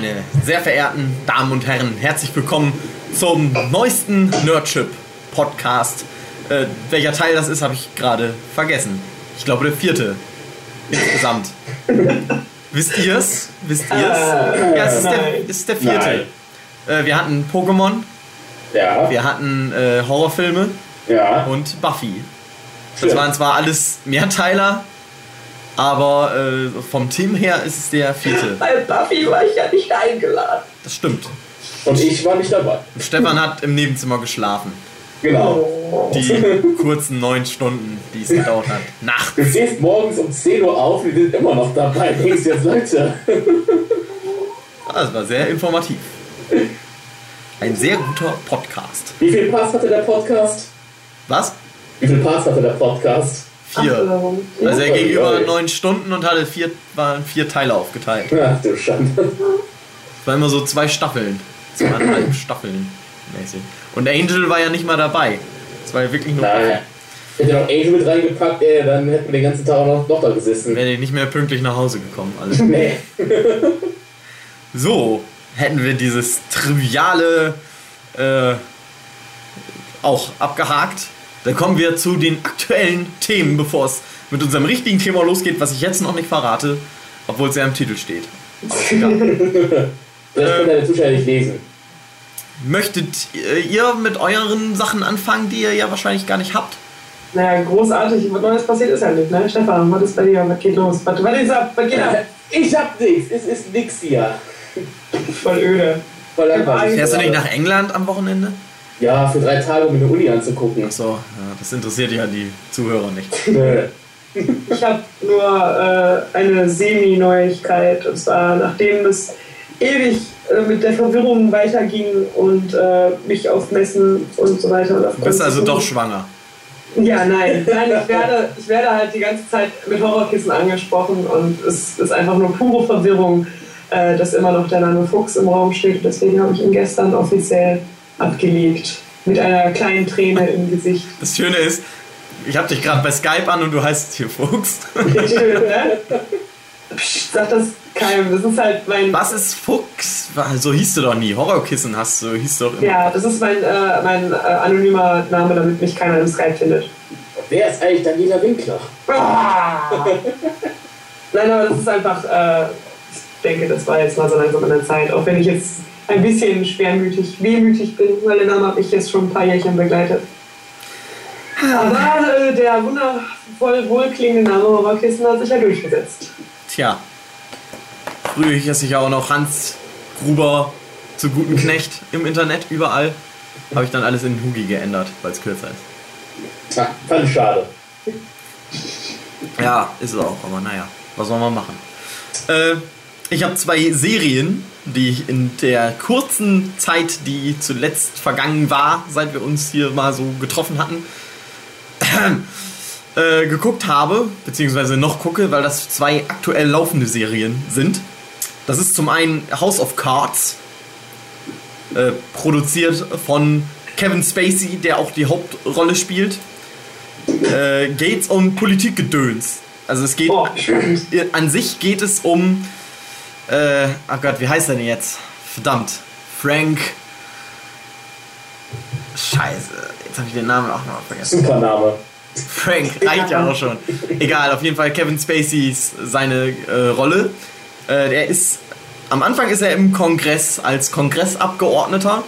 Meine sehr verehrten Damen und Herren. Herzlich willkommen zum neuesten Nerdship Podcast. Äh, welcher Teil das ist, habe ich gerade vergessen. Ich glaube, der vierte insgesamt. Wisst ihr es? Wisst ihr es? Äh, ja, es ist der, es ist der vierte. Äh, wir hatten Pokémon, Ja, wir hatten äh, Horrorfilme ja. und Buffy. Das waren zwar alles Mehrteiler, aber äh, vom Team her ist es der vierte. Bei Buffy war ich ja nicht eingeladen. Das stimmt. Und ich war nicht dabei. Stefan hat im Nebenzimmer geschlafen. Genau. Die kurzen neun Stunden, die es gedauert hat. Nachts. Du stehst morgens um 10 Uhr auf, wir sind immer noch dabei. Denkst jetzt, Leute. Das war sehr informativ. Ein sehr guter Podcast. Wie viel Pass hatte der Podcast? Was? Wie viel Pass hatte der Podcast? Vier. warum? Also er Ja. ging über Oi. neun Stunden und hatte vier, waren vier Teile aufgeteilt. Ach du Schande. Es war immer so zwei Staffeln. Zweieinhalb Staffeln mäßig. Und Angel war ja nicht mal dabei. Es war ja wirklich nur Nein. Hätte noch Angel mit reingepackt, ey, dann hätten wir den ganzen Tag noch, noch da gesessen. Wäre nicht mehr pünktlich nach Hause gekommen. Alle. Nee. So, hätten wir dieses triviale äh, auch abgehakt. Dann kommen wir zu den aktuellen Themen, bevor es mit unserem richtigen Thema losgeht, was ich jetzt noch nicht verrate, obwohl es ja im Titel steht. Vielleicht können deine Zuschauer nicht lesen. Möchtet äh, ihr mit euren Sachen anfangen, die ihr ja wahrscheinlich gar nicht habt? Naja, großartig. Was Neues passiert ist ja nicht, ne? Stefan, was ist bei dir? Was geht los? Was, was ist ab? Was geht ab? Ich hab nichts, es ist nix hier. Voll öde. Voll langweilig. Fährst du nicht nach England am Wochenende? Ja, für drei Tage, um mir eine Uni anzugucken. Achso, ja, das interessiert ja die Zuhörer nicht. Nö. Ich habe nur äh, eine Semi-Neuigkeit. Und zwar, nachdem es ewig äh, mit der Verwirrung weiterging und äh, mich auf Messen und so weiter. Und auf Du bist also doch schwanger. Ja, nein. nein ich, werde, ich werde halt die ganze Zeit mit Horrorkissen angesprochen und es ist einfach nur pure Verwirrung, äh, dass immer noch der Name Fuchs im Raum steht. Deswegen habe ich ihn gestern offiziell abgelegt. Mit einer kleinen Träne im Gesicht. Das Schöne ist, ich habe dich gerade bei Skype an und du heißt hier Fuchs. Schön, ne? Psst, sag das keinem. Das ist halt mein. Was ist Fuchs? So hieß du doch nie. Horrorkissen hast du, hieß du doch immer. Ja, das ist mein, äh, mein äh, anonymer Name, damit mich keiner im Skype findet. Wer ist eigentlich Daniela Winkler? Ah! Nein, aber das ist einfach, äh, denke, das war jetzt mal so langsam an der Zeit, auch wenn ich jetzt ein bisschen schwermütig, wehmütig bin, weil der Name habe ich jetzt schon ein paar Jährchen begleitet. Aber äh, der wundervoll wohlklingende Name Horrorkissen hat sich ja durchgesetzt. Tja. Früher hieß ich ja auch noch Hans Gruber zu guten Knecht im Internet, überall. Habe ich dann alles in Hugi geändert, weil es kürzer ist. Ah, fand ich schade. Ja, ist es auch, aber naja, was soll man machen? Äh, ich habe zwei Serien, die ich in der kurzen Zeit, die zuletzt vergangen war, seit wir uns hier mal so getroffen hatten, äh, geguckt habe, beziehungsweise noch gucke, weil das zwei aktuell laufende Serien sind. Das ist zum einen House of Cards, äh, produziert von Kevin Spacey, der auch die Hauptrolle spielt. Äh, geht's um Politikgedöns. Also es geht Oh, an sich geht es um äh, oh Gott, wie heißt er denn jetzt? Verdammt. Frank Scheiße, jetzt habe ich den Namen auch noch vergessen. Super Name. Frank, reicht ja auch schon. Egal, auf jeden Fall Kevin Spaceys seine äh, Rolle. Äh, er ist, am Anfang ist er im Kongress als Kongressabgeordneter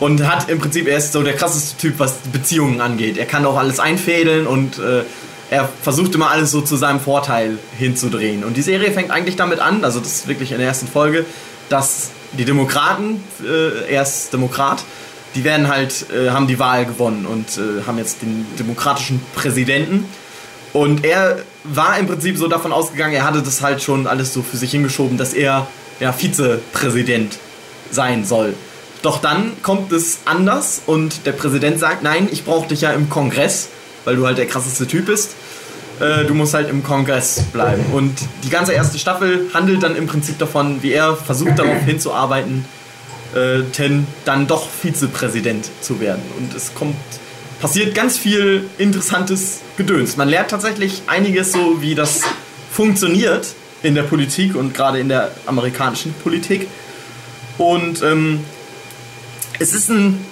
und hat im Prinzip, er ist so der krasseste Typ, was Beziehungen angeht. Er kann auch alles einfädeln und äh, er versucht immer alles so zu seinem Vorteil hinzudrehen. Und die Serie fängt eigentlich damit an, also das ist wirklich in der ersten Folge, dass die Demokraten, äh, er ist Demokrat, die werden halt, äh, haben die Wahl gewonnen und äh, haben jetzt den demokratischen Präsidenten. Und er war im Prinzip so davon ausgegangen, er hatte das halt schon alles so für sich hingeschoben, dass er ja, Vizepräsident sein soll. Doch dann kommt es anders und der Präsident sagt, nein, ich brauche dich ja im Kongress, weil du halt der krasseste Typ bist. Äh, du musst halt im Kongress bleiben. Und die ganze erste Staffel handelt dann im Prinzip davon, wie er versucht darauf hinzuarbeiten, äh, Ten dann doch Vizepräsident zu werden. Und es kommt, passiert ganz viel interessantes Gedöns. Man lernt tatsächlich einiges so, wie das funktioniert in der Politik und gerade in der amerikanischen Politik. Und ähm, es ist ein,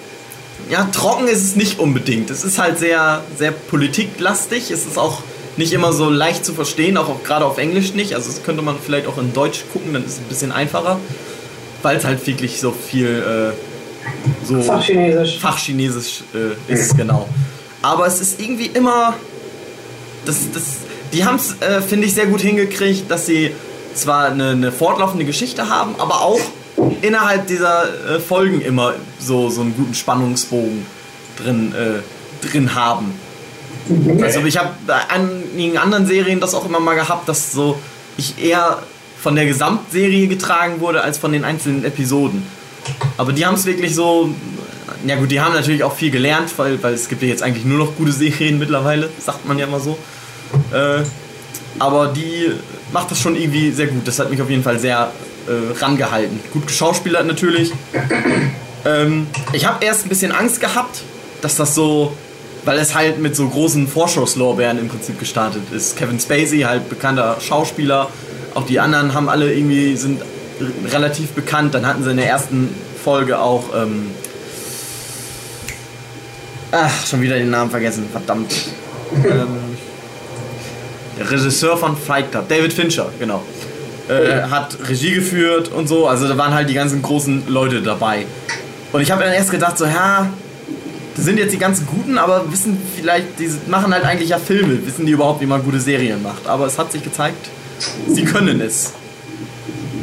ja, trocken ist es nicht unbedingt. Es ist halt sehr, sehr politiklastig. Es ist auch nicht immer so leicht zu verstehen, auch, auch gerade auf Englisch nicht. Also das könnte man vielleicht auch in Deutsch gucken, dann ist es ein bisschen einfacher. Weil es halt wirklich so viel äh, so Fachchinesisch. Fachchinesisch äh, ist, genau. Aber es ist irgendwie immer. Das, das, die haben es, äh, finde ich, sehr gut hingekriegt, dass sie zwar eine, eine fortlaufende Geschichte haben, aber auch innerhalb dieser äh, Folgen immer so, so einen guten Spannungsbogen drin, äh, drin haben. Also ich habe bei einigen anderen Serien das auch immer mal gehabt, dass so ich eher von der Gesamtserie getragen wurde als von den einzelnen Episoden. Aber die haben es wirklich so. Ja gut, die haben natürlich auch viel gelernt, weil, weil es gibt ja jetzt eigentlich nur noch gute Serien mittlerweile, sagt man ja immer so. Äh, aber die macht das schon irgendwie sehr gut. Das hat mich auf jeden Fall sehr äh, rangehalten. Gut geschauspielert natürlich. Ähm, ich habe erst ein bisschen Angst gehabt, dass das so, weil es halt mit so großen Vorschusslorbeeren im Prinzip gestartet ist. Kevin Spacey, halt bekannter Schauspieler. Auch die anderen haben alle irgendwie, sind relativ bekannt. Dann hatten sie in der ersten Folge auch, ähm, ach, schon wieder den Namen vergessen, verdammt. ähm, der Regisseur von Fight Club, David Fincher, genau. Äh, hat Regie geführt und so, also da waren halt die ganzen großen Leute dabei. Und ich habe dann erst gedacht, so, ja, das sind jetzt die ganzen Guten, aber wissen vielleicht, die machen halt eigentlich ja Filme, wissen die überhaupt, wie man gute Serien macht. Aber es hat sich gezeigt, sie können es.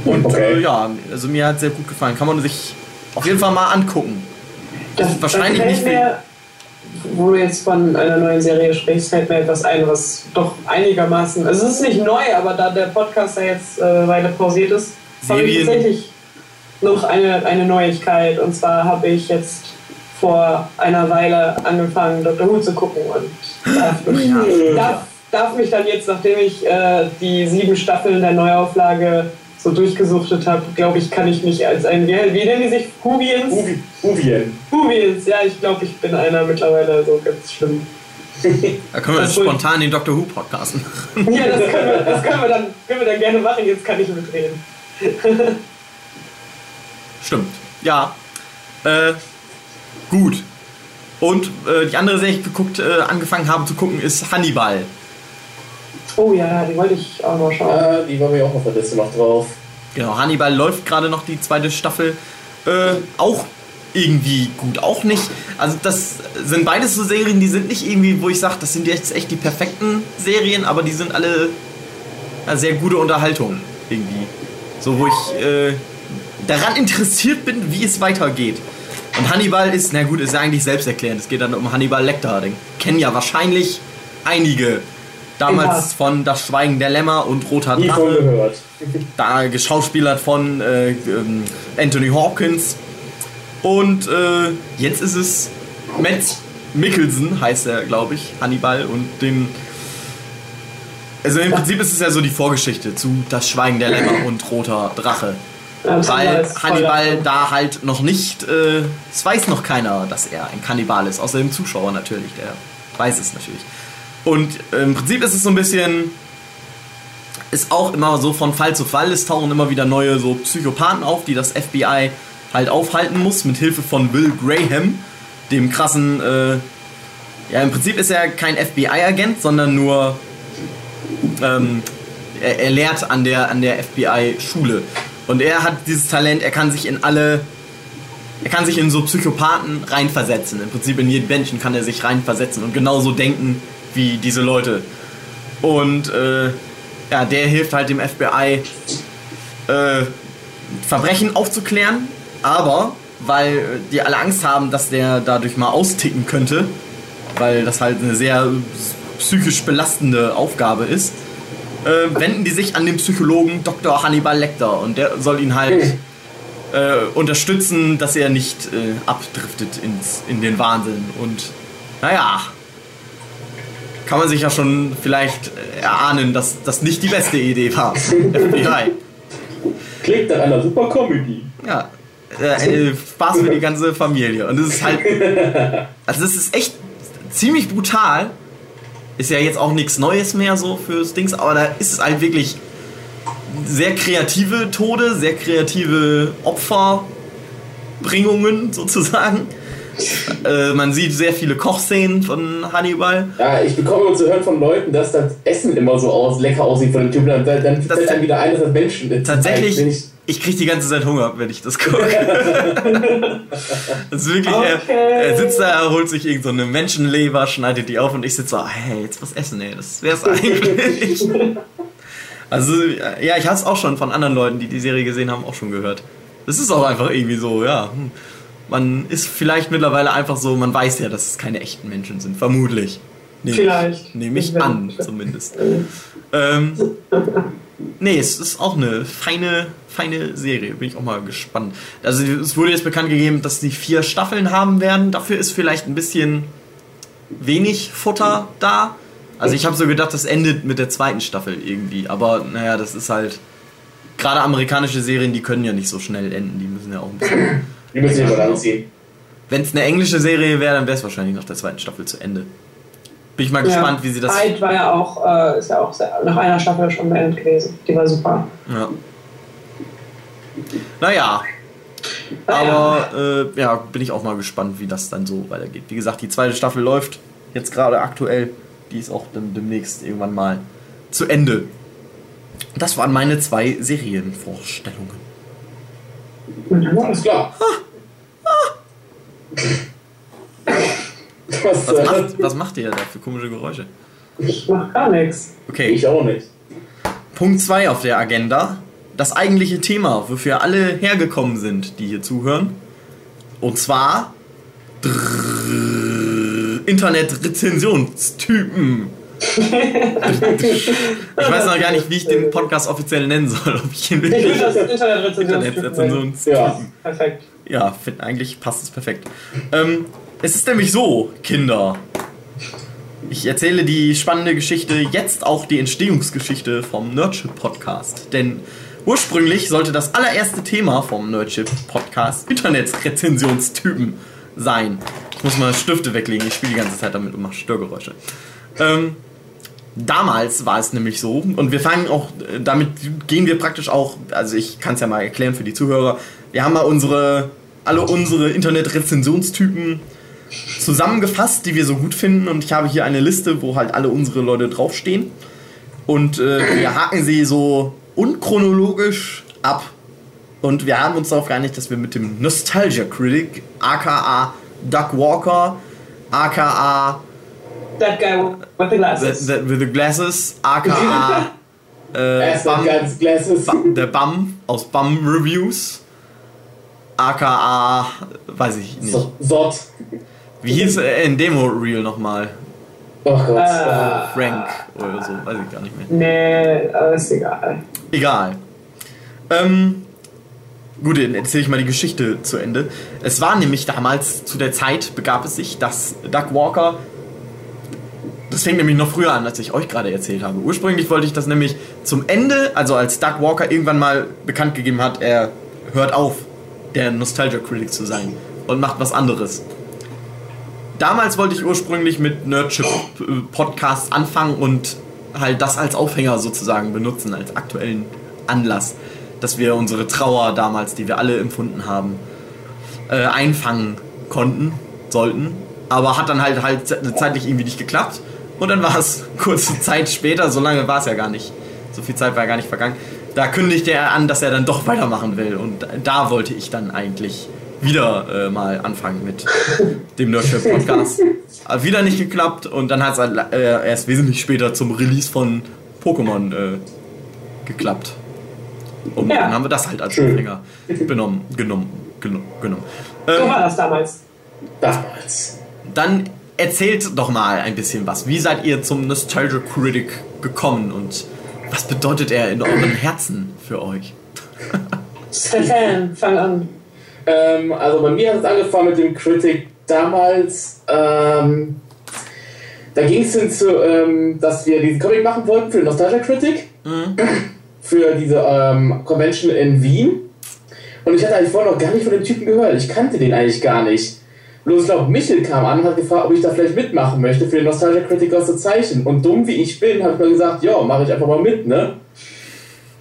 Und Okay. äh, ja, also mir hat es sehr gut gefallen. Kann man sich auf jeden Fall mal angucken. Das, wahrscheinlich das nicht fällt mir, Wo du jetzt von einer neuen Serie sprichst, fällt mir etwas ein, was doch einigermaßen. Also es ist nicht neu, aber da der Podcast ja jetzt äh, eine Weile pausiert ist, habe ich tatsächlich noch eine, eine Neuigkeit. Und zwar habe ich jetzt vor einer Weile angefangen, Dr. Who zu gucken und darf mich, darf, darf mich dann jetzt, nachdem ich äh, die sieben Staffeln der Neuauflage so durchgesuchtet habe, glaube ich, kann ich mich als ein, wie, wie nennen die sich? Hubiens? Uvien. Hubiens, ja, ich glaube, ich bin einer mittlerweile so ganz schlimm. Da können wir Das spontan den Doctor Who Podcast machen. Ja, das können wir, das können wir, dann, können wir dann gerne machen, jetzt kann ich mitreden. Stimmt. Ja. Äh, gut. Und äh, die andere Serie, die ich geguckt, äh, angefangen habe zu gucken, ist Hannibal. Oh ja, die wollte ich auch noch schauen. Ah, die war mir auch auf der Liste noch drauf. Genau, Hannibal läuft gerade noch die zweite Staffel. Äh, auch irgendwie gut, auch nicht. Also das sind beides so Serien, die sind nicht irgendwie, wo ich sage, das sind jetzt echt die perfekten Serien, aber die sind alle ja, sehr gute Unterhaltung irgendwie. So, wo ich äh, daran interessiert bin, wie es weitergeht. Und Hannibal ist, na gut, ist ja eigentlich selbsterklärend. Es geht dann um Hannibal Lecter. Den kennen ja wahrscheinlich einige. Damals von Das Schweigen der Lämmer und Roter Nie von Drache gehört. da geschauspielert von äh, ähm, Anthony Hawkins. Und äh, jetzt ist es Matt Mickelson, heißt er, glaube ich, Hannibal. Und den. Also im Prinzip ist es ja so die Vorgeschichte zu Das Schweigen der Lämmer und Roter Drache. Ja, Weil. Hannibal da halt noch nicht. Äh, es weiß noch keiner, dass er ein Kannibal ist, außer dem Zuschauer natürlich, der weiß es natürlich. Und im Prinzip ist es so ein bisschen ist auch immer so von Fall zu Fall. Es tauchen immer wieder neue so Psychopathen auf, die das FBI halt aufhalten muss, mit Hilfe von Will Graham, dem krassen. Äh, ja, im Prinzip ist er kein FBI-Agent, sondern nur. Ähm, er, er lehrt an der, an der FBI-Schule. Und er hat dieses Talent, er kann sich in alle. Er kann sich in so Psychopathen reinversetzen. Im Prinzip in jeden Menschen kann er sich reinversetzen und genauso denken wie diese Leute. Und äh, ja, der hilft halt dem FBI, äh, Verbrechen aufzuklären, aber weil die alle Angst haben, dass der dadurch mal austicken könnte, weil das halt eine sehr psychisch belastende Aufgabe ist, äh, wenden die sich an den Psychologen Dr. Hannibal Lecter und der soll ihn halt äh, unterstützen, dass er nicht äh, abdriftet ins, in den Wahnsinn. Und naja, kann man sich ja schon vielleicht erahnen, dass das nicht die beste Idee war. FBI. Klingt nach einer super Comedy. Ja, äh, äh, Spaß für die ganze Familie. Und es ist halt. Also, es ist echt ziemlich brutal. Ist ja jetzt auch nichts Neues mehr so fürs Dings, aber da ist es halt wirklich sehr kreative Tode, sehr kreative Opferbringungen sozusagen. Äh, man sieht sehr viele Kochszenen von Hannibal. Ja, ich bekomme immer zu hören von Leuten, dass das Essen immer so aus, lecker aussieht von dem Typ. Dann, dann Das- fällt einem wieder ein, dass das Menschen ist. Tatsächlich, Eigentlich ich kriege die ganze Zeit Hunger, wenn ich das gucke. das ist wirklich, Okay. er, er sitzt da, er holt sich irgend so eine Menschenleber, schneidet die auf und ich sitze so, hey, jetzt was essen, ey, das wär's eigentlich. also, ja, ich habe es auch schon von anderen Leuten, die die Serie gesehen haben, auch schon gehört. Das ist auch einfach irgendwie so, ja. Man ist vielleicht mittlerweile einfach so, man weiß ja, dass es keine echten Menschen sind, vermutlich. Nehme Vielleicht. Ich, nehme ich an, zumindest. Ähm, nee, es ist auch eine feine, feine Serie. Bin ich auch mal gespannt. Also es wurde jetzt bekannt gegeben, dass die vier Staffeln haben werden. Dafür ist vielleicht ein bisschen wenig Futter da. Also ich habe so gedacht, das endet mit der zweiten Staffel irgendwie. Aber naja, das ist halt... Gerade amerikanische Serien, die können ja nicht so schnell enden. Die müssen ja auch ein bisschen... Die müssen wir mal anziehen. Wenn es eine englische Serie wäre, dann wäre es wahrscheinlich nach der zweiten Staffel zu Ende. Bin ich mal gespannt, wie sie das... Hyde war ja auch, äh, ist ja auch sehr, nach einer Staffel schon beendet gewesen. Die war super. Ja. Naja, aber äh, ja, bin ich auch mal gespannt, wie das dann so weitergeht. Wie gesagt, die zweite Staffel läuft jetzt gerade aktuell. Die ist auch dann demnächst irgendwann mal zu Ende. Das waren meine zwei Serienvorstellungen. Alles klar. Was, Was macht, was macht ihr da für komische Geräusche? Ich mach gar nichts. Okay, Ich auch nicht. Punkt 2 auf der Agenda. Das eigentliche Thema, wofür alle hergekommen sind, die hier zuhören. Und zwar Internet-Rezensionstypen. Ich weiß noch gar nicht, wie ich den Podcast offiziell nennen soll. Ob ich ihn Ich will wirklich das Internet-Rezensionstypen. Internet-Rezensionstypen. Ja. Perfekt. Ja, find, eigentlich passt es perfekt. Ähm, es ist nämlich so, Kinder. Ich erzähle die spannende Geschichte, jetzt auch die Entstehungsgeschichte vom Nerdship Podcast. Denn ursprünglich sollte das allererste Thema vom Nerdship Podcast Internetrezensionstypen sein. Ich muss mal Stifte weglegen, ich spiele die ganze Zeit damit und mache Störgeräusche. Ähm, damals war es nämlich so, und wir fangen auch, äh, damit gehen wir praktisch auch, also ich kann es ja mal erklären für die Zuhörer, wir haben mal unsere, alle unsere Internet-Rezensionstypen zusammengefasst, die wir so gut finden, und ich habe hier eine Liste, wo halt alle unsere Leute draufstehen. Und äh, wir haken sie so unchronologisch ab. Und wir haben uns darauf geeinigt, dass wir mit dem Nostalgia Critic, aka Doug Walker, aka That guy with the glasses. the, with the Glasses, aka äh, Bum, Glasses. Bum, der Bum aus Bum Reviews, aka, weiß ich nicht. So- Sott. Wie hieß er in Demo Reel nochmal? Oh Gott. Äh, Frank oder so, weiß ich gar nicht mehr. nee, aber ist egal. Egal. Ähm, gut, dann erzähle ich mal die Geschichte zu Ende. Es war nämlich damals, zu der Zeit begab es sich, dass Doug Walker. Das fängt nämlich noch früher an, als ich euch gerade erzählt habe. Ursprünglich wollte ich das nämlich zum Ende, also als Doug Walker irgendwann mal bekannt gegeben hat, er hört auf, der Nostalgia Critic zu sein und macht was anderes. Damals wollte ich ursprünglich mit Nerdship äh, Podcasts anfangen und halt das als Aufhänger sozusagen benutzen, als aktuellen Anlass, dass wir unsere Trauer damals, die wir alle empfunden haben, äh, einfangen konnten, sollten. Aber hat dann halt halt ze- zeitlich irgendwie nicht geklappt. Und dann war es kurze Zeit später, so lange war es ja gar nicht, so viel Zeit war ja gar nicht vergangen, da kündigte er an, dass er dann doch weitermachen will. Und da wollte ich dann eigentlich wieder äh, mal anfangen mit dem Nerdship Podcast. Hat wieder nicht geklappt und dann hat es halt, äh, erst wesentlich später zum Release von Pokémon äh, geklappt. Und Ja. dann haben wir das halt als Schön. Aufhänger genommen, genommen, genommen, genommen. So Ähm, war das damals. Damals. dann erzählt doch mal ein bisschen was. Wie seid ihr zum Nostalgia Critic gekommen und was bedeutet er in eurem Herzen für euch? Stefan, fang an. Ähm, also bei mir hat es angefangen mit dem Critic damals. Ähm, da ging es hin zu, ähm, dass wir diesen Comic machen wollten für den Nostalgia Critic. Für diese ähm, Convention in Wien. Und ich hatte eigentlich vorher noch gar nicht von dem Typen gehört. Ich kannte den eigentlich gar nicht. Bloß ich glaube, Michel kam an und hat gefragt, ob ich da vielleicht mitmachen möchte, für den Nostalgia Critic was zu zeichnen. Und dumm wie ich bin, habe ich mal gesagt, ja, mache ich einfach mal mit, ne?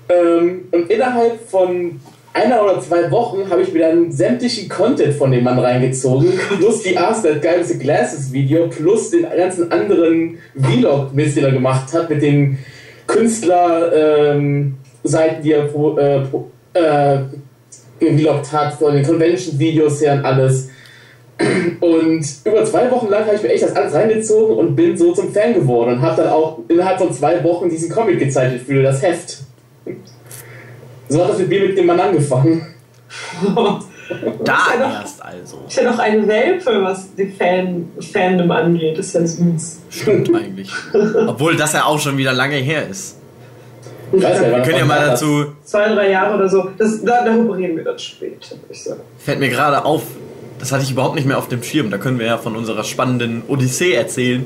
Ähm, und innerhalb von einer oder zwei Wochen habe ich mir dann sämtlichen Content von dem Mann reingezogen, plus die Ask That Guy Glasses Video, plus den ganzen anderen Vlog-Mist, den er gemacht hat, mit den Künstler-Seiten, die er pro, äh, pro, äh, hat, von den Convention-Videos her und alles. Und über zwei Wochen lang habe ich mir echt das alles reingezogen und bin so zum Fan geworden und habe dann auch innerhalb von zwei Wochen diesen Comic gezeichnet für das Heft. So hat das mit mir mit dem Mann angefangen. Da ist ja noch- erst also. Ist ja noch ein Welpe, was die Fan Fandom angeht. Ist ja süß. Stimmt eigentlich. Obwohl das ja auch schon wieder lange her ist. Ich weiß Wir können ja mal dazu, Zwei, drei Jahre oder so. Das, da, darüber reden wir dann später, würde ich sagen. fällt mir gerade auf, das hatte ich überhaupt nicht mehr auf dem Schirm. Da können wir ja von unserer spannenden Odyssee erzählen,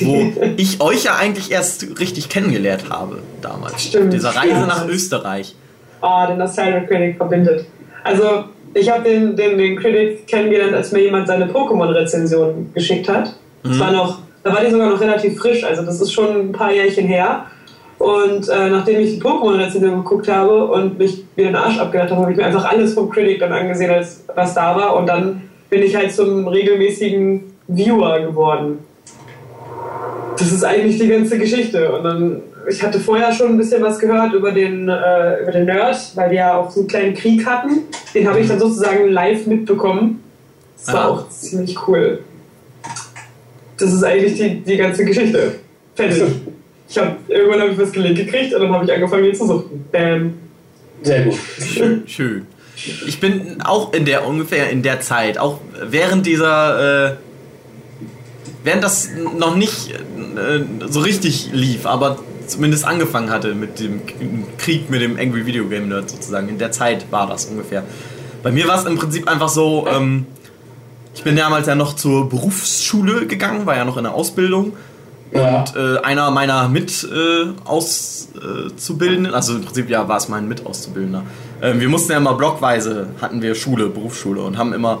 wo ich euch ja eigentlich erst richtig kennengelernt habe damals. Stimmt, Dieser Reise ja. nach Österreich. Ah, den Nostalgia Critic verbindet. Also, ich habe den, den, den Critic kennengelernt, als mir jemand seine Pokémon-Rezension geschickt hat. Das war noch, da war die sogar noch relativ frisch, also das ist schon ein paar Jährchen her. Und äh, nachdem ich die Pokémon-Rezension geguckt habe und mich mir den Arsch abgedacht habe, habe ich mir einfach alles vom Critic dann angesehen, als was da war. Und dann bin ich halt zum regelmäßigen Viewer geworden. Das ist eigentlich die ganze Geschichte. Und dann, ich hatte vorher schon ein bisschen was gehört über den, äh, über den Nerd, weil die ja auch so einen kleinen Krieg hatten. Den habe ich dann sozusagen live mitbekommen. Das war Ah. auch ziemlich cool. Das ist eigentlich die, die ganze Geschichte. Fertig. Ich hab, irgendwann habe ich was gelinkt gekriegt und dann habe ich angefangen, ihn zu suchen. Bam. Sehr gut. Schön, schön. Ich bin auch in der ungefähr in der Zeit, auch während dieser, äh, während das noch nicht äh, so richtig lief, aber zumindest angefangen hatte mit dem Krieg mit dem Angry Video Game Nerd sozusagen. In der Zeit war das ungefähr. Bei mir war es im Prinzip einfach so, ähm, ich bin damals ja noch zur Berufsschule gegangen, war ja noch in der Ausbildung. Ja. Und äh, einer meiner Mit-Auszubildenden, äh, also im Prinzip ja war es mein Mit-Auszubildender. Ähm, wir mussten ja immer blockweise, hatten wir Schule, Berufsschule und haben immer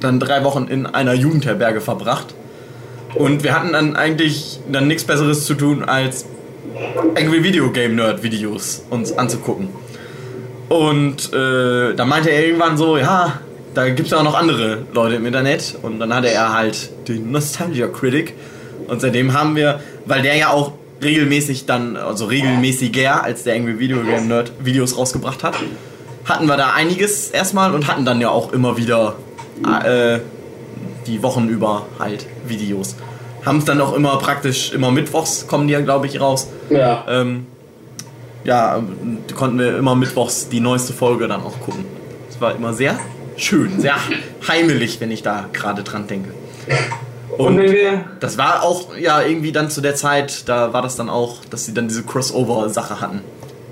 dann drei Wochen in einer Jugendherberge verbracht. Und wir hatten dann eigentlich dann nichts Besseres zu tun, als Angry Video Game Nerd Videos uns anzugucken. Und äh, da meinte er irgendwann so, ja, da gibt es ja auch noch andere Leute im Internet. Und dann hatte er halt den Nostalgia Critic. Und seitdem haben wir, weil der ja auch regelmäßig dann, also regelmäßiger als der Angry Video Game Nerd Videos rausgebracht hat, hatten wir da einiges erstmal und hatten dann ja auch immer wieder äh, die Wochen über halt Videos. Haben es dann auch immer praktisch, immer mittwochs kommen die ja, glaube ich, raus. Ja. Ähm, ja, konnten wir immer mittwochs die neueste Folge dann auch gucken. Es war immer sehr schön, sehr heimelig, wenn ich da gerade dran denke. Und, Und das war auch ja irgendwie dann zu der Zeit, da war das dann auch, dass sie dann diese Crossover-Sache hatten.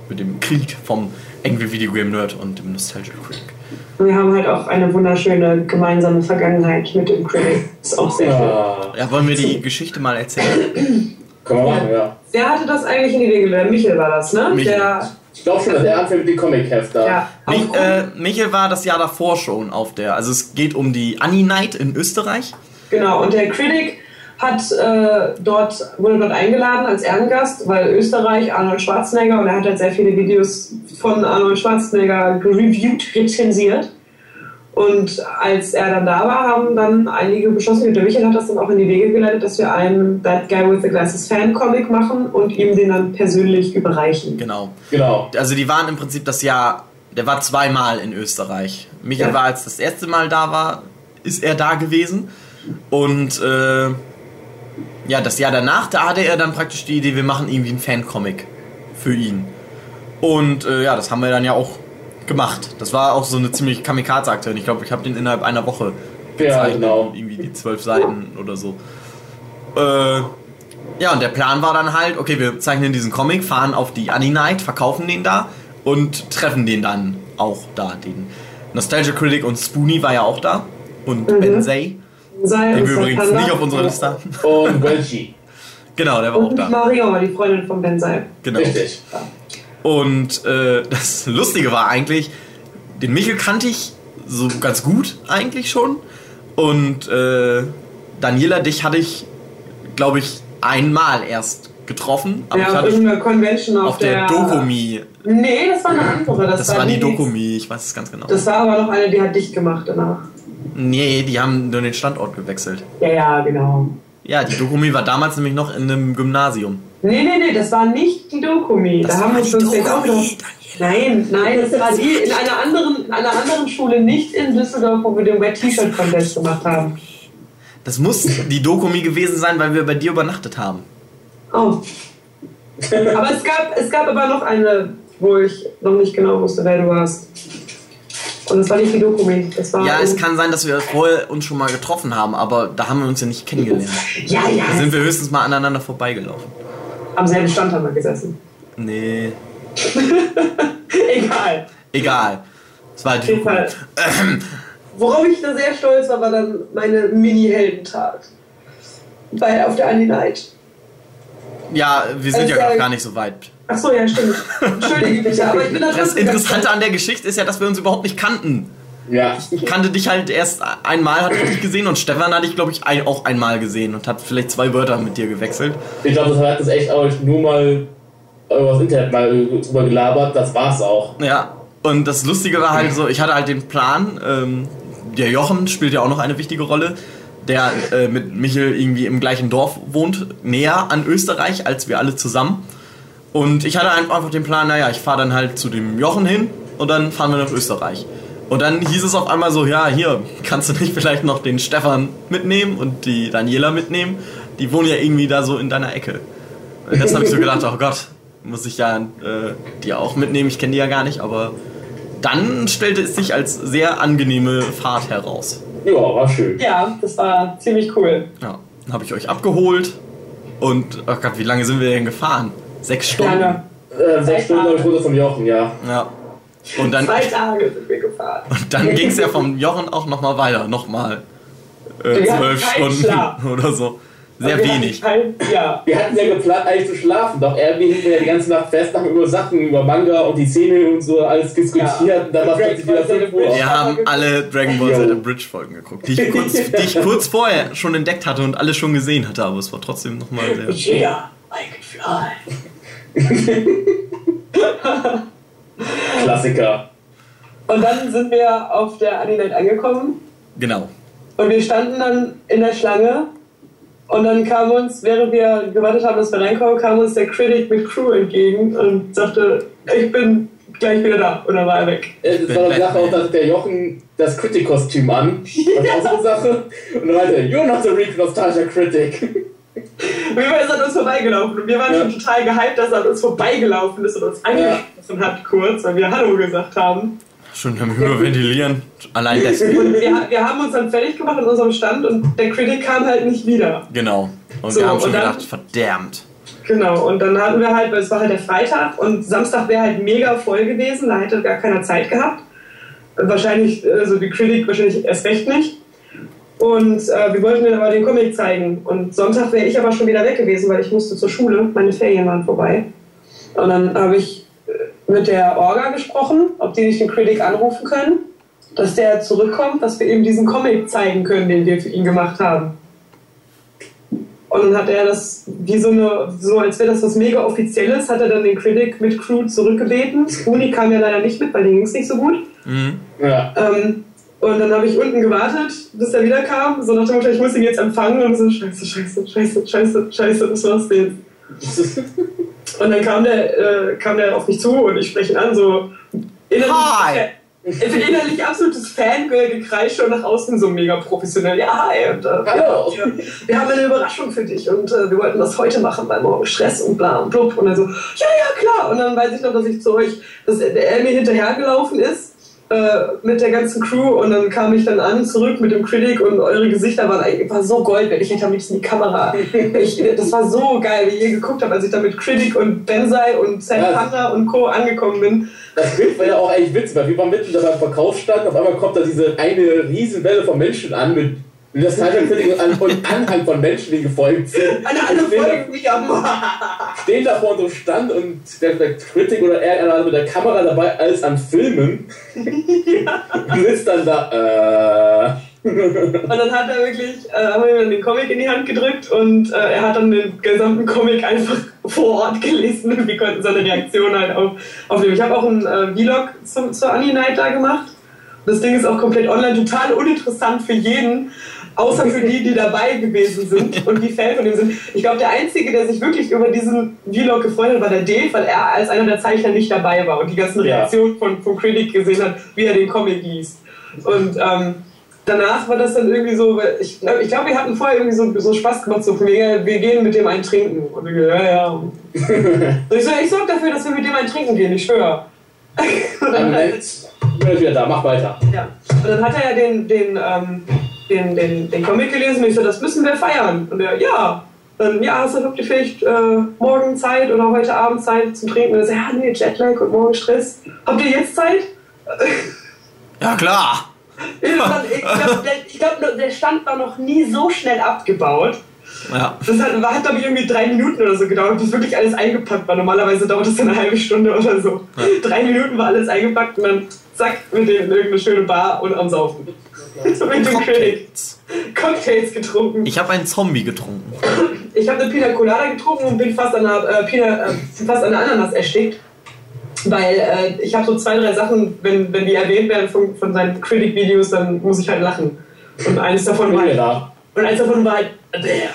Mit dem Krieg vom Angry Video Game Nerd und dem Nostalgia Critic. Wir haben halt auch eine wunderschöne gemeinsame Vergangenheit mit dem Critic. Ist auch sehr schön. ja. Ja, wollen wir die Geschichte mal erzählen? Können wir machen, ja. Wer hatte das eigentlich in die Wege geleitet? Michael war das, ne? Michael. Der, Ich glaube schon, dass er anfängt mit dem Comic-Heft da. ja. Mich, äh, Michael war das Jahr davor schon auf der, also es geht um die Annie Night in Österreich. Genau, und der Critic hat äh, dort, wurde dort eingeladen als Ehrengast, weil Österreich, Arnold Schwarzenegger, und er hat halt sehr viele Videos von Arnold Schwarzenegger gereviewt, rezensiert. Und als er dann da war, haben dann einige beschlossen, und der Michael hat das dann auch in die Wege geleitet, dass wir einen That Guy with the Glasses Fan-Comic machen und ihm den dann persönlich überreichen. Genau. Genau. Also die waren im Prinzip das Jahr, der war zweimal in Österreich. Michael Ja. war, als das erste Mal da war, ist er da gewesen. Und äh, ja, das Jahr danach, da hatte er dann praktisch die Idee, wir machen irgendwie einen Fancomic für ihn. Und äh, ja, das haben wir dann ja auch gemacht. Das war auch so eine ziemlich Kamikaze-Aktion. Ich glaube, ich habe den innerhalb einer Woche Ja, gezeichnet. genau. Irgendwie die zwölf Seiten oder so. Äh, ja, und der Plan war dann halt, okay, wir zeichnen diesen Comic, fahren auf die Annie Night, verkaufen den da und treffen den dann auch da. Den Nostalgia Critic und Spoonie war ja auch da. Und Mhm. Bensei, Sei den wir übrigens Santana. nicht auf unserer Liste haben. Und Welchi. Genau, der war auch Und da. Mario war die Freundin von Ben Sei. Genau. Richtig. Und äh, das Lustige war eigentlich, den Michel kannte ich so ganz gut eigentlich schon. Und äh, Daniela, dich hatte ich, glaube ich, einmal erst getroffen. Aber ja, ich auf hatte irgendeiner Convention auf, auf der Dokumi. Nee, das war eine Auf der Dokumi. Nee, das war eine andere. Das, Das war die die- Dokumi, ich weiß es ganz genau. Das war aber noch eine, die hat dicht gemacht danach. Nee, die haben nur den Standort gewechselt. Ja, ja, genau. Ja, die Dokumi war damals nämlich noch in einem Gymnasium. Nee, nee, nee, das war nicht die Dokumi. Das da haben wir uns vielleicht auch noch. Nein, nein, das war die in einer anderen, in einer anderen Schule, nicht in Düsseldorf, wo wir den Wet T-Shirt Contest gemacht haben. Das muss die Dokumi gewesen sein, weil wir bei dir übernachtet haben. Oh. Aber es gab, es gab aber noch eine, wo ich noch nicht genau wusste, wer du warst. Und das war nicht die Dokumi. Das war Ja, es kann sein, dass wir vorher uns schon mal getroffen haben, aber da haben wir uns ja nicht kennengelernt. Ja, ja. Da sind wir höchstens mal aneinander vorbeigelaufen. Am selben Stand haben wir gesessen. Nee, Egal. egal. Es war Auf die jeden Dokumi. Fall. Worauf ich da sehr stolz war, war dann meine Mini-Heldentat. Bei, auf der Annie Night. Ja, wir sind Es ja gar nicht so weit. Ach so, ja, stimmt. Entschuldige bitte, aber ich bin da Das trotzdem Interessante an der Geschichte ist ja, dass wir uns überhaupt nicht kannten. Ja. Ich kannte dich halt erst einmal, hatte ich dich gesehen und Stefan hatte ich, glaube ich, ein, auch einmal gesehen und hat vielleicht zwei Wörter mit dir gewechselt. Ich glaube, das hat das echt auch nur mal über das Internet mal drüber gelabert, das war's auch. Ja, und das Lustige war halt so, ich hatte halt den Plan, ähm, der Jochen spielt ja auch noch eine wichtige Rolle, der äh, mit Michel irgendwie im gleichen Dorf wohnt, näher an Österreich als wir alle zusammen. Und ich hatte einfach den Plan, naja, ich fahre dann halt zu dem Jochen hin und dann fahren wir nach Österreich. Und dann hieß es auf einmal so, ja, hier, kannst du nicht vielleicht noch den Stefan mitnehmen und die Daniela mitnehmen? Die wohnen ja irgendwie da so in deiner Ecke. Und das habe ich so gedacht, oh Gott, muss ich ja äh, die auch mitnehmen, ich kenne die ja gar nicht, aber dann stellte es sich als sehr angenehme Fahrt heraus. Ja, war schön. Ja, das war ziemlich cool. Ja, dann habe ich euch abgeholt und, oh Gott, wie lange sind wir denn gefahren? Sechs Stunden. Äh, sechs Stunden habe ich runter vom Jochen, ja. Ja. Und dann, Zwei Tage sind wir gefahren. und dann ging es ja vom Jochen auch nochmal weiter, nochmal äh, zwölf Stunden Schlaf. oder so. Sehr Wir hatten wenig. Kein, ja. Wir hatten ja geplant, eigentlich zu schlafen, doch irgendwie hingen wir ja die ganze Nacht fest, haben über Sachen, über Manga und die Szene und so alles diskutiert. Ja. Und dann war es plötzlich wieder 5 Uhr. Wir haben alle Dragon Ball. Z Bridge Folgen geguckt, die ich, kurz, die ich kurz vorher schon entdeckt hatte und alle schon gesehen hatte, aber es war trotzdem nochmal sehr. Yeah, I can fly. Klassiker. Und dann sind wir auf der Annie Night angekommen Genau. und wir standen dann in der Schlange und dann kam uns, während wir gewartet haben, dass wir reinkommen, kam uns der Critic mit Crew entgegen und sagte, ich bin gleich wieder da. Und dann war er weg. Äh, Das bin war die Sache auch, dass der Jochen das Critic-Kostüm an. Das war auch so eine Sache. Und dann meinte er, you're not the real nostalgia critic. Und wir ist an uns vorbeigelaufen und wir waren Ja. schon total gehypt, dass er an uns vorbeigelaufen ist und uns angesprochen hat kurz, weil wir Hallo gesagt haben. Schon am Hyperventilieren. Allein deswegen. Und wir, wir haben uns dann fertig gemacht in unserem Stand und der Critic kam halt nicht wieder. Genau. Und So, wir haben schon dann- gedacht, verdammt. Genau, und dann hatten wir halt, weil es war halt der Freitag und Samstag wäre halt mega voll gewesen, da hätte gar keiner Zeit gehabt. Wahrscheinlich, also die Critic wahrscheinlich erst recht nicht. Und äh, wir wollten dann aber den Comic zeigen. Und Sonntag wäre ich aber schon wieder weg gewesen, weil ich musste zur Schule, meine Ferien waren vorbei. Und dann habe ich äh, mit der Orga gesprochen, ob die nicht den Critic anrufen können, dass der zurückkommt, dass wir ihm diesen Comic zeigen können, den wir für ihn gemacht haben. Und dann hat er das, wie so eine, so als wäre das was mega Offizielles, hat er dann den Critic mit Crew zurückgebeten. Uni kam ja leider nicht mit, weil dem ging es nicht so gut. Mhm. Ja. Ähm, und dann habe ich unten gewartet, bis er wieder kam. So nach dem Motto, ich muss ihn jetzt empfangen. Und so, scheiße, scheiße, scheiße, scheiße, scheiße, das war's denn. Und dann kam der, äh, kam der auf mich zu und ich spreche ihn an, so innerlich, Hi. Äh, innerlich absolutes Fangirl-Gekreische und nach außen so mega professionell. Ja, hi, und, äh, Hallo. wir, wir haben eine Überraschung für dich und äh, wir wollten das heute machen, weil morgen Stress und bla und blub. Und dann so, ja, ja, klar. Und dann weiß ich noch, dass ich zu euch, dass er mir hinterhergelaufen ist mit der ganzen Crew und dann kam ich dann an, zurück mit dem Critic und eure Gesichter waren war so gold, wenn ich hätte am liebsten die Kamera. Ich, das war so geil, wie ihr geguckt habt, als ich dann mit Critic und Bensai und Sam Ja. Panda und Co. angekommen bin. Das Bild war ja auch eigentlich witzig, weil wir waren mitten da beim Verkaufsstand, auf einmal kommt da diese eine Riesenwelle von Menschen an mit mit das Teil und an und Anhang von Menschen, die gefolgt sind. Eine andere stehen, Folge mich am stehen da vor unserem Stand und der, der Critic oder er, war mit der Kamera dabei, alles am Filmen. Und ist dann da, äh. Und dann hat er wirklich, äh, haben wir ihm dann den Comic in die Hand gedrückt und äh, er hat dann den gesamten Comic einfach vor Ort gelesen und wir konnten seine Reaktion halt auf, aufnehmen. Ich habe auch einen äh, Vlog zum, zur Annie Night da gemacht. Das Ding ist auch komplett online, total uninteressant für jeden, außer für die, die dabei gewesen sind und die Fan von ihm sind. Ich glaube, der Einzige, der sich wirklich über diesen Vlog gefreut hat, war der Dave, weil er als einer der Zeichner nicht dabei war und die ganzen Ja. Reaktionen von, von Critic gesehen hat, wie er den Comic liest. Und ähm, danach war das dann irgendwie so, ich glaube, ich glaub, wir hatten vorher irgendwie so, so Spaß gemacht, so von ja, wir gehen mit dem einen trinken. Und wir, ja, ja. Und ich so, ich sorge dafür, dass wir mit dem einen trinken gehen, ich schwöre. Und dann halt- bin ich wieder da, mach weiter. ja. Und dann hat er ja den, den, ähm, den, den, den Comic gelesen und ich so, das müssen wir feiern. Und er, ja. Dann, ja, hast du wirklich vielleicht äh, morgen Zeit oder heute Abend Zeit zum Trinken? Und er so, ja, nee, Jetlag und morgen Stress. Habt ihr jetzt Zeit? Ja, klar. Ich glaube, glaub, der Stand war noch nie so schnell abgebaut. Ja. Das hat, hat glaube ich, irgendwie drei Minuten oder so gedauert, bis wirklich alles eingepackt war. Normalerweise dauert das eine halbe Stunde oder so. Drei Minuten war alles eingepackt und dann zack, mit dem in irgendeine schöne Bar und am Saufen. mit dem Critic. Cocktails. Cocktails getrunken. Ich habe einen Zombie getrunken. Ich habe eine Pina Colada getrunken und bin fast an einer, äh, Pina, äh, fast an einer Ananas erstickt. Weil äh, ich habe so zwei, drei Sachen, wenn, wenn die erwähnt werden von, von seinen Critic-Videos, dann muss ich halt lachen. Und eines davon war halt, da. und eins davon war halt der.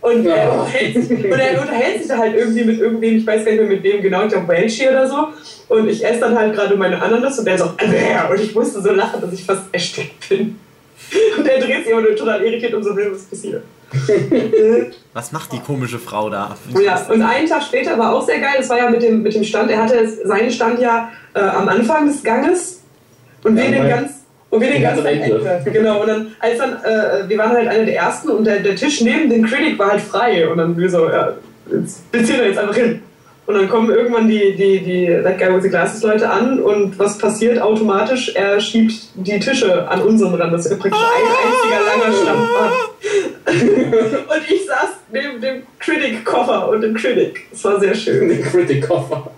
Und, er Ja. unterhält sich, und er unterhält sich da halt irgendwie mit irgendwem, ich weiß gar nicht mehr mit wem genau, ich glaube Welchi oder so. Und ich esse dann halt gerade meine Ananas und der so, der. Und ich musste so lachen, dass ich fast erstickt bin. Und er dreht sich aber nur total irritiert um so will, was passiert. Was macht die komische Frau da? Ja, und einen Tag später war auch sehr geil, das war ja mit dem, mit dem Stand, er hatte seinen Stand ja äh, am Anfang des Ganges und wir Ja, den ganz und wir den ganz ganz am am Ende. Ende. Genau, und dann, als dann, äh, wir waren halt einer der ersten und der, der Tisch neben dem Critic war halt frei und dann wir so, ja, jetzt beziehen wir jetzt einfach hin. Und dann kommen irgendwann die, die, die That Guy with the Glasses Leute an und was passiert automatisch? Er schiebt die Tische an unseren ran, dass wir praktisch ein einziger langer Stand waren. und ich saß neben dem Critic-Koffer und dem Critic. Es war sehr schön. Den Critic-Koffer.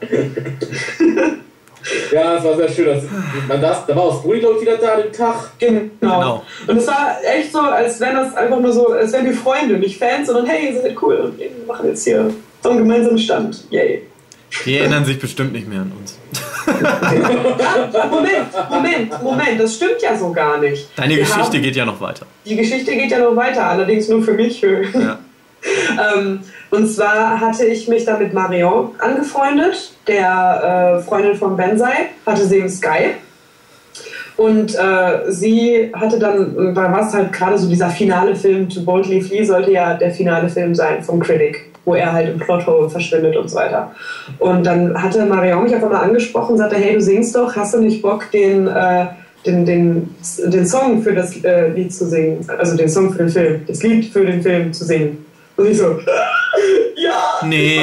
ja, es war sehr schön. Dass man das, da war auch Brudi, glaube ich, wieder da an dem Tag. Genau. Genau. Und es war echt so, als wären das einfach nur so, als wären wir Freunde, nicht Fans, sondern hey, ihr seid cool und wir machen jetzt hier so einen gemeinsamen Stand. Yay. Die erinnern sich bestimmt nicht mehr an uns. Ah, Moment, Moment, Moment, das stimmt ja so gar nicht. Deine Wir Geschichte haben- geht ja noch weiter. Die Geschichte geht ja noch weiter, allerdings nur für mich. Ja. ähm, und zwar hatte ich mich da mit Marion angefreundet, der äh, Freundin von Bensai, hatte sie im Skype. Und äh, sie hatte dann, da war es halt gerade so dieser finale Film, To Boldly Flee sollte ja der finale Film sein vom Critic, wo er halt im Plothole verschwindet und so weiter. Und dann hatte Marion mich einfach mal angesprochen sagte, hey, du singst doch, hast du nicht Bock, den, äh, den, den, den Song für das äh, Lied zu singen, also den Song für den Film, das Lied für den Film zu singen? Und ich so, ja! Nee,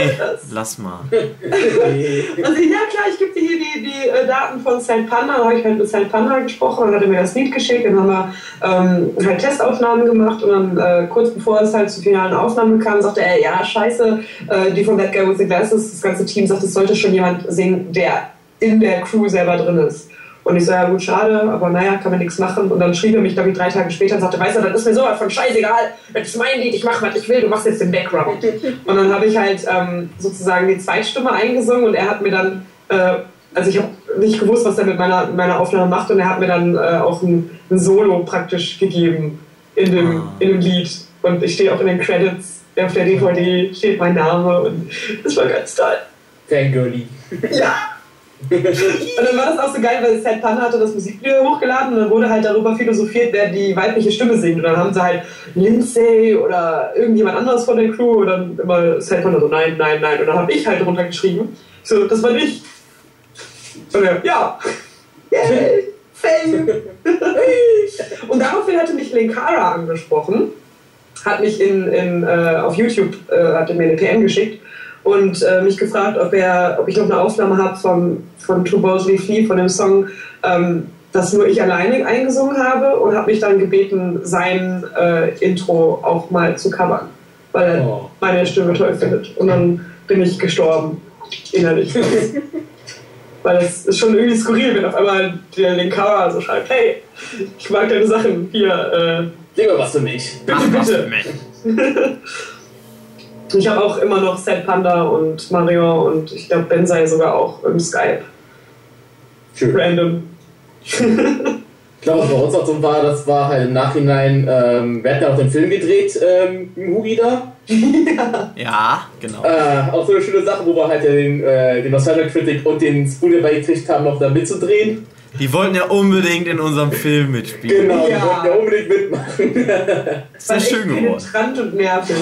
lass mal. Und sie, ja klar, ich gebe dir hier die, die äh, Daten von Saint Panda. Dann habe ich halt mit Saint Panda gesprochen, dann hat er mir das Lied geschickt, dann haben wir ähm, halt Testaufnahmen gemacht und dann äh, kurz bevor es halt zur finalen Aufnahme kam, sagte er, ja scheiße, äh, die von That Guy with the Glasses, das ganze Team sagt, es sollte schon jemand singen, der in der Crew selber drin ist. Und ich so, ja gut, schade, aber naja, kann man nichts machen. Und dann schrieb er mich, glaube ich, drei Tage später und sagte, weißt du, das ist mir sowas von scheißegal, das ist mein Lied, ich mache, was ich will, du machst jetzt den Background. Und dann habe ich halt ähm, sozusagen die Zweitstimme eingesungen und er hat mir dann, äh, also ich habe nicht gewusst, was er mit meiner, meiner Aufnahme macht und er hat mir dann äh, auch ein, ein Solo praktisch gegeben in dem, Ah. in dem Lied. Und ich stehe auch in den Credits, auf der DVD steht mein Name und das war ganz toll. Fangirly. Ja! Und dann war das auch so geil, weil Sad Panda hatte das Musikvideo hochgeladen und dann wurde halt darüber philosophiert, wer die weibliche Stimme singt. Und dann haben sie halt Lindsay oder irgendjemand anderes von der Crew und dann immer Sad Panda so, nein, nein, nein. Und dann habe ich halt drunter geschrieben, so, das war nicht. Und er, ja. Yay! Fame! und daraufhin hatte mich Linkara angesprochen, hat mich in, in, äh, auf YouTube, äh, hat mir eine PM geschickt und äh, mich gefragt, ob, er, ob ich noch eine Aufnahme habe von, von Too Boldly Flee, von dem Song, ähm, das nur ich alleine eingesungen habe und hat mich dann gebeten, sein äh, Intro auch mal zu covern, weil er Oh. meine Stimme toll findet. Und dann bin ich gestorben, innerlich. weil es ist schon irgendwie skurril, wenn auf einmal der Linkara so schreibt, hey, ich mag deine Sachen, hier, äh, mal was für mich. bitte, Mach was bitte. für mich. Ich habe auch immer noch Set Panda und Mario und ich glaube Bensai sogar auch im Skype. Schön. Random. Ich glaube, was bei uns auch so war, das war halt im Nachhinein, ähm, wir hatten ja auch den Film gedreht, ähm, im Hugi da. Ja, genau. Äh, auch so eine schöne Sache, wo wir halt den, äh, den Nostalgia Critic und den Spoon dabei gekriegt haben, noch da mitzudrehen. Die wollten ja unbedingt in unserem Film mitspielen. Genau, die Ja. wollten ja unbedingt mitmachen. Das ist ja schön geworden. penetrant und nervig.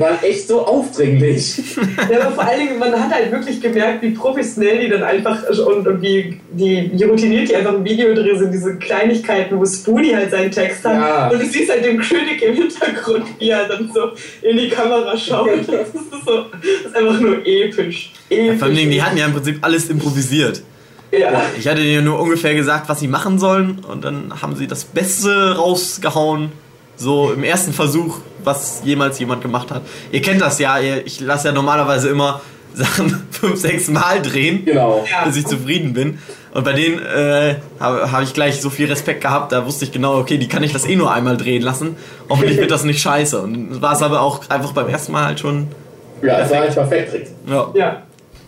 Waren echt so aufdringlich. Ja, aber vor allen Dingen, man hat halt wirklich gemerkt, wie professionell die dann einfach und, und wie, die, wie routiniert die einfach im Video drin sind. Diese Kleinigkeiten, wo Spoonie halt seinen Text hat. Ja. Und du siehst halt den Critic im Hintergrund, wie er dann so in die Kamera schaut. Das ist, so, das ist einfach nur episch. episch. Vor allem, die hatten ja im Prinzip alles improvisiert. Ja. Ich hatte denen nur ungefähr gesagt, was sie machen sollen und dann haben sie das Beste rausgehauen. So im ersten Versuch, was jemals jemand gemacht hat. Ihr kennt das ja, ihr, ich lasse ja normalerweise immer Sachen fünf, sechs Mal drehen, Genau. Bis ich zufrieden bin. Und bei denen äh, habe hab ich gleich so viel Respekt gehabt, da wusste ich genau, okay, die kann ich das eh nur einmal drehen lassen. Hoffentlich wird das nicht scheiße. Und war es aber auch einfach beim ersten Mal halt schon. Ja, es war halt perfekt. Ja. Ja.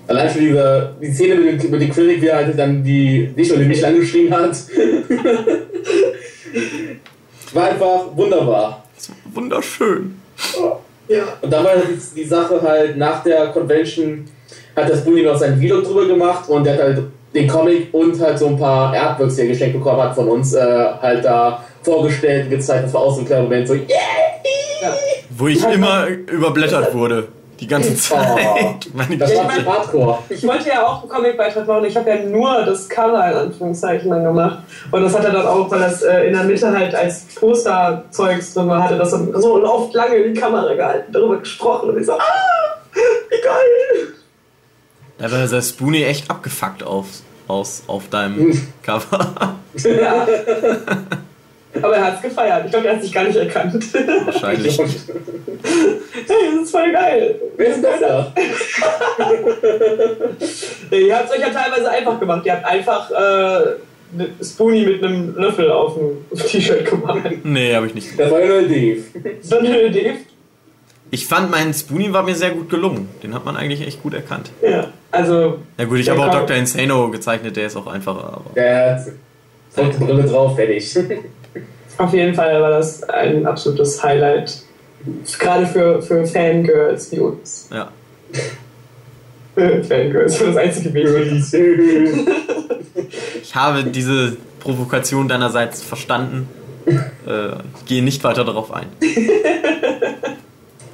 Allein schon diese, die Szene mit dem, mit dem Critic, wie er halt dann die, nicht nur den mich angeschrien hat. war einfach wunderbar. Wunderschön. Ja. Und dann war die, die Sache halt nach der Convention, hat das Bully noch sein Vlog drüber gemacht und der hat halt den Comic und halt so ein paar Artworks, die er geschenkt bekommen hat von uns, äh, halt da vorgestellt und gezeigt. Das war auch so ein kleiner Moment so, yeah! ja. Wo ich immer überblättert wurde. Die ganze Zeit. Meine Das war zu hardcore. Ich wollte ja auch einen Comicbeitrag machen. Ich habe ja nur das Cover in Anführungszeichen dann gemacht. Und das hat er dann auch, weil das äh, in der Mitte halt als Posterzeugs drin war, hatte das so oft lange in die Kamera gehalten, darüber gesprochen. Und ich so, ah, wie geil! Da war der Spoonie echt abgefuckt auf, aus, auf deinem Cover. Ja. Aber er hat es gefeiert. Ich glaube, er hat sich gar nicht erkannt. Wahrscheinlich. hey, das ist voll geil. Wer ist das da? Ihr habt es euch ja teilweise einfach gemacht. Ihr habt einfach äh, ne- Spoonie mit einem Löffel auf dem T-Shirt gemacht. Nee, habe ich nicht. Das war ja nur Dave. So eine Idee. Ich fand, mein Spoonie war mir sehr gut gelungen. Den hat man eigentlich echt gut erkannt. Ja, also Ja gut, ich habe auch Dr. Insano gezeichnet, der ist auch einfacher. Aber Der hat Brille drauf, fertig. auf jeden Fall war das ein absolutes Highlight. Gerade für, für Fangirls wie uns. ja. Äh, Fangirls, das einzige Weg. Ich habe diese Provokation deinerseits verstanden. Äh, ich gehe nicht weiter darauf ein.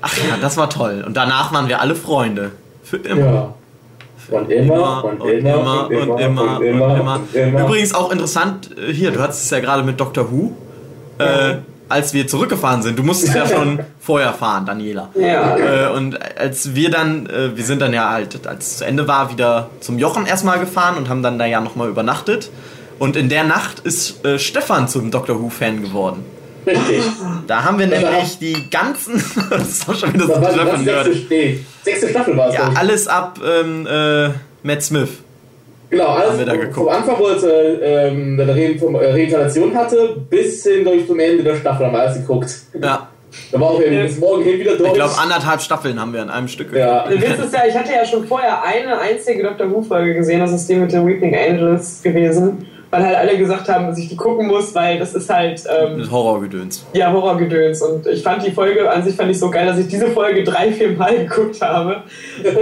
Ach ja, das war toll. Und danach waren wir alle Freunde. Für immer. ja. Und immer, und immer, und immer, und immer, und immer, und immer. Übrigens auch interessant, äh, hier, du hattest es ja gerade mit Dr. Who, äh, als wir zurückgefahren sind. Du musstest ja schon vorher fahren, Daniela. Ja. Äh, und als wir dann, äh, wir sind dann ja halt, als es zu Ende war, wieder zum Jochen erstmal gefahren und haben dann da ja nochmal übernachtet. Und in der Nacht ist äh, Stefan zum Doctor Who-Fan geworden. Richtig. Da haben wir nämlich die ganzen. das ist auch schon wieder so Stefan sechste, gehört. nee, sechste Staffel war es. Ja, alles ab ähm, äh, Matt Smith. Genau, Haben alles wir da vom- Anfang, wo es äh, ähm, eine äh, Reinkarnation hatte, bis hin durch zum Ende der Staffel haben wir alles geguckt. Ja, Da war auch eben bis morgen hin wieder durch. ich glaube anderthalb Staffeln haben wir in einem Stück Ja. Der Witz ist ja, ich hatte ja schon vorher eine einzige Dr. Who-Folge gesehen, das ist die mit den Weeping Angels gewesen. Weil halt alle gesagt haben, dass ich die gucken muss, weil das ist halt ähm, Horrorgedöns. ja Horrorgedöns. Und ich fand die Folge an sich fand ich so geil, dass ich diese Folge drei, vier Mal geguckt habe,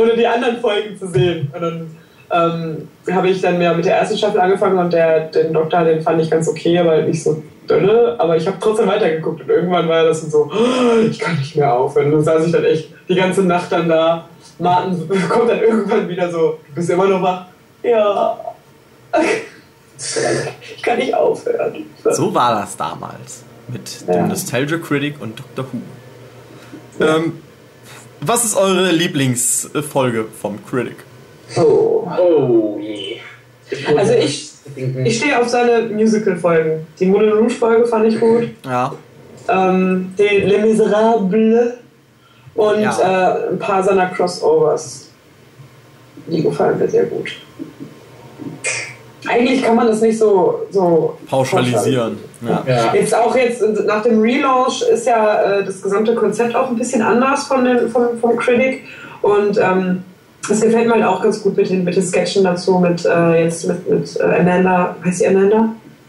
ohne die anderen Folgen zu sehen. Und dann ähm, habe ich dann ja mit der ersten Staffel angefangen und der, den Doktor, den fand ich ganz okay, aber nicht so dünne. Aber ich habe trotzdem weitergeguckt und irgendwann war das dann so, "Oh, ich kann nicht mehr aufhören. Und dann saß ich dann echt die ganze Nacht dann da. Martin kommt dann irgendwann wieder so, du bist immer noch wach? Ja. Ich kann nicht aufhören. So war das damals. Mit Ja. dem Nostalgia Critic und Doctor Who. Ähm, was ist eure Lieblingsfolge vom Critic? Oh. Oh je. Also ich, ich stehe auf seine Musical-Folgen. Die Moulin Rouge-Folge fand ich gut. Ja. Ähm, die Les Miserables und Ja. äh, ein paar seiner Crossovers. Die gefallen mir sehr gut. Eigentlich kann man das nicht so, so Pauschalisieren. Ja. Ja. Jetzt auch jetzt nach dem Relaunch ist ja äh, das gesamte Konzept auch ein bisschen anders von den, vom, vom Critic und ähm, das gefällt mir halt auch ganz gut mit den, mit den Sketchen dazu, mit äh, jetzt mit, mit äh, Amanda, heißt sie Amanda?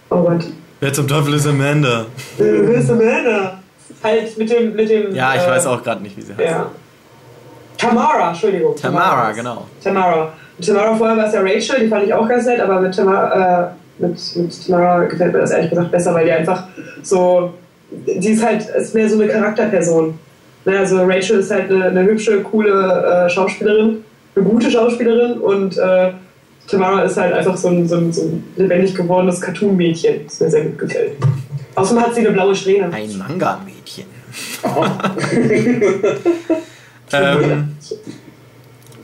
Oh Gott. Wer zum Teufel ist Amanda? Äh, Wer ist Amanda? Halt mit dem, mit dem. Ja, ich äh, weiß auch gerade nicht, wie sie heißt. Ja. Tamara, Entschuldigung. Tamara, genau. Tamara. Mit Tamara vorher war es ja Rachel, die fand ich auch ganz nett, aber mit Tamara, äh, mit, mit Tamara gefällt mir das ehrlich gesagt besser, weil die einfach so, die ist halt, ist mehr so eine Charakterperson. Ne, also Rachel ist halt eine, eine hübsche, coole äh, Schauspielerin, eine gute Schauspielerin und äh, Tamara ist halt einfach so ein, so ein, so ein lebendig gewordenes Cartoon-Mädchen, das mir sehr gut gefällt. Außerdem hat sie eine blaue Strähne. Ein Manga-Mädchen. Oh. Ähm,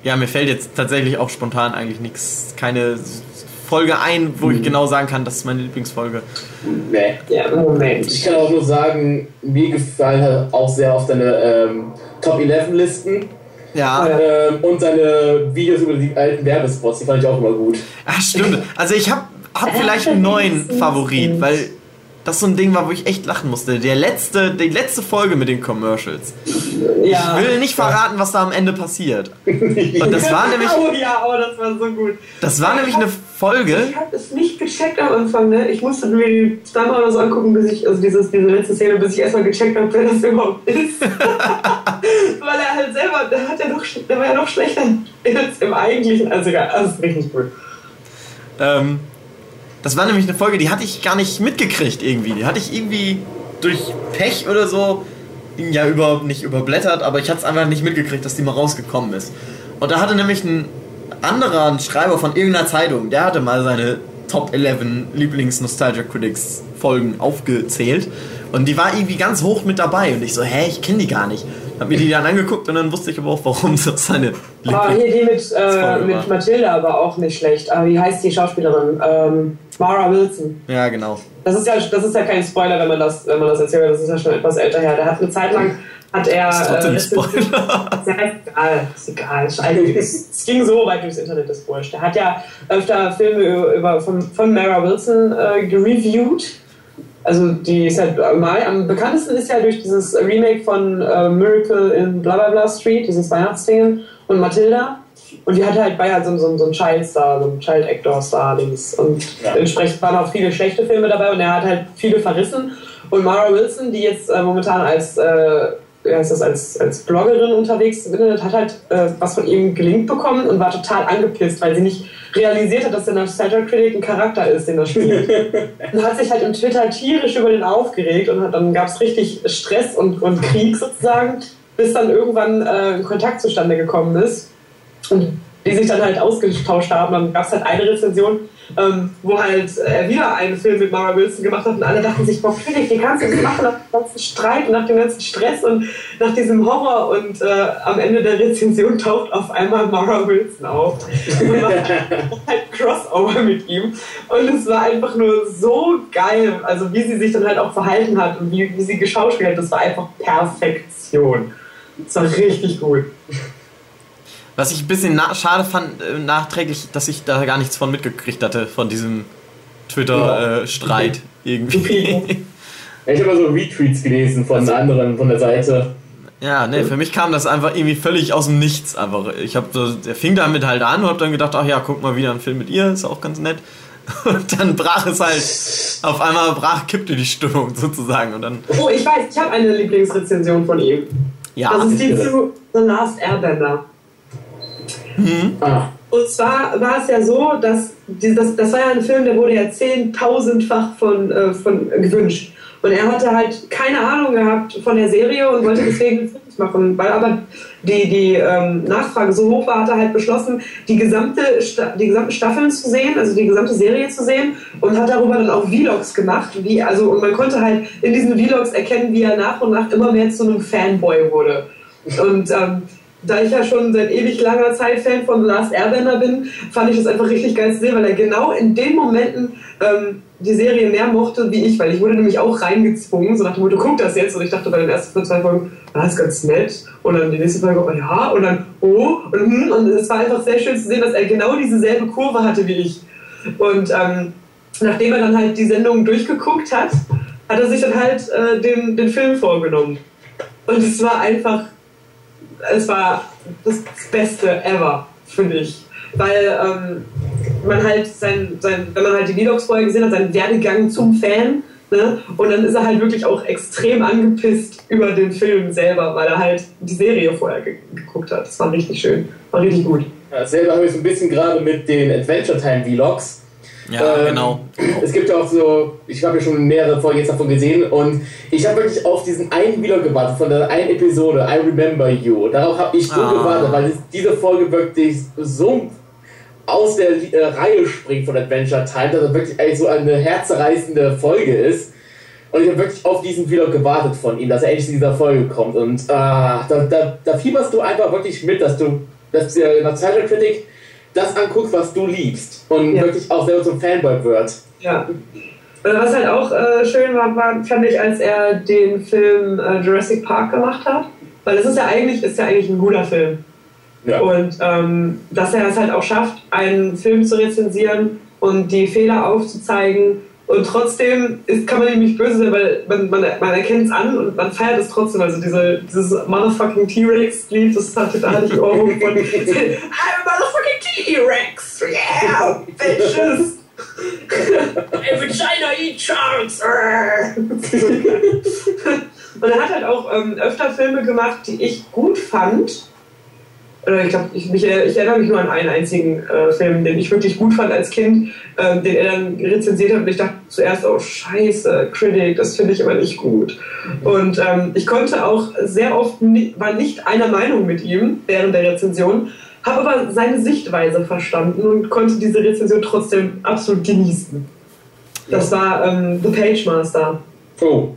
ja, mir fällt jetzt tatsächlich auch spontan eigentlich nichts, keine Folge ein, wo ich genau sagen kann, das ist meine Lieblingsfolge. nee. Ja, Moment. Ich kann auch nur sagen, mir gefallen halt auch sehr oft deine ähm, Top 11 Listen Ja, ähm, und deine Videos über die alten Werbespots, die fand ich auch immer gut. Ach, stimmt. Also ich habe hab vielleicht einen neuen Favorit, weil das so ein Ding war, wo ich echt lachen musste. Der letzte, die letzte Folge mit den Commercials. Ja. Ich will nicht verraten, was da am Ende passiert. Und das war nämlich, Oh ja, oh, das war so gut. das war nämlich eine Folge. Ich habe es nicht gecheckt am Anfang, ne? Ich musste mir die zweimal oder so angucken, bis ich, also dieses, diese letzte Szene, bis ich erstmal gecheckt habe, wer das überhaupt ist. Weil er halt selber, der hat ja noch, der war ja noch schlechter als im eigentlichen, also egal, also das ist richtig cool. Ähm, das war nämlich eine Folge, die hatte ich gar nicht mitgekriegt irgendwie. Die hatte ich irgendwie durch Pech oder so ja über, nicht überblättert, aber ich hatte es einfach nicht mitgekriegt, dass die mal rausgekommen ist. Und da hatte nämlich ein anderer ein Schreiber von irgendeiner Zeitung, der hatte mal seine Top 11 Lieblings-Nostalgia Critics Folgen aufgezählt. Und die war irgendwie ganz hoch mit dabei. Und ich so, hä, ich kenne die gar nicht. Hab mir die dann angeguckt und dann wusste ich aber auch, warum das seine Lieblings... hier die mit, äh, mit Matilda war auch nicht schlecht. Aber wie heißt die Schauspielerin? Ähm, Mara Wilson. Ja, genau. Das ist ja, das ist ja kein Spoiler, wenn man das, wenn man das erzählt. Das ist ja schon etwas älter her. Der hat eine Zeit lang hat er. Das ist trotzdem äh, Spoiler. Ist egal, ist egal. Es ging so weit durchs Internet, ist wurscht. Er hat ja öfter Filme über, über, von, von Mara Wilson äh, gereviewt. Also die ist halt mal, am bekanntesten ist ja durch dieses Remake von äh, Miracle in Blablabla Street, dieses Weihnachtsding und Matilda. Und die hatte halt bei halt so, so, so ein Child-Star, so ein Child-Actor-Star-Dings. Und Ja. entsprechend waren auch viele schlechte Filme dabei und er hat halt viele verrissen. Und Mara Wilson, die jetzt äh, momentan als, äh, wie heißt das, als, als Bloggerin unterwegs ist im Internet, hat halt äh, was von ihm gelingt bekommen und war total angepisst, weil sie nicht realisiert hat, dass der Nostalgia Critic ein Charakter ist, den er spielt. und hat sich halt im Twitter tierisch über den aufgeregt und hat, dann gab es richtig Stress und, und Krieg sozusagen, bis dann irgendwann äh, ein Kontakt zustande gekommen ist und die sich dann halt ausgetauscht haben. Dann gab es halt eine Rezension, ähm, wo halt er wieder einen Film mit Mara Wilson gemacht hat und alle dachten sich, boah, Felix, wie kannst du das machen nach dem ganzen Streit und nach dem ganzen Stress und nach diesem Horror und äh, am Ende der Rezension taucht auf einmal Mara Wilson auf und macht halt Crossover mit ihm und es war einfach nur so geil, also wie sie sich dann halt auch verhalten hat und wie, wie sie geschauspielt hat, das war einfach Perfektion. Das war richtig gut. Was ich ein bisschen na schade fand, äh, nachträglich, dass ich da gar nichts von mitgekriegt hatte, von diesem Twitter-Streit irgendwie. Ja, Ich habe mal so Retweets gelesen von anderen von der Seite. ja, ne, für mich kam das einfach irgendwie völlig aus dem Nichts. Einfach. Ich habe so, der fing damit halt an und hab dann gedacht, ach ja, guck mal wieder einen Film mit ihr, ist auch ganz nett. Und dann brach es halt, auf einmal brach, kippte die Stimmung sozusagen und dann, Oh, ich weiß, ich habe eine Lieblingsrezension von ihm. ja, das ist die zu The Last Airbender. Ah, Und zwar war es ja so, dass dieses, das war ja ein Film, der wurde ja zehntausendfach von, äh, von gewünscht. Und er hatte halt keine Ahnung gehabt von der Serie und wollte deswegen einen Film machen. Weil aber die, die ähm, Nachfrage so hoch war, hat er halt beschlossen, die, gesamte, die gesamten Staffeln zu sehen, also die gesamte Serie zu sehen und hat darüber dann auch Vlogs gemacht. Wie, also, und man konnte halt in diesen Vlogs erkennen, wie er nach und nach immer mehr zu einem Fanboy wurde. Und ähm, da ich ja schon seit ewig langer Zeit Fan von The Last Airbender bin, fand ich das einfach richtig geil zu sehen, weil er genau in den Momenten ähm, die Serie mehr mochte wie ich, weil ich wurde nämlich auch reingezwungen, so nach dem Motto, guck das jetzt. Und ich dachte bei den ersten zwei Folgen, ah, ist ganz nett. Und dann die nächste Folge, oh ja, und dann, oh, und, hm, und es war einfach sehr schön zu sehen, dass er genau dieselbe Kurve hatte wie ich. Und ähm, nachdem er dann halt die Sendung durchgeguckt hat, hat er sich dann halt äh, den, den Film vorgenommen. Und es war einfach, es war das Beste ever, finde ich. Weil ähm, man halt sein, sein, wenn man halt die Vlogs vorher gesehen hat, seinen Werdegang zum Fan, ne? und dann ist er halt wirklich auch extrem angepisst über den Film selber, weil er halt die Serie vorher ge geguckt hat. Das war richtig schön, war richtig gut. Ja, selber habe ich so ein bisschen gerade mit den Adventure Time Vlogs. Ja, ähm, genau. Es gibt ja auch so, ich habe ja schon mehrere Folgen jetzt davon gesehen und ich habe wirklich auf diesen einen Vlog gewartet, von der einen Episode, I Remember You. Darauf habe ich so ah. gewartet, weil diese Folge wirklich so aus der äh, Reihe springt von Adventure Time, dass es wirklich eigentlich so eine herzerreißende Folge ist. Und ich habe wirklich auf diesen Vlog gewartet von ihm, dass er endlich zu dieser Folge kommt. Und ah, da, da, da fieberst du einfach wirklich mit, dass du, dass der Nostalgia Critic das anguckst, was du liebst. Und ja. wirklich auch selber zum Fanboy wird. Ja. Was halt auch äh, schön war, war, fand ich, als er den Film äh, Jurassic Park gemacht hat. Weil das ist ja eigentlich, ist ja eigentlich ein guter Film. Ja. Und ähm, dass er es halt auch schafft, einen Film zu rezensieren und die Fehler aufzuzeigen. Und trotzdem ist, kann man ihm nicht böse sein, weil man, man, man erkennt es an und man feiert es trotzdem. Also diese, dieses motherfucking T-Rex-Lied, das hatte da ich Ohrwurm von I'm a motherfucking T-Rex! Yeah, bitches! Every China eat sharks! und er hat halt auch ähm, öfter Filme gemacht, die ich gut fand oder ich glaube, ich, ich, erinnere mich nur an einen einzigen äh, Film, den ich wirklich gut fand als Kind, äh, den er dann rezensiert hat und ich dachte zuerst, oh scheiße, Critic, das finde ich aber nicht gut. Und ähm, ich konnte auch sehr oft, war nicht einer Meinung mit ihm während der Rezension, habe aber seine Sichtweise verstanden und konnte diese Rezension trotzdem absolut genießen. Das war ähm, The Page Master. Oh.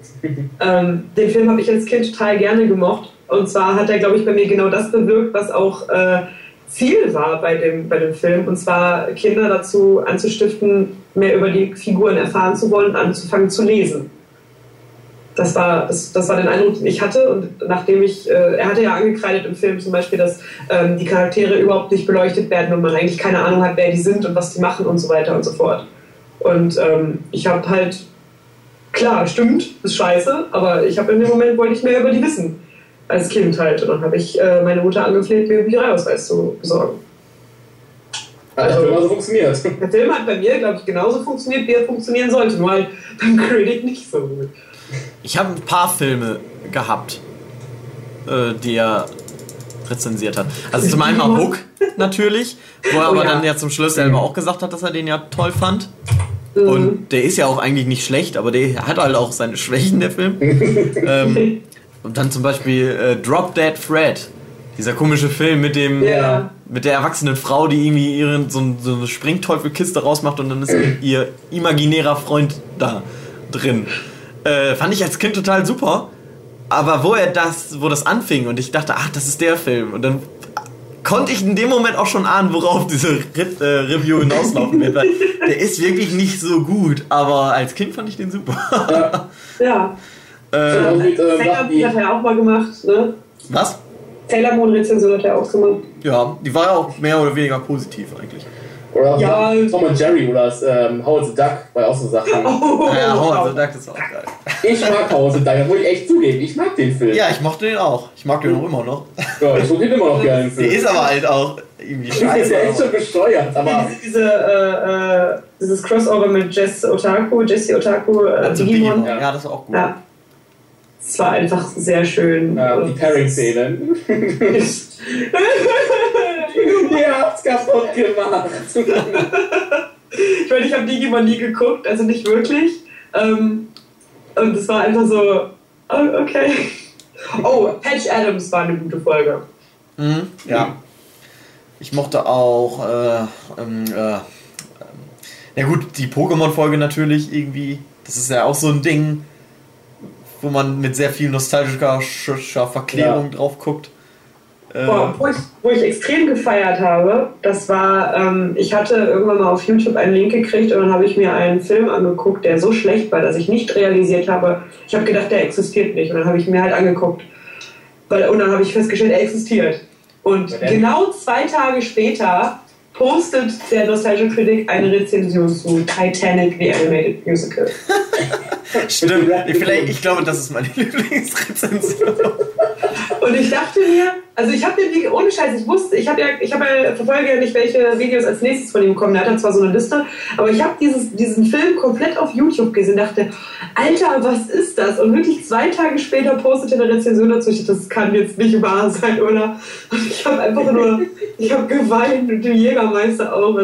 ähm, den Film habe ich als Kind total gerne gemocht und zwar hat er, glaube ich, bei mir genau das bewirkt, was auch äh, Ziel war bei dem, bei dem Film. Und zwar Kinder dazu anzustiften, mehr über die Figuren erfahren zu wollen und anzufangen zu lesen. Das war, das, das war der Eindruck, den ich hatte. Und nachdem ich, äh, er hatte ja angekreidet im Film zum Beispiel, dass ähm, die Charaktere überhaupt nicht beleuchtet werden und man eigentlich keine Ahnung hat, wer die sind und was die machen und so weiter und so fort. Und ähm, ich habe halt, klar, stimmt, ist scheiße, aber ich habe in dem Moment wollte ich mehr über die wissen als Kind halt. Und dann habe ich äh, meine Mutter angefleht, mir Büchereiausweis zu besorgen. Also, also genauso funktioniert. Der Film hat bei mir, glaube ich, genauso funktioniert, wie er funktionieren sollte, nur halt beim Critic nicht so gut. Ich habe ein paar Filme gehabt, äh, die er rezensiert hat. Also zum einen mal Hook natürlich, wo er oh, aber ja. dann ja zum Schluss selber auch gesagt hat, dass er den ja toll fand. Mhm. Und der ist ja auch eigentlich nicht schlecht, aber der hat halt auch seine Schwächen, der Film. ähm, und dann zum Beispiel äh, Drop Dead Fred. Dieser komische Film mit dem yeah. mit der erwachsenen Frau, die irgendwie ihren, so, so eine Springteufelkiste rausmacht und dann ist ihr imaginärer Freund da drin. Äh, fand ich als Kind total super. Aber wo er das, wo das anfing und ich dachte, ach, das ist der Film. Und dann konnte ich in dem Moment auch schon ahnen, worauf diese Re äh, Review hinauslaufen wird. Weil der ist wirklich nicht so gut, aber als Kind fand ich den super. Ja. ja. Äh, mit, äh, Sailor Moon hat er auch mal gemacht, ne? Was? Sailor Moon Rezension hat er auch gemacht. Ja, die war ja auch mehr oder weniger positiv eigentlich. Oder ja, Tom und Jerry oder das, ähm, Howard the Duck war auch so Sachen. Oh, ja, Howard the Duck ist auch geil. Ich mag Howard the Duck, das muss ich echt zugeben. Ich mag den Film. Ja, ich mochte den auch. Ich mag den auch immer noch. Ja, ich finde den immer noch gerne. Der ist aber halt auch irgendwie scheiße. ist ja echt schon gesteuert. Aber diese, diese äh, äh, dieses Crossover mit Jess Otaku, Jessie Otaku, äh, also Digimon. Ja. ja, das war auch gut. Ja. Es war einfach sehr schön. Ja, die Pairing-Szenen. Ihr habt's kaputt gemacht. ich meine, ich habe Digimon nie geguckt, also nicht wirklich. Ähm, und es war einfach so, oh, okay. Oh, Patch Adams war eine gute Folge. Mhm, ja. Ich mochte auch, äh, ähm, äh, ähm, ja gut, die Pokémon-Folge natürlich irgendwie. Das ist ja auch so ein Ding wo man mit sehr viel nostalgischer Verklärung ja. drauf guckt. Boah, wo, ich, wo ich extrem gefeiert habe, das war, ähm, ich hatte irgendwann mal auf YouTube einen Link gekriegt und dann habe ich mir einen Film angeguckt, der so schlecht war, dass ich nicht realisiert habe, ich habe gedacht, der existiert nicht. Und dann habe ich mir halt angeguckt. Weil, und dann habe ich festgestellt, er existiert. Und genau zwei Tage später postet der Nostalgia Critic eine Rezension zu Titanic, the Animated Musical. Stimmt. Vielleicht, ich glaube, das ist meine Lieblingsrezension. Und ich dachte mir, also ich habe den ohne Scheiß, ich wusste, ich habe ja, ich habe ja, verfolge ja nicht, welche Videos als nächstes von ihm kommen. Er hat zwar so eine Liste, aber ich habe diesen Film komplett auf YouTube gesehen, dachte, Alter, was ist das? Und wirklich zwei Tage später postete eine Rezension dazu. Ich dachte, das kann jetzt nicht wahr sein, oder? Und ich habe einfach nur, ich habe geweint und den Jägermeister auch.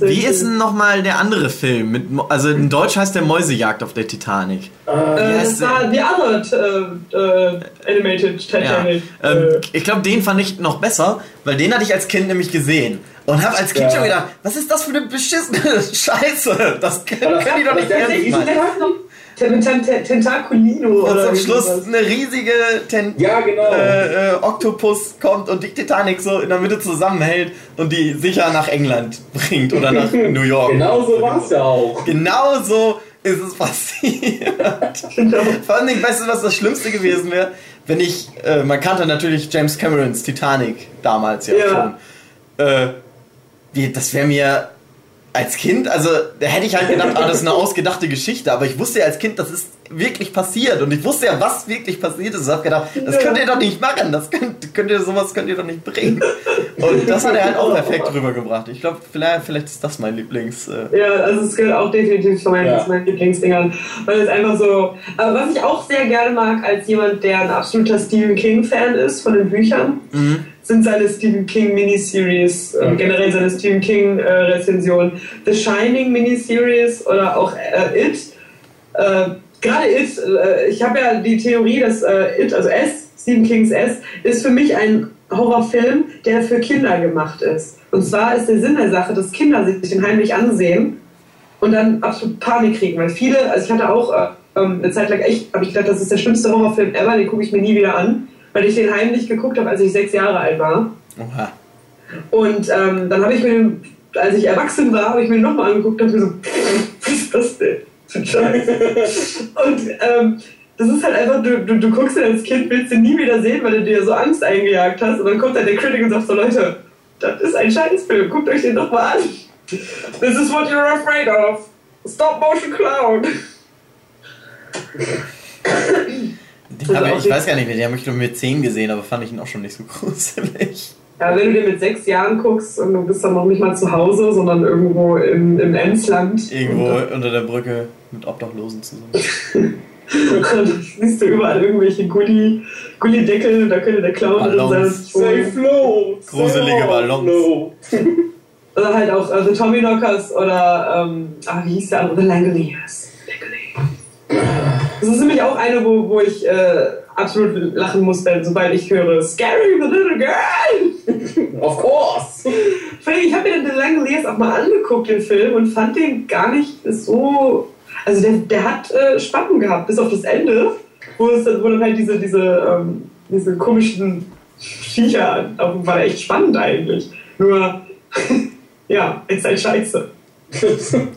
Wie ist denn nochmal der andere Film? Mit, also in Deutsch heißt der Mäusejagd auf der Titanic. Äh, das war The Other äh, äh, Animated Titanic. Ja. Ähm, ich glaube, den fand ich noch besser, weil den hatte ich als Kind nämlich gesehen. Und habe als Kind ja. schon gedacht, was ist das für eine beschissene Scheiße? Das können, können die doch nicht ernst meinen. Tentaculino und zum Schluss was. eine riesige Ten ja, genau. äh, äh, Oktopus kommt und die Titanic so in der Mitte zusammenhält und die sicher nach England bringt oder nach New York. Genau so war es ja auch. Genau so ist es passiert. Vor allem, weißt du, was das Schlimmste gewesen wäre? Wenn ich, äh, man kannte natürlich James Camerons Titanic damals ja, ja. schon. Äh, das wäre mir als Kind, also da hätte ich halt gedacht, ah, das ist eine ausgedachte Geschichte, aber ich wusste ja als Kind, das ist wirklich passiert und ich wusste ja, was wirklich passiert ist. Ich habe gedacht, das könnt ihr doch nicht machen, das könnt, könnt ihr sowas könnt ihr doch nicht bringen. Und das hat er halt auch perfekt rübergebracht. Ich glaube, vielleicht, vielleicht ist das mein Lieblings. Äh ja, also es gehört auch definitiv zu meinen, ja. meinen Lieblingsdingern, weil es einfach so. Aber was ich auch sehr gerne mag als jemand, der ein absoluter Stephen King Fan ist von den Büchern. Mhm sind seine Stephen King Miniseries, äh, generell seine Stephen King äh, Rezensionen. The Shining Miniseries oder auch äh, It. Äh, Gerade It, äh, ich habe ja die Theorie, dass äh, It, also S, Stephen Kings S, ist für mich ein Horrorfilm, der für Kinder gemacht ist. Und zwar ist der Sinn der Sache, dass Kinder sich den heimlich ansehen und dann absolut Panik kriegen. Weil viele, also ich hatte auch ähm, eine Zeit lang echt, habe ich gedacht, das ist der schlimmste Horrorfilm ever, den gucke ich mir nie wieder an weil ich den heimlich geguckt habe, als ich sechs Jahre alt war. Oha. Und ähm, dann habe ich mir, als ich erwachsen war, habe ich mir nochmal angeguckt und habe mir so, was ist das denn und ähm, das ist halt einfach, du, du, du guckst den als Kind, willst den nie wieder sehen, weil du dir so Angst eingejagt hast. Und dann kommt halt der Critic und sagt so, Leute, das ist ein Scheißfilm, guckt euch den doch mal an. This is what you're afraid of. Stop motion clown. Den also ich, weiß gar nicht mehr, den habe ich nur mit 10 gesehen, aber fand ich ihn auch schon nicht so gruselig. Ja, wenn du den mit sechs Jahren guckst und du bist dann noch nicht mal zu Hause, sondern irgendwo im, im Emsland. Irgendwo unter der Brücke mit Obdachlosen zusammen. dann siehst du überall irgendwelche Gulli, Gullideckel und da könnte der Clown drin sein. Say flow! Gruselige Ballons. oder halt auch The Tommy Knockers oder, ähm, ah, wie hieß der andere? The Langoliers. Das ist nämlich auch eine, wo, wo ich äh, absolut lachen muss, denn sobald ich höre Scary the Little Girl. Of course. Ich habe mir den Langoliers auch mal angeguckt, den Film, und fand den gar nicht so. Also der, der hat äh, Spannung gehabt, bis auf das Ende, wo, es, wo dann halt diese, diese, ähm, diese komischen Viecher, war echt spannend eigentlich. Nur, ja, ist halt scheiße.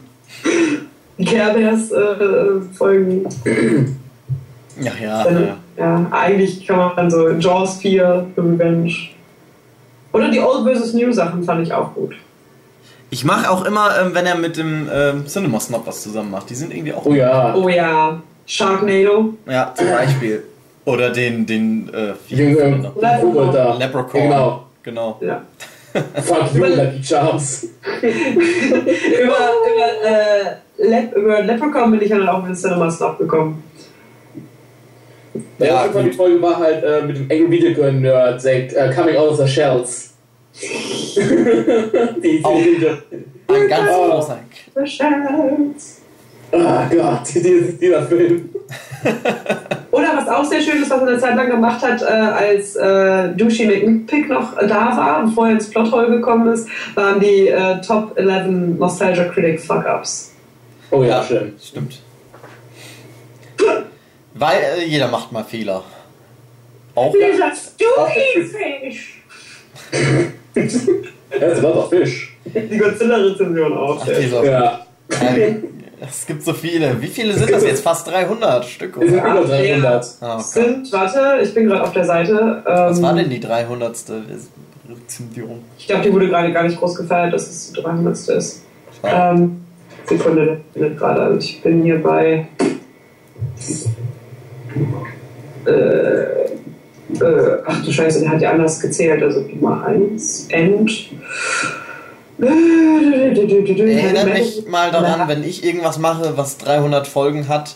Bears äh, Folgen. Ja, ja, Seine, ja. Ja, eigentlich kann man dann so Jaws 4, The Revenge. Oder die Old vs. New Sachen fand ich auch gut. Ich mache auch immer, ähm, wenn er mit dem ähm, Cinema Snob was zusammen macht. Die sind irgendwie auch. Oh ja. Oh ja. Sharknado. Ja, zum Beispiel. Oder den, den, äh, Jungen Leprechaun. Leprechaun. Genau. Genau. Ja. Fuck you, Lucky Charms. über, über, äh, Lep über Leprechaun bin ich dann auch mit dem Cinema Snob gekommen. Ja, ja die Folge war halt äh, mit dem engen Videogame-Nerd, äh, Coming Out of the Shells. die auch ein ganz oh. großer The Shells. Ah oh Gott, dieser Film. Oder was auch sehr schön ist, was er eine Zeit lang gemacht hat, äh, als äh, Douchey McPick noch da war, bevor er ins Plothole gekommen ist, waren die äh, Top 11 Nostalgia Critic Fuck-Ups. Oh ja, schön. Stimmt. Weil äh, jeder macht mal Fehler. Auch. Wie sagst du Fisch? das war doch Fisch. Die Godzilla-Rezension auch. Ach, ja. Es gibt so viele. Wie viele sind das jetzt? Fast 300 Stück, oder? Es sind über 300. Ah, okay. Sind, warte, ich bin gerade auf der Seite. Ähm, Was war denn die 300. Rezension. Ich glaube, die wurde gerade gar nicht groß gefeiert, dass es die 300. ist. Ähm, Sekunde, gerade. Also ich bin hier bei. Äh, äh, ach du Scheiße, der hat ja anders gezählt. Also Nummer 1, End. Erinnert mich mal daran, wenn ich irgendwas mache, was 300 Folgen hat,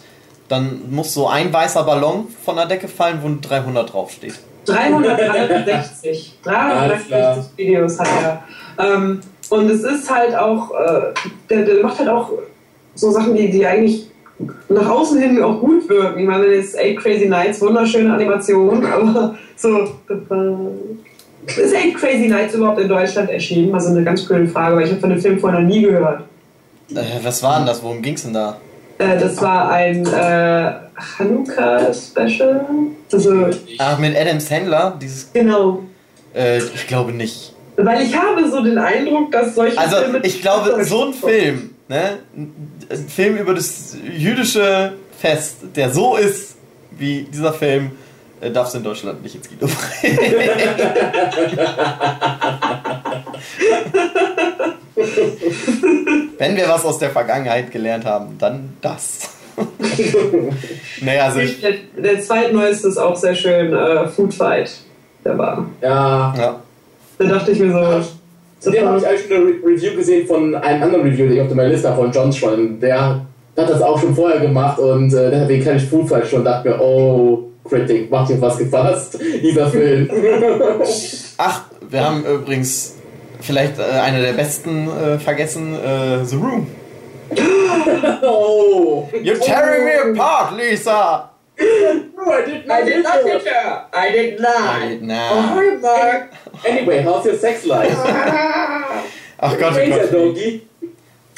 dann muss so ein weißer Ballon von der Decke fallen, wo ein 300 draufsteht. 363. Alles klar. 363 Videos hat er. Ähm, und es ist halt auch, äh, der, der macht halt auch so Sachen, die, die eigentlich nach außen hin auch gut wirken. Ich meine, jetzt Eight Crazy Nights, wunderschöne Animation, aber so. Ist Eight Crazy Nights überhaupt in Deutschland erschienen? Also eine ganz coole Frage, weil ich habe von dem Film vorher noch nie gehört. Äh, was war denn das? Worum ging's denn da? Äh, das war ein äh, Hanukkah-Special. Also, Ach, mit Adam Sandler? Dieses. genau. Äh, ich glaube nicht. Weil ich habe so den Eindruck, dass solche Also, Filme. ich glaube, so ein Film, ne? Ein Film über das jüdische Fest, der so ist wie dieser Film, äh, darf es in Deutschland nicht ins Kino bringen. Wenn wir was aus der Vergangenheit gelernt haben, dann das. naja, also ich, Der, der zweitneueste ist auch sehr schön, äh, Food Fight. Der war. Ja. ja. Da dachte ich mir so. Zudem habe ich eigentlich schon eine Re Review gesehen von einem anderen Review, den ich auf der Liste habe, von John Schwan. Der hat das auch schon vorher gemacht und äh, deswegen kann ich Food Fight schon und dachte mir, oh, Critic, macht dir was gefasst, dieser Film. Ach, wir haben übrigens vielleicht äh, eine der besten äh, vergessen, äh, The Room. oh. You're tearing me apart, Lisa! No, I did not hit her. I did not. Na. hi, Mark. Anyway, how's your sex life? Ach Gott, oh Laser, Gott. Doggy.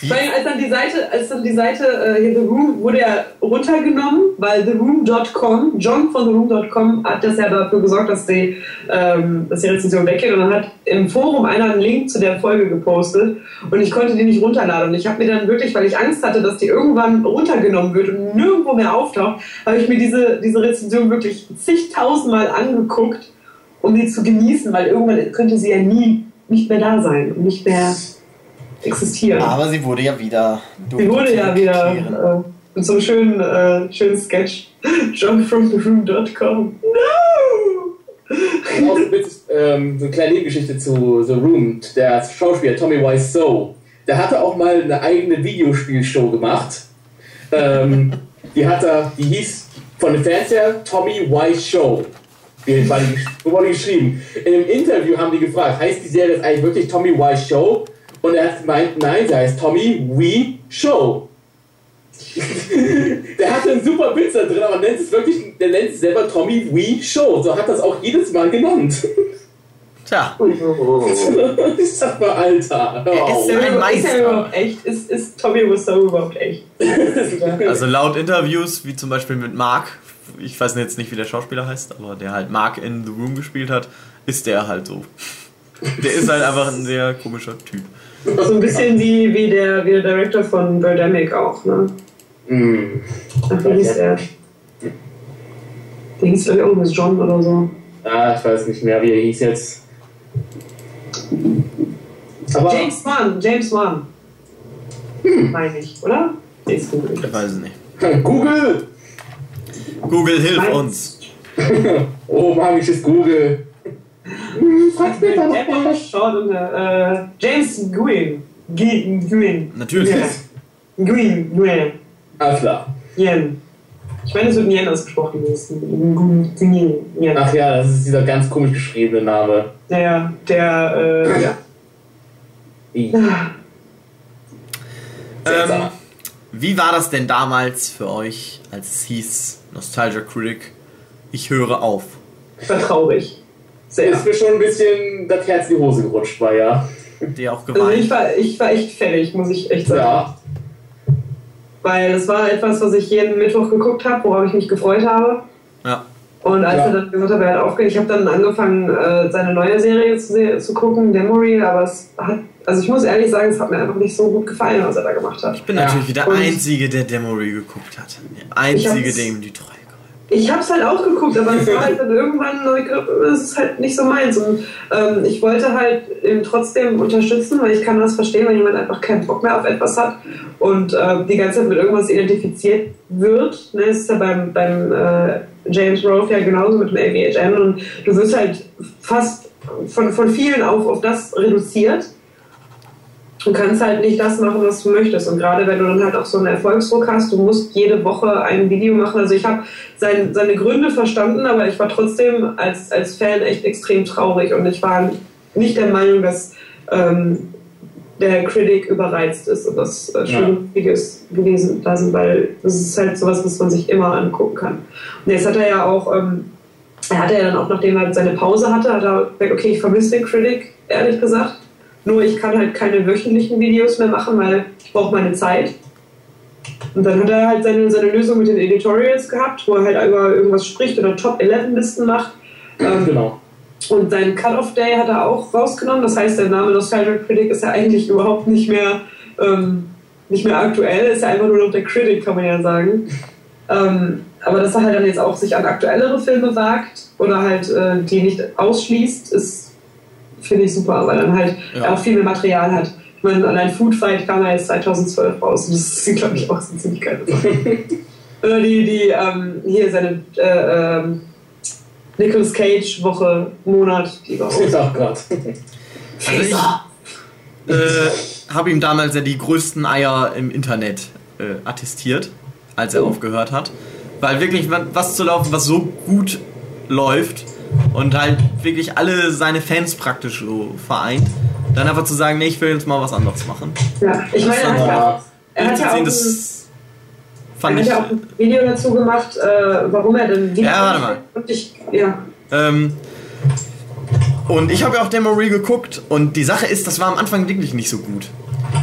Allem, als dann die Seite, als dann die Seite äh, hier The Room wurde ja runtergenommen, weil TheRoom.com, John von TheRoom.com hat das ja dafür gesorgt, dass die, ähm, dass die Rezension weggeht. Und dann hat im Forum einer einen Link zu der Folge gepostet und ich konnte die nicht runterladen. Und ich habe mir dann wirklich, weil ich Angst hatte, dass die irgendwann runtergenommen wird und nirgendwo mehr auftaucht, habe ich mir diese, diese Rezension wirklich zigtausendmal angeguckt, um die zu genießen, weil irgendwann könnte sie ja nie nicht mehr da sein und nicht mehr existieren. Aber sie wurde ja wieder. Sie wurde ja wieder äh, mit so einem schönen, äh, schönen Sketch. Jump from the room.com. No! Auch mit, ähm, so eine kleine Nebengeschichte zu The Room. Der Schauspieler Tommy Wiseau, der hatte auch mal eine eigene Videospielshow gemacht. Ähm, die hat er, die hieß von dem Fernseher Tommy Wise Show. Die war die, wurde die geschrieben. In einem Interview haben die gefragt, heißt die Serie jetzt eigentlich wirklich Tommy Wise Show? Und er hat gemeint, nein, sie heißt Tommy We Show. der hatte einen super Witz da drin, aber nennt es wirklich, der nennt es selber Tommy We Show. So hat das auch jedes Mal genannt. Tja, ich sag mal, Alter. Er auf. ist ja- ein Ist Meister. er überhaupt echt? Ist, ist Tommy Wiseau überhaupt echt? also laut Interviews, wie zum Beispiel mit Mark, ich weiß jetzt nicht, wie der Schauspieler heißt, aber der halt Mark in The Room gespielt hat, ist der halt so. Der ist halt einfach ein sehr komischer Typ. So ein bisschen wie, wie, der, wie der Director von Birdemic auch, ne? Hm. Ach, wie hieß der? Der hieß ich irgendwas John oder so. Ah, ich weiß nicht mehr, wie er hieß jetzt. Aber James Wan, James Wan. Meine ich, oder? Jetzt google ich. Ich weiß es nicht. Google! Google, hilf Meins. uns. Oh, magisches Google. Frag später Der nochmal. war Short und der, äh, James Gwyn. G- Gwyn. Natürlich. Ja. Gwyn, Gwyn. Alles klar. Yen. Ich meine, es wird Yen ausgesprochen. Yen. Ach ja, das ist dieser ganz komisch geschriebene Name. Naja, der, äh, ja. I. Ähm, wie war das denn damals für euch, als es hieß, Nostalgia Critic, ich höre auf? war traurig. Sehr. Ist mir schon ein bisschen das Herz in die Hose gerutscht, war ja. Der auch Also ich geweint. war, ich war echt fertig, muss ich echt sagen. Ja. Weil es war etwas, was ich jeden Mittwoch geguckt habe, worauf ich mich gefreut habe. Ja. Und als Ja. er dann gesagt hat, er hat aufgehört, ich habe dann angefangen, äh, seine neue Serie zu, zu gucken, Demory, aber es hat, also ich muss ehrlich sagen, es hat mir einfach nicht so gut gefallen, was er da gemacht hat. Ich bin Ja. natürlich wieder Und- Einzige, der Demory geguckt hat. Der Einzige, der ihm die Treue gehalten ich habe es halt auch geguckt, aber es war halt dann irgendwann, das ist halt nicht so meins. Und ähm, ich wollte halt ihn trotzdem unterstützen, weil ich kann das verstehen, wenn jemand einfach keinen Bock mehr auf etwas hat und äh, die ganze Zeit mit irgendwas identifiziert wird. Ne, ist ja beim, beim äh, James Rolfe ja genauso mit dem AVHN und du wirst halt fast von, von vielen auf, auf das reduziert du kannst halt nicht das machen, was du möchtest. Und gerade wenn du dann halt auch so einen Erfolgsdruck hast, du musst jede Woche ein Video machen. Also ich habe sein, seine Gründe verstanden, aber ich war trotzdem als, als Fan echt extrem traurig und ich war nicht der Meinung, dass ähm, der Critic überreizt ist und das äh, schon ja. gewesen da sind, weil das ist halt sowas, was man sich immer angucken kann. Und jetzt hat er ja auch, ähm, er hatte ja dann auch, nachdem er seine Pause hatte, hat er gesagt, okay, ich vermisse den Critic, ehrlich gesagt nur ich kann halt keine wöchentlichen Videos mehr machen, weil ich brauche meine Zeit. Und dann hat er halt seine, seine Lösung mit den Editorials gehabt, wo er halt über irgendwas spricht oder Top-11-Listen macht. Ähm, genau. Und seinen Cut-Off-Day hat er auch rausgenommen. Das heißt, der Name Nostalgia Critic ist ja eigentlich überhaupt nicht mehr, ähm, nicht mehr aktuell. Ist ja einfach nur noch der Critic, kann man ja sagen. Ähm, aber dass er halt dann jetzt auch sich an aktuellere Filme wagt oder halt äh, die nicht ausschließt, ist finde ich super, weil dann halt ja. auch viel mehr Material hat. Ich meine, allein Food Fight kam ja jetzt 2012 raus und das ist, glaube ich, auch so ziemlich geil. Oder die, die ähm, hier seine äh, ähm, Nicolas Cage Woche, Monat, die war auch. Oh Gott. Also ich äh, habe ihm damals ja die größten Eier im Internet äh, attestiert, als er oh. aufgehört hat. Weil wirklich was zu laufen, was so gut läuft, und halt wirklich alle seine Fans praktisch so vereint, dann einfach zu sagen, nee, ich will jetzt mal was anderes machen. Ja, ich meine, er hat ja, er hat ja auch das fand er hat ja auch ein Video dazu gemacht, äh, warum er denn Video Ja, warte mal. Und ich, ja. Ähm, und ich habe ja auch Demo Reel geguckt und die Sache ist, das war am Anfang wirklich nicht so gut.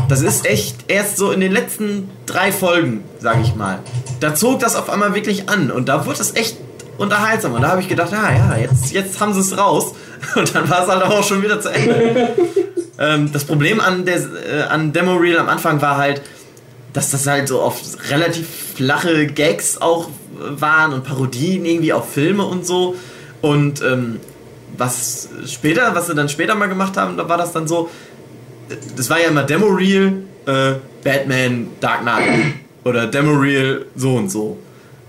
Das ist echt erst so in den letzten drei Folgen, sage ich mal. Da zog das auf einmal wirklich an und da wurde es echt unterhaltsam. Und da habe ich gedacht, ja, ja, jetzt, jetzt haben sie es raus. Und dann war es halt auch schon wieder zu Ende. ähm, das Problem an, der, äh, an Demo Reel am Anfang war halt, dass das halt so oft relativ flache Gags auch waren und Parodien irgendwie auf Filme und so. Und ähm, was später, was sie dann später mal gemacht haben, da war das dann so, das war ja immer Demo Reel, äh, Batman, Dark Knight oder Demo Reel so und so.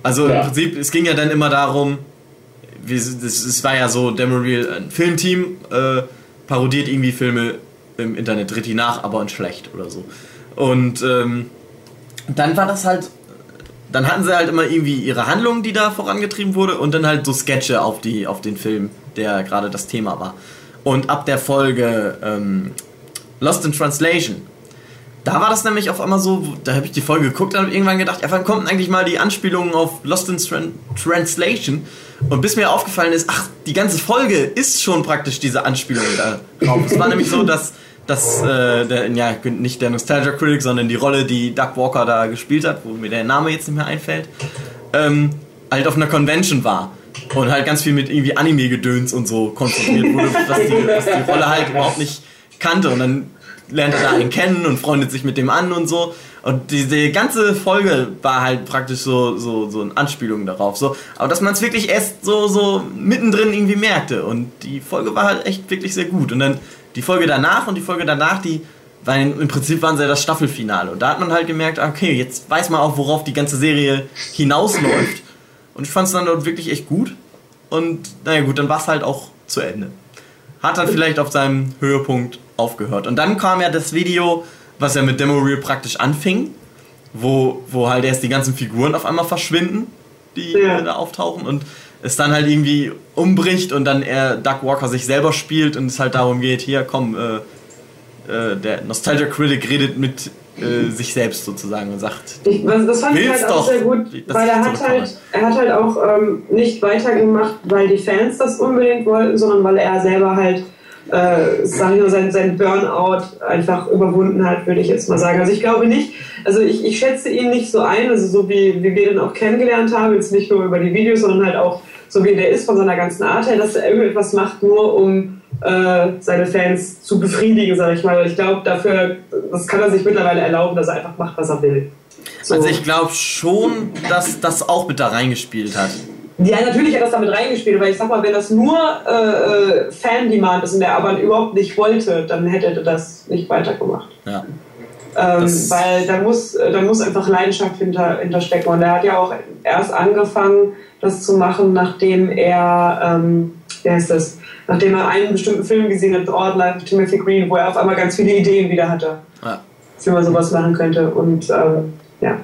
Also ja. im Prinzip, es ging ja dann immer darum, es war ja so, Demoreal, ein Filmteam, äh, parodiert irgendwie Filme im Internet, tritt die nach, aber in schlecht oder so. Und ähm, dann war das halt, dann hatten sie halt immer irgendwie ihre Handlung, die da vorangetrieben wurde, und dann halt so Sketche auf, die, auf den Film, der gerade das Thema war. Und ab der Folge ähm, Lost in Translation da war das nämlich auf einmal so, da habe ich die Folge geguckt und habe irgendwann gedacht, ja, wann kommt eigentlich mal die Anspielung auf Lost in Tran Translation? Und bis mir aufgefallen ist, ach, die ganze Folge ist schon praktisch diese Anspielung da drauf. es war nämlich so, dass, dass äh, der, ja, nicht der Nostalgia Critic, sondern die Rolle, die Doug Walker da gespielt hat, wo mir der Name jetzt nicht mehr einfällt, ähm, halt auf einer Convention war. Und halt ganz viel mit irgendwie Anime-Gedöns und so konfrontiert wurde, was die, was die Rolle halt überhaupt nicht kannte. Und dann lernt er da einen kennen und freundet sich mit dem an und so. Und diese ganze Folge war halt praktisch so, so, so eine Anspielung darauf. So. Aber dass man es wirklich erst so, so mittendrin irgendwie merkte. Und die Folge war halt echt wirklich sehr gut. Und dann die Folge danach und die Folge danach, die weil im Prinzip waren sie ja das Staffelfinale. Und da hat man halt gemerkt, okay, jetzt weiß man auch, worauf die ganze Serie hinausläuft. Und ich fand es dann dort wirklich echt gut. Und naja gut, dann war es halt auch zu Ende. Hat dann vielleicht auf seinem Höhepunkt aufgehört. Und dann kam ja das Video, was ja mit Demo Reel praktisch anfing, wo, wo halt erst die ganzen Figuren auf einmal verschwinden, die ja. da auftauchen und es dann halt irgendwie umbricht und dann er Doug Walker sich selber spielt und es halt darum geht, hier komm, äh, äh, der Nostalgia Critic redet mit äh, sich selbst sozusagen und sagt. Ich, das fand ich halt auch sehr gut, weil er hat, halt, er hat halt auch ähm, nicht weitergemacht, weil die Fans das unbedingt wollten, sondern weil er selber halt äh, sag ich mal, sein, sein Burnout einfach überwunden hat, würde ich jetzt mal sagen. Also ich glaube nicht, also ich, ich schätze ihn nicht so ein, also so wie, wie wir ihn auch kennengelernt haben, jetzt nicht nur über die Videos, sondern halt auch so wie der ist von seiner ganzen Art her, dass er irgendetwas macht, nur um äh, seine Fans zu befriedigen, sage ich mal. Ich glaube, dafür, das kann er sich mittlerweile erlauben, dass er einfach macht, was er will. So. Also ich glaube schon, dass das auch mit da reingespielt hat. Ja, natürlich hat das damit reingespielt, aber ich sag mal, wenn das nur äh, äh Fan-Demand ist und der aber überhaupt nicht wollte, dann hätte er das nicht weitergemacht. Ja. Ähm, weil da muss, da muss einfach Leidenschaft hinter, hinterstecken. Und er hat ja auch erst angefangen, das zu machen, nachdem er, ähm, wie heißt das, nachdem er einen bestimmten Film gesehen hat, The Odd Life of Timothy Green, wo er auf einmal ganz viele Ideen wieder hatte, ja. wie man sowas machen könnte. Und ähm, ja.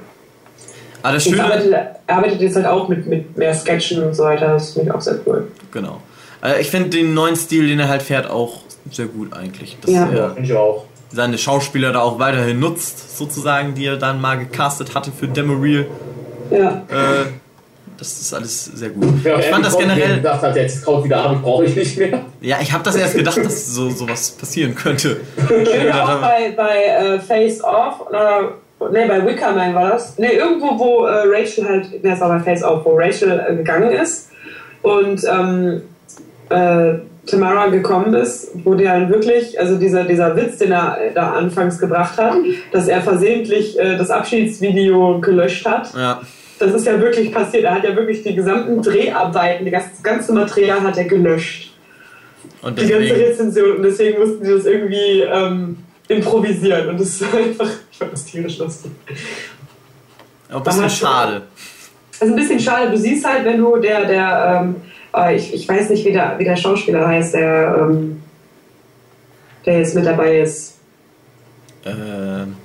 Aber das Schöne, arbeitet, er arbeitet jetzt halt auch mit, mit mehr Sketchen und so weiter. Das finde ich auch sehr cool. Genau. Also ich finde den neuen Stil, den er halt fährt, auch sehr gut eigentlich. Das, ja, ja finde ich auch. Seine Schauspieler da auch weiterhin nutzt, sozusagen, die er dann mal gecastet hatte für Demoreal. Ja. Äh, das ist alles sehr gut. Ja, ich fand das generell. gedacht hat, jetzt kommt wieder ab, brauche ich nicht mehr. Ja, ich habe das erst gedacht, dass so sowas passieren könnte. Ich bin auch bei, bei äh, Face Off oder Ne, bei Wickerman war das. Ne, irgendwo, wo äh, Rachel halt, ne, es war bei Face Off, wo Rachel äh, gegangen ist und ähm, äh, Tamara gekommen ist, wo der dann wirklich, also dieser, dieser Witz, den er da anfangs gebracht hat, dass er versehentlich äh, das Abschiedsvideo gelöscht hat. Ja. Das ist ja wirklich passiert. Er hat ja wirklich die gesamten Dreharbeiten, das ganze Material hat er gelöscht. Und die ganze Rezension. Und deswegen mussten sie das irgendwie ähm, improvisieren. Und das ist einfach ich fand das tierisch lustig. Ein bisschen schade. Also ein bisschen schade. Du siehst halt, wenn du der, der, ähm, äh, ich, ich weiß nicht, wie der, wie der Schauspieler heißt, der, ähm, der jetzt mit dabei ist. Ähm.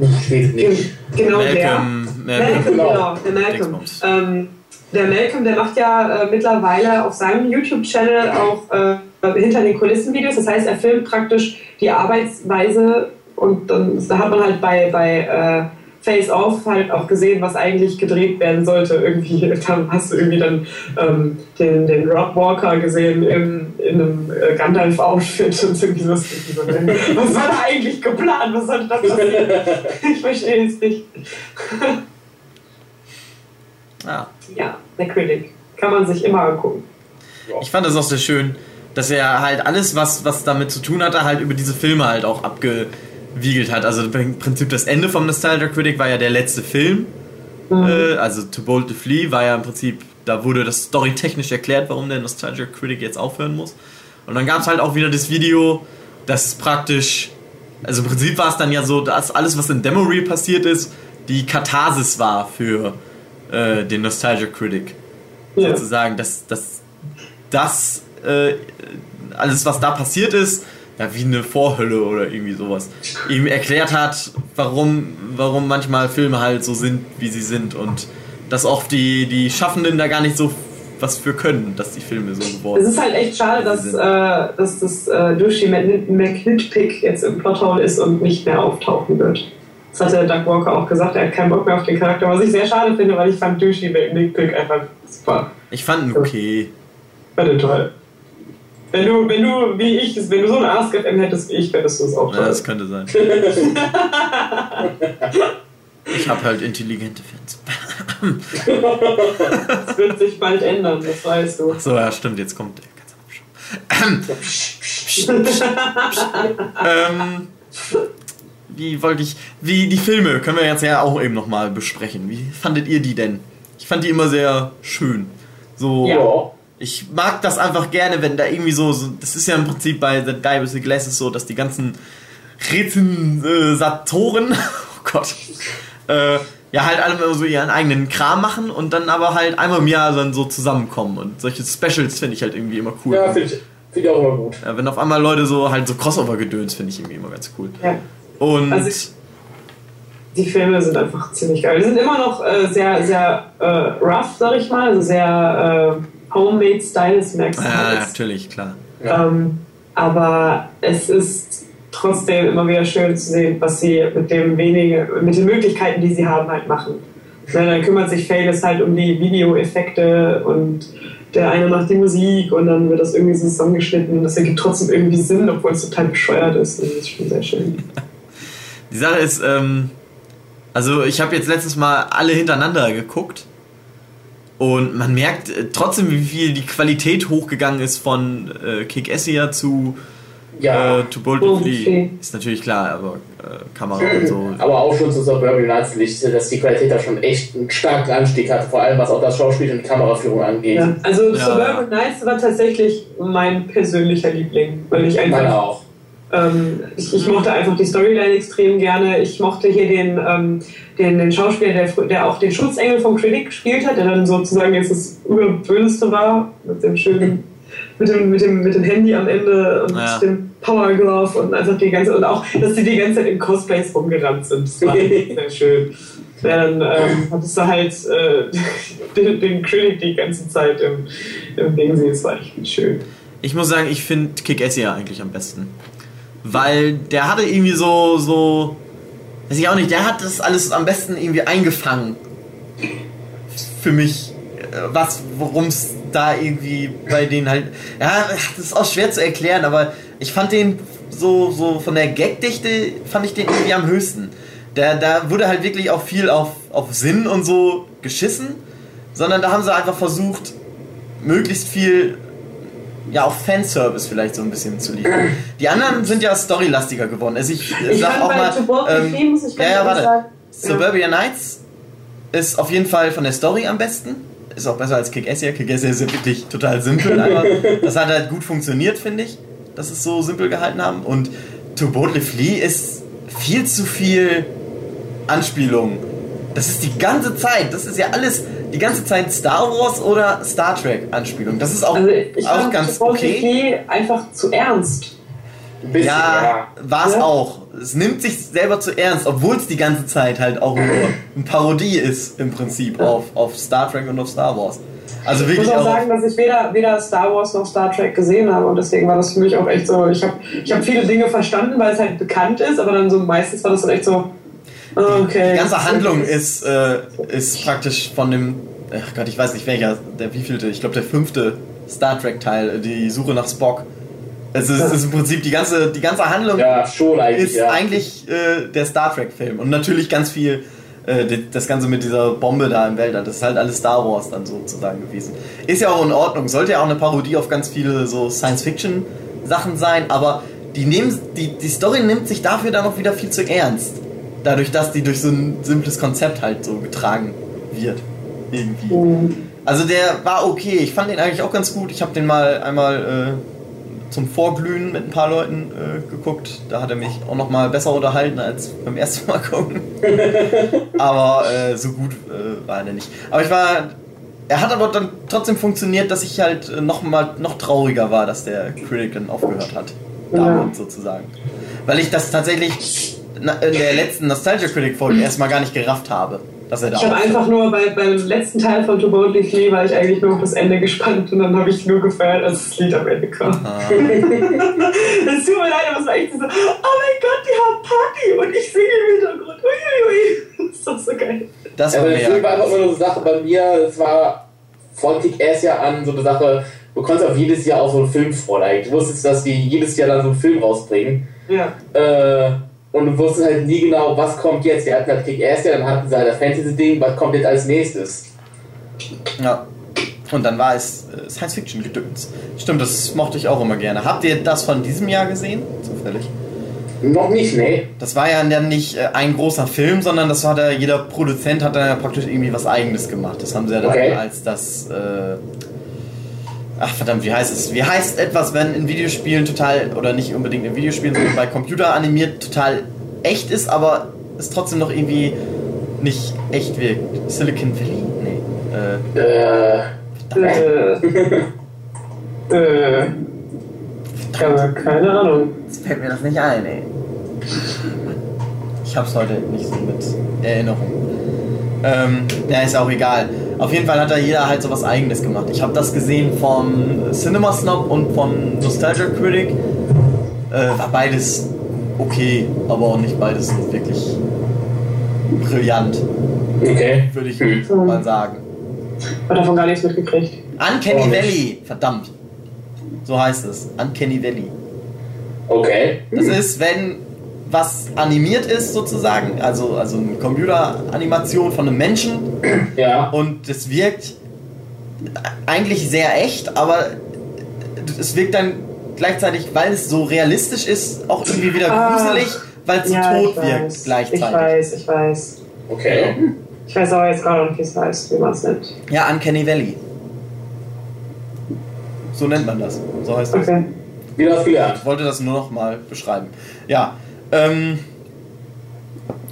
Ich weiß nicht. Genau Malcolm, der. Malcolm, Malcolm, genau, der Malcolm. Ähm, der Malcolm, der macht ja äh, mittlerweile auf seinem YouTube-Channel auch äh, hinter den Kulissen-Videos. Das heißt, er filmt praktisch die Arbeitsweise und dann da hat man halt bei, bei äh, Face Off halt auch gesehen, was eigentlich gedreht werden sollte. Irgendwie, dann hast du irgendwie dann ähm, den, den Rob Walker gesehen in, in einem äh, Gandalf-Outfit und irgendwie lustig. was war da eigentlich geplant? Was sollte das passieren? ich verstehe es nicht. ah. Ja, der Critic. Kann man sich immer angucken. Ich fand es auch sehr schön, dass er halt alles, was, was damit zu tun hatte, halt über diese Filme halt auch abge wiegelt hat. Also im Prinzip das Ende vom Nostalgia Critic war ja der letzte Film. Mhm. Äh, also To Bold to Flee war ja im Prinzip, da wurde das Story technisch erklärt, warum der Nostalgia Critic jetzt aufhören muss. Und dann gab es halt auch wieder das Video, das praktisch, also im Prinzip war es dann ja so, dass alles, was in Demo Reel passiert ist, die Katharsis war für äh, den Nostalgia Critic. Ja. Sozusagen, dass das, das äh, alles, was da passiert ist, ja, wie eine Vorhölle oder irgendwie sowas, ihm erklärt hat, warum, warum manchmal Filme halt so sind, wie sie sind und dass auch die, die Schaffenden da gar nicht so was für können, dass die Filme so geworden sind. Es ist halt echt schade, dass, äh, dass das äh, Dushi McHitpick jetzt im Plothole ist und nicht mehr auftauchen wird. Das hat der Doug Walker auch gesagt, er hat keinen Bock mehr auf den Charakter, was ich sehr schade finde, weil ich fand Dushi McHitpick einfach super. Ich fand ihn okay. Fand ihn toll. Wenn du, wenn du, wie ich, wenn du so eine Ask FM hättest wie ich, hättest du es auch. Ja, das könnte sein. ich habe halt intelligente Fans. das wird sich bald ändern, das weißt du. So, ja, stimmt, jetzt kommt der ganze ähm, Wie wollte ich. Wie die Filme können wir jetzt ja auch eben nochmal besprechen. Wie fandet ihr die denn? Ich fand die immer sehr schön. So. Ja ich mag das einfach gerne, wenn da irgendwie so, so, das ist ja im Prinzip bei The Guy with the Glasses so, dass die ganzen Rezensatoren, oh Gott, äh, ja halt alle immer so ihren eigenen Kram machen und dann aber halt einmal im Jahr dann so zusammenkommen und solche Specials finde ich halt irgendwie immer cool. Ja, finde ich, find ich auch immer gut. Ja, wenn auf einmal Leute so halt so Crossover-Gedöns finde ich irgendwie immer ganz cool. Ja. Und also ich, die Filme sind einfach ziemlich geil. Die sind immer noch äh, sehr, sehr äh, rough, sag ich mal, also sehr äh, Homemade-Style ist Max Ja, Hals. natürlich, klar. Ähm, aber es ist trotzdem immer wieder schön zu sehen, was sie mit dem wenige, mit den Möglichkeiten, die sie haben, halt machen. Ja, dann kümmert sich Fayless halt um die Videoeffekte und der eine macht die Musik und dann wird das irgendwie so zusammengeschnitten und das ergibt trotzdem irgendwie Sinn, obwohl es total bescheuert ist. das ist schon sehr schön. Die Sache ist, ähm, also ich habe jetzt letztes Mal alle hintereinander geguckt und man merkt äh, trotzdem, wie viel die Qualität hochgegangen ist von äh, Kick Essia zu Ja. Äh, to Bold to Flee ist natürlich klar, aber äh, Kamera und so. Aber auch schon zu Suburban Nights Licht, dass die Qualität da schon echt einen starken Anstieg hat, vor allem was auch das Schauspiel und Kameraführung angeht. Ja. Also ja. Suburban Nights war tatsächlich mein persönlicher Liebling, weil ich einfach. Meine auch. Ähm, ich, ich, mochte einfach die Storyline extrem gerne. Ich mochte hier den, ähm, den, den Schauspieler, der, der auch den Schutzengel vom Critic gespielt hat, der dann sozusagen jetzt das Überböseste war, mit dem schönen, mit dem, mit dem, mit dem Handy am Ende und ja. dem Power Glove und einfach die ganze, und auch, dass die die ganze Zeit in Cosplays rumgerannt sind. Das war sehr schön. Dann ähm, hattest du halt äh, den, den Critic die ganze Zeit im, im Ding sehen. Das war echt schön. Ich muss sagen, ich finde Kick-Ass ja eigentlich am besten weil der hatte irgendwie so, so, weiß ich auch nicht, der hat das alles am besten irgendwie eingefangen. Für mich, äh, was, worum es da irgendwie bei denen halt, ja, das ist auch schwer zu erklären, aber ich fand den so, so von der Gagdichte fand ich den irgendwie am höchsten. Da, da wurde halt wirklich auch viel auf, auf Sinn und so geschissen, sondern da haben sie einfach versucht, möglichst viel ja auch Fanservice vielleicht so ein bisschen zu liefern. Die anderen sind ja storylastiger geworden. Also ich, ich sag auch mal. Ähm, Film, muss ich ja, ja, warte. Sagen. Suburbia Nights ist auf jeden Fall von der Story am besten. Ist auch besser als Kick-Ass hier. Kick-Ass ist wirklich total simpel, aber das hat halt gut funktioniert, finde ich, dass es so simpel gehalten haben. Und To Boldly Flee ist viel zu viel Anspielung. Das ist die ganze Zeit, das ist ja alles die ganze Zeit Star Wars oder Star Trek Anspielung. Das ist auch, also auch ganz okay. einfach zu ernst. Bisschen, ja, ja. war es ja. auch. Es nimmt sich selber zu ernst, obwohl es die ganze Zeit halt auch nur eine Parodie ist im Prinzip auf, auf Star Trek und auf Star Wars. Also wirklich ich muss auch, sagen, dass ich weder, weder Star Wars noch Star Trek gesehen habe und deswegen war das für mich auch echt so. Ich habe ich hab viele Dinge verstanden, weil es halt bekannt ist, aber dann so meistens war das dann echt so Okay. Die ganze Handlung ist, äh, ist praktisch von dem, ach Gott, ich weiß nicht welcher, der wievielte, ich glaube der fünfte Star Trek Teil, die Suche nach Spock. Es ist, ist, im Prinzip die ganze, die ganze Handlung ja, schon eigentlich, ist ja. eigentlich äh, der Star Trek Film und natürlich ganz viel äh, das Ganze mit dieser Bombe da im Weltall. Das ist halt alles Star Wars dann sozusagen gewesen. Ist ja auch in Ordnung, sollte ja auch eine Parodie auf ganz viele so Science Fiction Sachen sein, aber die, nehmen, die, die Story nimmt sich dafür dann auch wieder viel zu ernst dadurch, dass die durch so ein simples Konzept halt so getragen wird. Irgendwie. Mhm. Also der war okay. Ich fand den eigentlich auch ganz gut. Ich habe den mal einmal äh, zum Vorglühen mit ein paar Leuten äh, geguckt. Da hat er mich auch noch mal besser unterhalten als beim ersten Mal gucken. aber äh, so gut äh, war er nicht. Aber ich war er hat aber dann trotzdem funktioniert, dass ich halt äh, noch mal noch trauriger war, dass der Critic dann aufgehört hat. Damit ja. sozusagen. Weil ich das tatsächlich in der letzten Nostalgia Critic Folge erstmal gar nicht gerafft habe. Dass er da ich habe einfach nur bei, beim letzten Teil von To Boldly Flee war ich eigentlich nur auf das Ende gespannt und dann habe ich nur gefeiert, als das Lied am Ende kam. Es tut mir leid, aber es war echt so, oh mein Gott, die haben Party und ich singe im Hintergrund. Uiuiui. Das ist doch so geil. Das war, ja, der Film war einfach nur so eine Sache bei mir, es war von Kick-Ass ja an so eine Sache, du konntest auf jedes Jahr auch so einen Film vorlegen. Du wusstest, dass die jedes Jahr dann so einen Film rausbringen. Ja. Äh, und du wusstest halt nie genau, was kommt jetzt. Die hatten halt Kick Ass, dann hatten sie halt das Fantasy-Ding, was kommt jetzt als nächstes. Ja. Und dann war es äh, Science-Fiction-Gedöns. Stimmt, das mochte ich auch immer gerne. Habt ihr das von diesem Jahr gesehen? Zufällig. Noch nicht, nee. Das war ja dann nicht äh, ein großer Film, sondern das hat ja, jeder Produzent hat dann ja praktisch irgendwie was eigenes gemacht. Das haben sie ja dann okay. als das äh, Ach verdammt, wie heißt es? Wie heißt etwas, wenn in Videospielen total, oder nicht unbedingt in Videospielen, sondern bei Computer animiert total echt ist, aber es trotzdem noch irgendwie nicht echt wirkt? Silicon Valley? Nee. Äh. Äh. äh. Keine Ahnung. Jetzt fällt mir das nicht ein, ey. Ich hab's heute nicht so mit Erinnerung. Ähm, ja, ist auch egal. Auf jeden Fall hat da jeder halt so was eigenes gemacht. Ich habe das gesehen von Cinema Snob und von Nostalgia Critic. Äh, war beides okay, aber auch nicht beides wirklich brillant. Okay. Würde ich hm. mal sagen. Hat davon gar nichts mitgekriegt. Uncanny oh, Valley, verdammt. So heißt es. Uncanny Valley. Okay. Das ist, wenn was animiert ist sozusagen, also, also eine Computeranimation von einem Menschen. Ja. Und es wirkt eigentlich sehr echt, aber es wirkt dann gleichzeitig, weil es so realistisch ist, auch irgendwie wieder Ah. gruselig, weil es so Ja, tot ich wirkt weiß. gleichzeitig. Ich weiß, ich weiß. Okay. Ich weiß aber jetzt gerade nicht, wie es heißt, wie man es nennt. Ja, Uncanny Valley. So nennt man das. So heißt das. Okay. Wieder was gelernt. Ich wollte das nur noch mal beschreiben. Ja, ähm,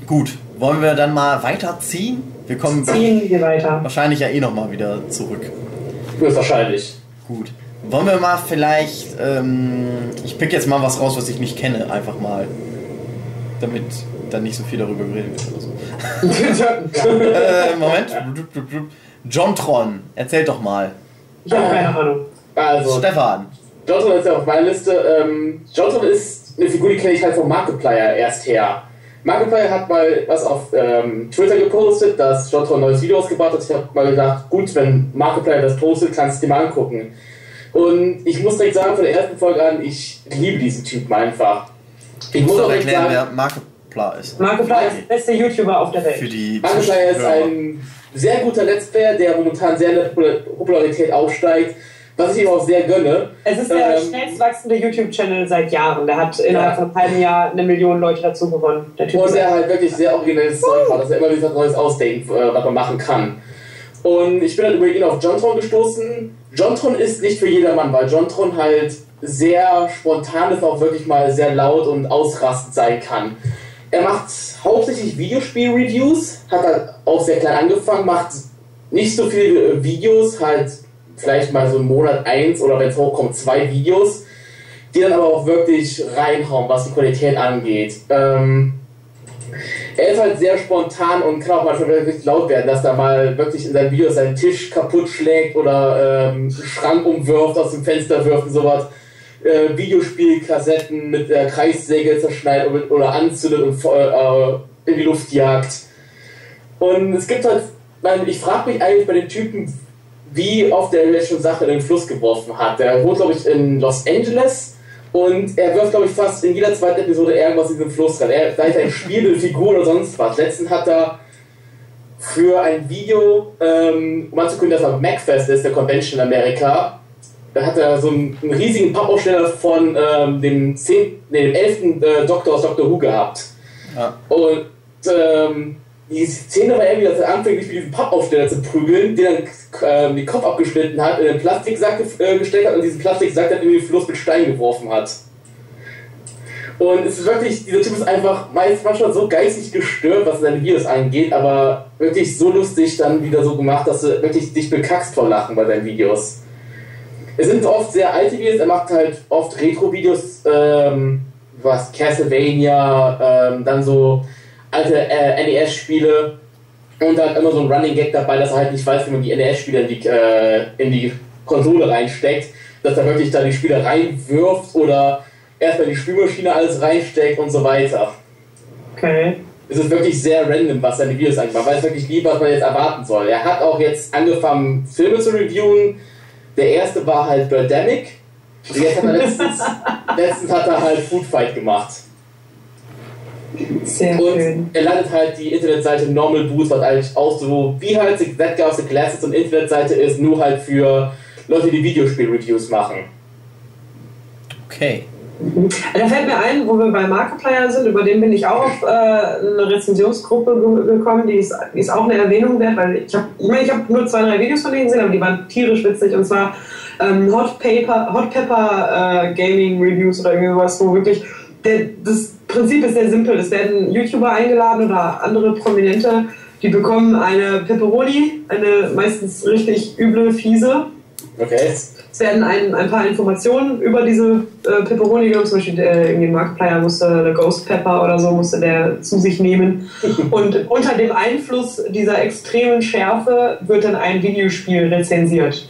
gut. Wollen wir dann mal weiterziehen? Wir kommen Ziehen wir weiter. wahrscheinlich ja eh noch mal wieder zurück. Höchstwahrscheinlich. Gut. Wollen wir mal vielleicht, ähm, ich pick jetzt mal was raus, was ich nicht kenne, einfach mal. Damit dann nicht so viel darüber geredet wird oder so. äh, Moment. John Tron, erzähl doch mal. Ich habe keine Ahnung. Also, Stefan. Johnson ist ja auf meiner Liste. Ähm, Johnson ist eine Figur, die kenne ich halt vom Markiplier erst her. Markiplier hat mal was auf ähm, Twitter gepostet, dass Johnson ein neues Video ausgebracht hat. Ich habe mal gedacht, gut, wenn Markiplier das postet, kannst du dir mal angucken. Und ich muss direkt sagen, von der ersten Folge an, ich liebe diesen Typen einfach. Ich Ich muss auch erklären, sagen, wer Markiplier ist. Markiplier ist der beste YouTuber auf der Für Welt. die Markiplier ist ein sehr guter Let's Player, der momentan sehr in der Popul- Popularität aufsteigt, was ich ihm auch sehr gönne. Es ist der Ähm, schnellst wachsende YouTube-Channel seit Jahren. Der hat innerhalb von einem halben Jahr eine Million Leute dazu gewonnen. Der Typ Und ist er halt wirklich sehr originelles Zeug hat, dass er immer wieder Neues ausdenkt, äh, was man machen kann. Und ich bin dann über ihn auf Jontron gestoßen. Jontron ist nicht für jedermann, weil Jontron halt sehr spontan ist, auch wirklich mal sehr laut und ausrastend sein kann. Er macht hauptsächlich Videospiel-Reviews, hat halt auch sehr klein angefangen, macht nicht so viele Videos, halt vielleicht mal so im Monat eins oder wenn es hochkommt zwei Videos, die dann aber auch wirklich reinhauen, was die Qualität angeht. Ähm, er ist halt sehr spontan und kann auch manchmal wirklich laut werden, dass er mal wirklich in seinen Videos seinen Tisch kaputt schlägt oder ähm, Schrank umwirft, aus dem Fenster wirft und sowas. Äh, Videospielkassetten mit der Kreissäge zerschneidet oder, oder anzündet und äh, in die Luft jagt. Und es gibt halt, ich frage mich eigentlich bei den Typen, wie oft er schon Sachen in den Fluss geworfen hat. Der wohnt, glaube ich, in Los Angeles und er wirft, glaube ich, fast in jeder zweiten Episode irgendwas in den Fluss rein. Er, sei es ein Spiel, eine Figur oder sonst was. Letztens hat er für ein Video, ähm, um anzukündigen, dass er MacFest ist, der Convention in Amerika, da hat er so einen, einen riesigen Pappaufsteller von ähm, dem, 10, nee, dem 11. Äh, Doktor aus Doctor Who gehabt. Ja. Und ähm, die Szene war irgendwie, dass er anfängt, sich mit diesem Pappaufsteller zu prügeln, den dann ähm, den Kopf abgeschnitten hat, in den Plastiksack äh, gesteckt hat und diesen Plastiksack dann in den Fluss mit Stein geworfen hat. Und es ist wirklich, dieser Typ ist einfach meist manchmal so geistig gestört, was seine Videos angeht, aber wirklich so lustig dann wieder so gemacht, dass du wirklich dich bekackst vor Lachen bei seinen Videos. Es sind oft sehr alte Videos, er macht halt oft Retro-Videos, ähm, was Castlevania, ähm, dann so alte äh, NES-Spiele und dann immer so ein Running Gag dabei, dass er halt nicht weiß, wie man die NES-Spiele in, die, äh, in die Konsole reinsteckt, dass er wirklich da die Spiele reinwirft oder erstmal die Spülmaschine alles reinsteckt und so weiter. Okay. Es ist wirklich sehr random, was seine Videos angeht. Man weiß wirklich nie, was man jetzt erwarten soll. Er hat auch jetzt angefangen, Filme zu reviewen. Der erste war halt Birdemic. Und jetzt hat er letztens, letztens hat er halt Food Fight gemacht. Sehr Und schön. er leitet halt die Internetseite Normal Boost, was eigentlich auch so wie halt That Guy of the Glasses und Internetseite ist, nur halt für Leute, die Videospiel-Reviews machen. Okay. Da fällt mir ein, wo wir bei Markiplier sind, über den bin ich auch auf äh, eine Rezensionsgruppe ge gekommen, die ist, die ist auch eine Erwähnung wert, weil ich habe ich, mein, ich hab nur zwei, drei Videos von denen gesehen, aber die waren tierisch witzig und zwar ähm, Hot, Paper, Hot Pepper äh, Gaming Reviews oder irgendwie sowas, wo wirklich der, das Prinzip ist sehr simpel. Es werden YouTuber eingeladen oder andere Prominente, die bekommen eine Pepperoni, eine meistens richtig üble, fiese, Okay? es werden ein, ein paar Informationen über diese äh, Pepperoni genommen, zum Beispiel der, irgendwie Markiplier musste eine Ghost Pepper oder so, musste der zu sich nehmen. Und unter dem Einfluss dieser extremen Schärfe wird dann ein Videospiel rezensiert.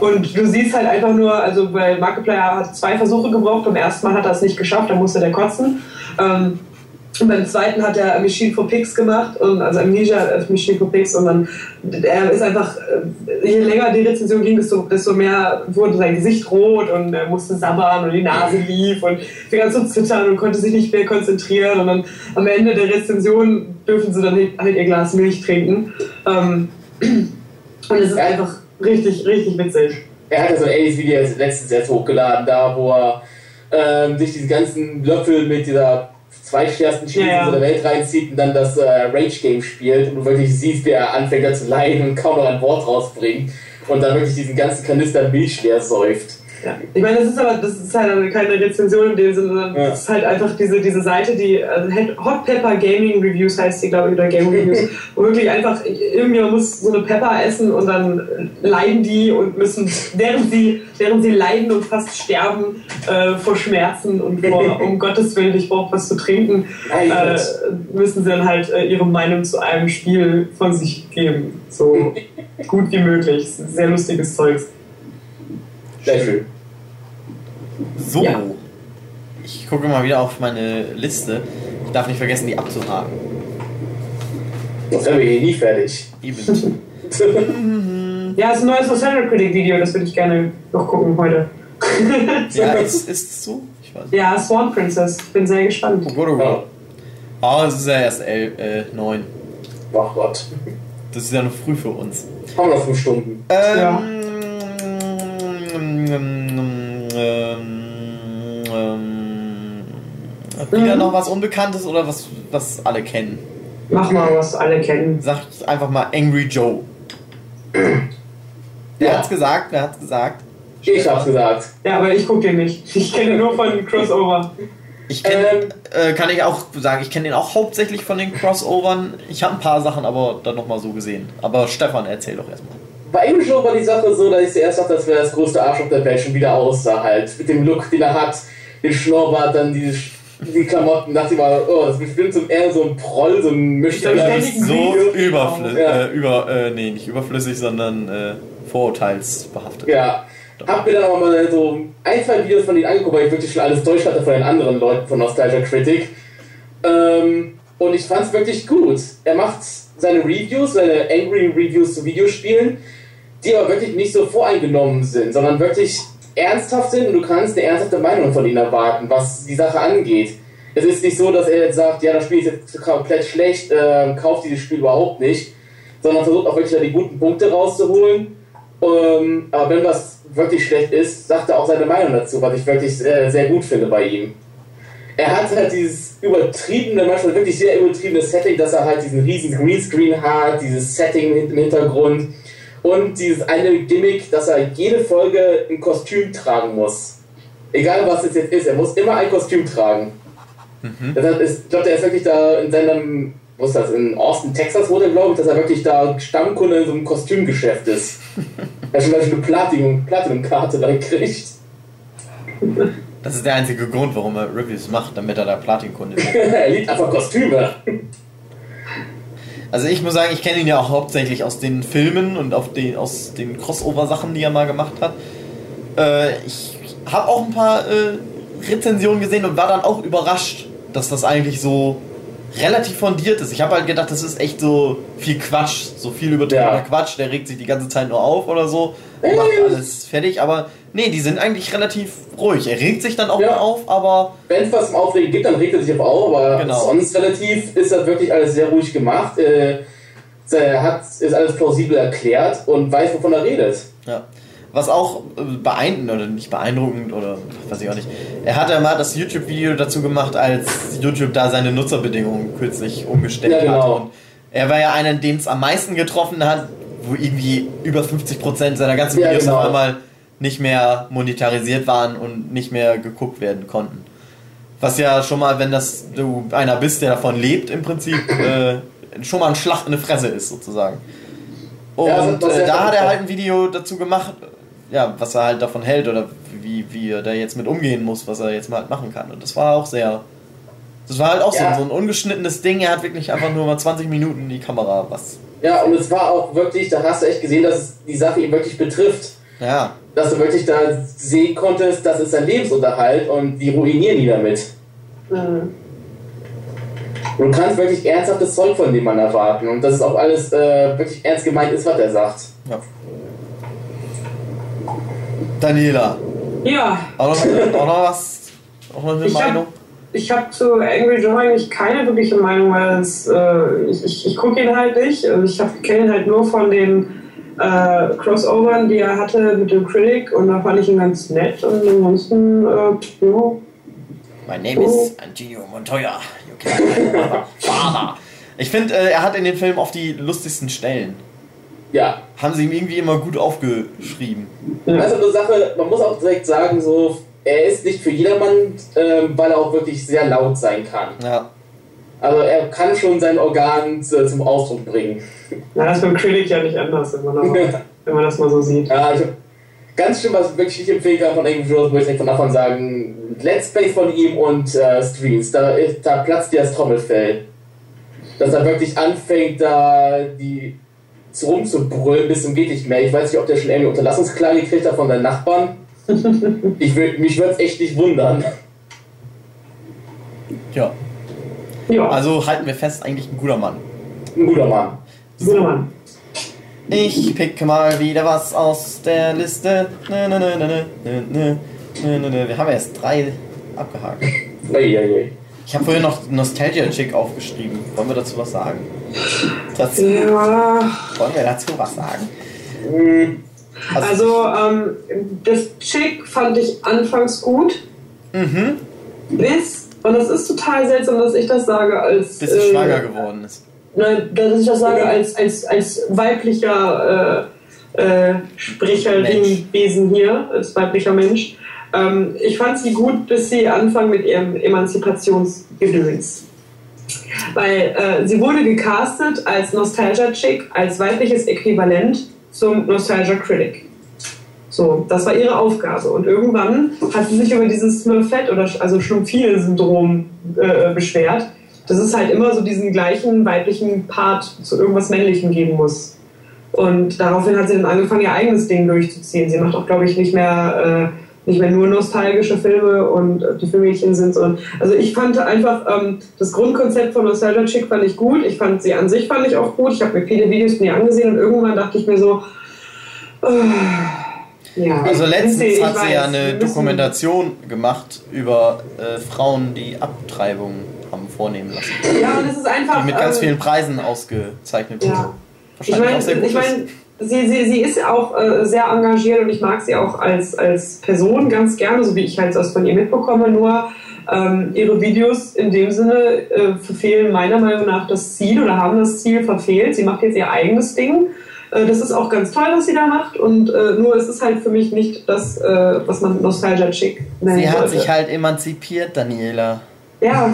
Und du siehst halt einfach nur, also weil Markiplier hat zwei Versuche gebraucht, beim ersten Mal hat er es nicht geschafft, da musste der kotzen. Ähm, und beim zweiten hat er Machine for Pigs gemacht, und, also Amnesia äh, Machine for Pigs und dann er ist einfach, äh, je länger die Rezension ging, desto, desto mehr wurde sein Gesicht rot und er musste sabbern und die Nase lief und fing an zu zittern und konnte sich nicht mehr konzentrieren und dann am Ende der Rezension dürfen sie dann halt ihr Glas Milch trinken. Ähm, und es ist einfach richtig, richtig witzig. er hat ja so ein ähnliches Video jetzt letztens jetzt hochgeladen, da wo er ähm, sich diese ganzen Löffel mit dieser zweitschwersten Cheese Ja, ja. in der Welt reinzieht und dann das äh, Rage-Game spielt und du wirklich siehst, wie er anfängt da zu leiden und kaum noch ein Wort rausbringt und dann wirklich diesen ganzen Kanister Milch leer säuft. Ja. Ich meine, das ist aber das ist halt keine Rezension in dem Sinne, sondern Ja. das ist halt einfach diese, diese Seite, die also Hot Pepper Gaming Reviews heißt sie, glaube ich, oder Game Reviews, wo wirklich einfach irgendjemand muss so eine Pepper essen und dann leiden die und müssen, während sie, während sie leiden und fast sterben äh, vor Schmerzen und vor, um Gottes Willen, ich brauche was zu trinken, äh, müssen sie dann halt äh, ihre Meinung zu einem Spiel von sich geben. So gut wie möglich. Sehr lustiges Zeugs. Sehr schön. So. Ja. Ich gucke mal wieder auf meine Liste. Ich darf nicht vergessen, die abzuhaken. Das werden wir hier nie fertig. Eben. Ja, es ist ein neues Nostalgia Critic Video, das würde ich gerne noch gucken heute. ja, ist, ist es so? Ich weiß nicht. Ja, Swan Princess. Ich bin sehr gespannt. Oh Gott, oh Ja. Gott. Ah, es ist ja erst elf, äh, neun. Ach Gott. Das ist ja noch früh für uns. Haben wir noch fünf Stunden. Ja. Ähm, ähm, ähm, ähm, wieder Mhm. noch was Unbekanntes oder was, was alle kennen? Mach mal, was alle kennen. Sagt einfach mal Angry Joe. Wer Ja. hat's gesagt? Wer hat's gesagt? Ich hab's gesagt. Ja, aber ich gucke den nicht. Ich kenne nur von Crossover. Ich kenne, Ähm. äh, kann ich auch sagen, ich kenne den auch hauptsächlich von den Crossovern. Ich habe ein paar Sachen aber dann nochmal so gesehen. Aber Stefan, erzähl doch erstmal. Bei English war die Sache so, dass ich zuerst dachte, das wäre das größte Arschloch der Welt schon wieder aussah halt. Mit dem Look, den er hat, den Schnurrbart, dann diese, die Klamotten. Dachte ich mal, oh, das ist bestimmt so eher so ein Proll, so ein Mischter. Ich glaub, Das ich ist so überflüssig, Ja. äh, über, äh, nee, nicht überflüssig, sondern äh, vorurteilsbehaftet. Ja. Hab mir dann aber mal so ein, zwei Videos von denen angeguckt, weil ich wirklich schon alles durch hatte von den anderen Leuten von Nostalgia Critic. Ähm, und ich fand's wirklich gut. Er macht seine Reviews, seine Angry Reviews zu Videospielen, die aber wirklich nicht so voreingenommen sind, sondern wirklich ernsthaft sind und du kannst eine ernsthafte Meinung von ihnen erwarten, was die Sache angeht. Es ist nicht so, dass er jetzt sagt, ja, das Spiel ist jetzt komplett schlecht, äh, kauft dieses Spiel überhaupt nicht, sondern versucht auch wirklich da die guten Punkte rauszuholen. Ähm, aber wenn was wirklich schlecht ist, sagt er auch seine Meinung dazu, was ich wirklich äh, sehr gut finde bei ihm. Er hat halt dieses übertriebene, manchmal wirklich sehr übertriebene Setting, dass er halt diesen riesen Greenscreen hat, dieses Setting im Hintergrund und dieses eine Gimmick, dass er jede Folge ein Kostüm tragen muss. Egal was es jetzt ist, er muss immer ein Kostüm tragen. Das heißt, ist- ich glaube, der ist wirklich da in seinem, wo ist das, in Austin, Texas wurde, glaube ich, dass er wirklich da Stammkunde in so einem Kostümgeschäft ist. er hat schon gleich eine Platinum- Platinum-Karte da gekriegt. Das ist der einzige Grund, warum er Reviews macht, damit er da Platinkunde ist. er liebt einfach Kostüme. Also ich muss sagen, ich kenne ihn ja auch hauptsächlich aus den Filmen und auf den, aus den Crossover-Sachen, die er mal gemacht hat. Äh, ich habe auch ein paar äh, Rezensionen gesehen und war dann auch überrascht, dass das eigentlich so relativ fundiert ist. Ich habe halt gedacht, das ist echt so viel Quatsch, so viel übertriebener Ja. Quatsch, der regt sich die ganze Zeit nur auf oder so macht alles fertig, aber nee, die sind eigentlich relativ ruhig. Er regt sich dann auch Ja. mal auf, aber Wenn es was zum Aufregen gibt, dann regt er sich auch, aber Genau. sonst relativ ist das wirklich alles sehr ruhig gemacht. Äh, er hat ist alles plausibel erklärt und weiß, wovon er redet. Ja. Was auch äh, beeindruckend oder nicht beeindruckend oder weiß ich auch nicht. Er hat ja mal das YouTube-Video dazu gemacht, als YouTube da seine Nutzerbedingungen kürzlich umgestellt Ja, genau. hat. Und er war ja einer, den es am meisten getroffen hat, wo irgendwie über 50% seiner ganzen Ja, Videos genau. auf einmal nicht mehr monetarisiert waren und nicht mehr geguckt werden konnten. Was ja schon mal, wenn das du einer bist, der davon lebt, im Prinzip äh, schon mal ein Schlag in die Fresse ist, sozusagen. Und Ja, was äh, sehr da hat er halt ein Video dazu gemacht, ja, was er halt davon hält oder wie, wie er da jetzt mit umgehen muss, was er jetzt mal halt machen kann. Und das war auch sehr. Das war halt auch Ja. so, so ein ungeschnittenes Ding. Er hat wirklich einfach nur mal 20 Minuten in die Kamera was. Ja, und es war auch wirklich, da hast du echt gesehen, dass es die Sache ihn wirklich betrifft. Ja, Dass du wirklich da sehen konntest, das ist sein Lebensunterhalt und die ruinieren ihn damit. Mhm. Und du kannst wirklich ernsthaftes Zeug von dem Mann erwarten und dass es auch alles äh, wirklich ernst gemeint ist, was er sagt. ja. Daniela, Ja, auch noch, auch noch was? Auch noch eine Ich hab- Meinung? ich habe zu Angry Joe eigentlich keine wirkliche Meinung, weil es, äh, ich, ich, ich gucke ihn halt nicht. Also ich kenne ihn halt nur von den äh, Crossovern, die er hatte mit dem Critic und da fand ich ihn ganz nett und ansonsten, äh, ja. My name is Antonio Montoya. You can father. Ich finde, äh, er hat in den Film auch die lustigsten Stellen. Ja. Haben sie ihm irgendwie immer gut aufgeschrieben. Also eine Sache, man muss auch direkt sagen, so, er ist nicht für jedermann, ähm, weil er auch wirklich sehr laut sein kann. Ja. Also er kann schon sein Organ zu, zum Ausdruck bringen. Na, das ist beim Critic ja nicht anders, wenn man, das, wenn man das mal so sieht. Ja, ich, ganz schön, was ich wirklich nicht empfehlen kann von Angry Joe, würde ich direkt von Anfang sagen, Let's Play von ihm und äh, Streams, da, ist, da platzt dir das Trommelfell. Dass er wirklich anfängt, da die zu rumzubrüllen bis zum geht nicht mehr. Ich weiß nicht, ob der schon irgendwie Unterlassungsklage gekriegt hat von seinen Nachbarn. ich würd, mich würde es echt nicht wundern. Ja. Ja, Also halten wir fest, eigentlich ein guter Mann. Ein guter Mann. Guter Mann. Ich pick mal wieder was aus der Liste. Nö, nö, nö, nö, nö, nö, nö, nö, nö. Wir haben erst drei abgehakt. Eieiei. Ich habe vorhin noch Nostalgia Chick aufgeschrieben. Wollen wir dazu was sagen? Dazu, Ja, wollen wir dazu was sagen? Hm, also ähm, das Chick fand ich anfangs gut, Mhm. bis, und das ist total seltsam, dass ich das sage als... Bis sie äh, schwanger geworden ist. Nein, dass ich das sage als, als, als weiblicher äh, äh, Sprecher. Wesen hier, als weiblicher Mensch. Ähm, ich fand sie gut, bis sie anfangen mit ihrem Emanzipationsgedöns. Weil äh, sie wurde gecastet als Nostalgia Chick, als weibliches Äquivalent zum Nostalgia Critic. So, das war ihre Aufgabe. Und irgendwann hat sie sich über dieses Smurfette oder also Schlumpfine-Syndrom äh, beschwert, dass es halt immer so diesen gleichen weiblichen Part zu irgendwas Männlichem geben muss. Und daraufhin hat sie dann angefangen, ihr eigenes Ding durchzuziehen. Sie macht auch, glaube ich, nicht mehr, äh, nicht mehr nur nostalgische Filme und äh, die Filmmädchen sind so. Also ich fand einfach, ähm, das Grundkonzept von Nostalgia Chick fand ich gut. Ich fand sie an sich fand ich auch gut. Ich habe mir viele Videos von ihr angesehen und irgendwann dachte ich mir so, äh, ja. Also letztens hat sie ja eine Dokumentation gemacht über äh, Frauen, die Abtreibung haben vornehmen lassen. Ja, und es ist einfach. Die mit ganz ähm, vielen Preisen ausgezeichnet Ja. wurde. Ich Wahrscheinlich meine, auch sehr gut ich mein, sie, sie, sie ist auch äh, sehr engagiert und ich mag sie auch als, als Person ganz gerne, so wie ich halt das von ihr mitbekomme. Nur ähm, ihre Videos in dem Sinne äh, verfehlen meiner Meinung nach das Ziel oder haben das Ziel verfehlt. Sie macht jetzt ihr eigenes Ding. Äh, das ist auch ganz toll, was sie da macht. Und äh, nur ist es halt für mich nicht das, äh, was man Nostalgia Chick nennen Sie hat sollte. sich halt emanzipiert, Daniela. Ja,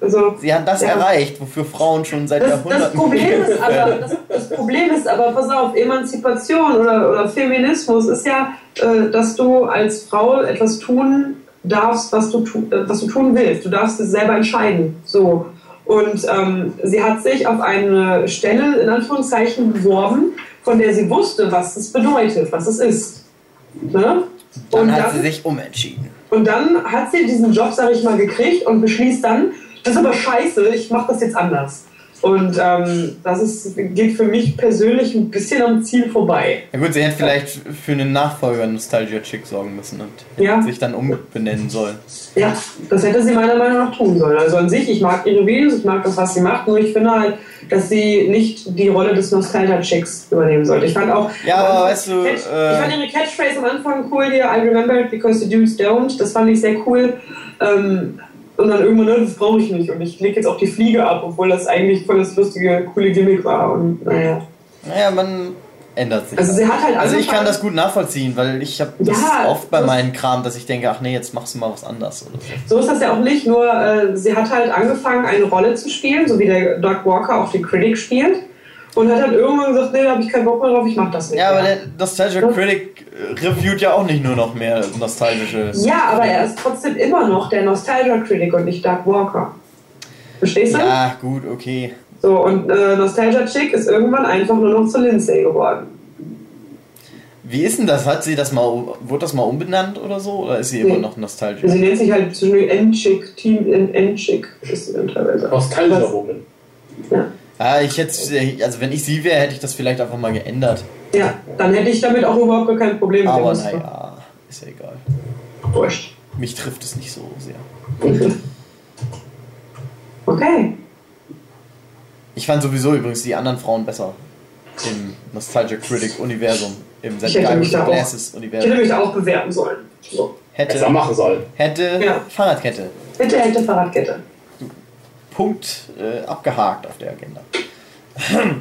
also Sie hat das Ja. erreicht, wofür Frauen schon seit Das, Jahrhunderten. das, Problem ist aber, das, das Problem ist aber, pass auf, Emanzipation oder, oder Feminismus ist ja, äh, dass du als Frau etwas tun darfst, was du, tu, äh, was du tun willst. Du darfst es selber entscheiden. So. Und ähm, sie hat sich auf eine Stelle in Anführungszeichen beworben, von der sie wusste, was es bedeutet, was es ist. Ne? Dann Und hat das- sie sich umentschieden. Und dann hat sie diesen Job, sag ich mal, gekriegt und beschließt dann, das ist aber scheiße, ich mache das jetzt anders. Und ähm, das ist, geht für mich persönlich ein bisschen am Ziel vorbei. Ja gut, sie hätte vielleicht für einen Nachfolger Nostalgia Chick sorgen müssen und Ja. sich dann umbenennen sollen. Ja, das hätte sie meiner Meinung nach tun sollen. Also an sich, ich mag ihre Videos, ich mag das, was sie macht, nur ich finde halt, dass sie nicht die Rolle des Nostalgia-Chicks übernehmen sollte. Ich fand auch. Ja, aber Anfang- weißt du, Catch, äh, ich fand ihre Catchphrase am Anfang cool, die I remember it because the dudes don't. Das fand ich sehr cool. Ähm, und dann irgendwann, ne, das brauche ich nicht. Und ich lege jetzt auch die Fliege ab, obwohl das eigentlich voll das lustige, coole Gimmick war. Und naja. Naja, man ändert sich. Also sie hat halt Also ich kann das gut nachvollziehen, weil ich habe das Ja, oft bei meinen Kram, dass ich denke, ach nee, jetzt machst du mal was anderes oder so. So ist das ja auch nicht, nur äh, sie hat halt angefangen, eine Rolle zu spielen, so wie der Doug Walker auch den Critic spielt. Und hat dann irgendwann gesagt, nee, da habe ich keinen Bock mehr drauf, ich mach das nicht. Ja, aber der Nostalgia Critic reviewt ja auch nicht nur noch mehr nostalgische. ja, aber er ist trotzdem immer noch der Nostalgia Critic und nicht Doug Walker. Verstehst du? Ja, gut, okay. So, und äh, Nostalgia Chick ist irgendwann einfach nur noch zu Lindsay geworden. Wie ist denn das? Hat sie das mal, wurde das mal umbenannt oder so? Oder ist sie immer Nee. noch nostalgisch? Sie nennt sich halt zwischen N-Chick, Team N-Chick ist sie dann teilweise. Nostalgia Woman. Ja. Ja, ich hätte, also wenn ich sie wäre, hätte ich das vielleicht einfach mal geändert. ja, dann hätte ich damit auch überhaupt gar kein Problem Aber naja, ist ja egal. Wurscht. Mich trifft es nicht so sehr. Okay. Ich fand sowieso übrigens die anderen Frauen besser. im Nostalgia Critic Universum, im hätte auch- Glasses Ich hätte Universum. mich da auch bewerben sollen. So. Hätte Hätte, auch machen sollen. hätte Ja. Fahrradkette. Bitte hätte Fahrradkette. Punkt äh, abgehakt auf der Agenda.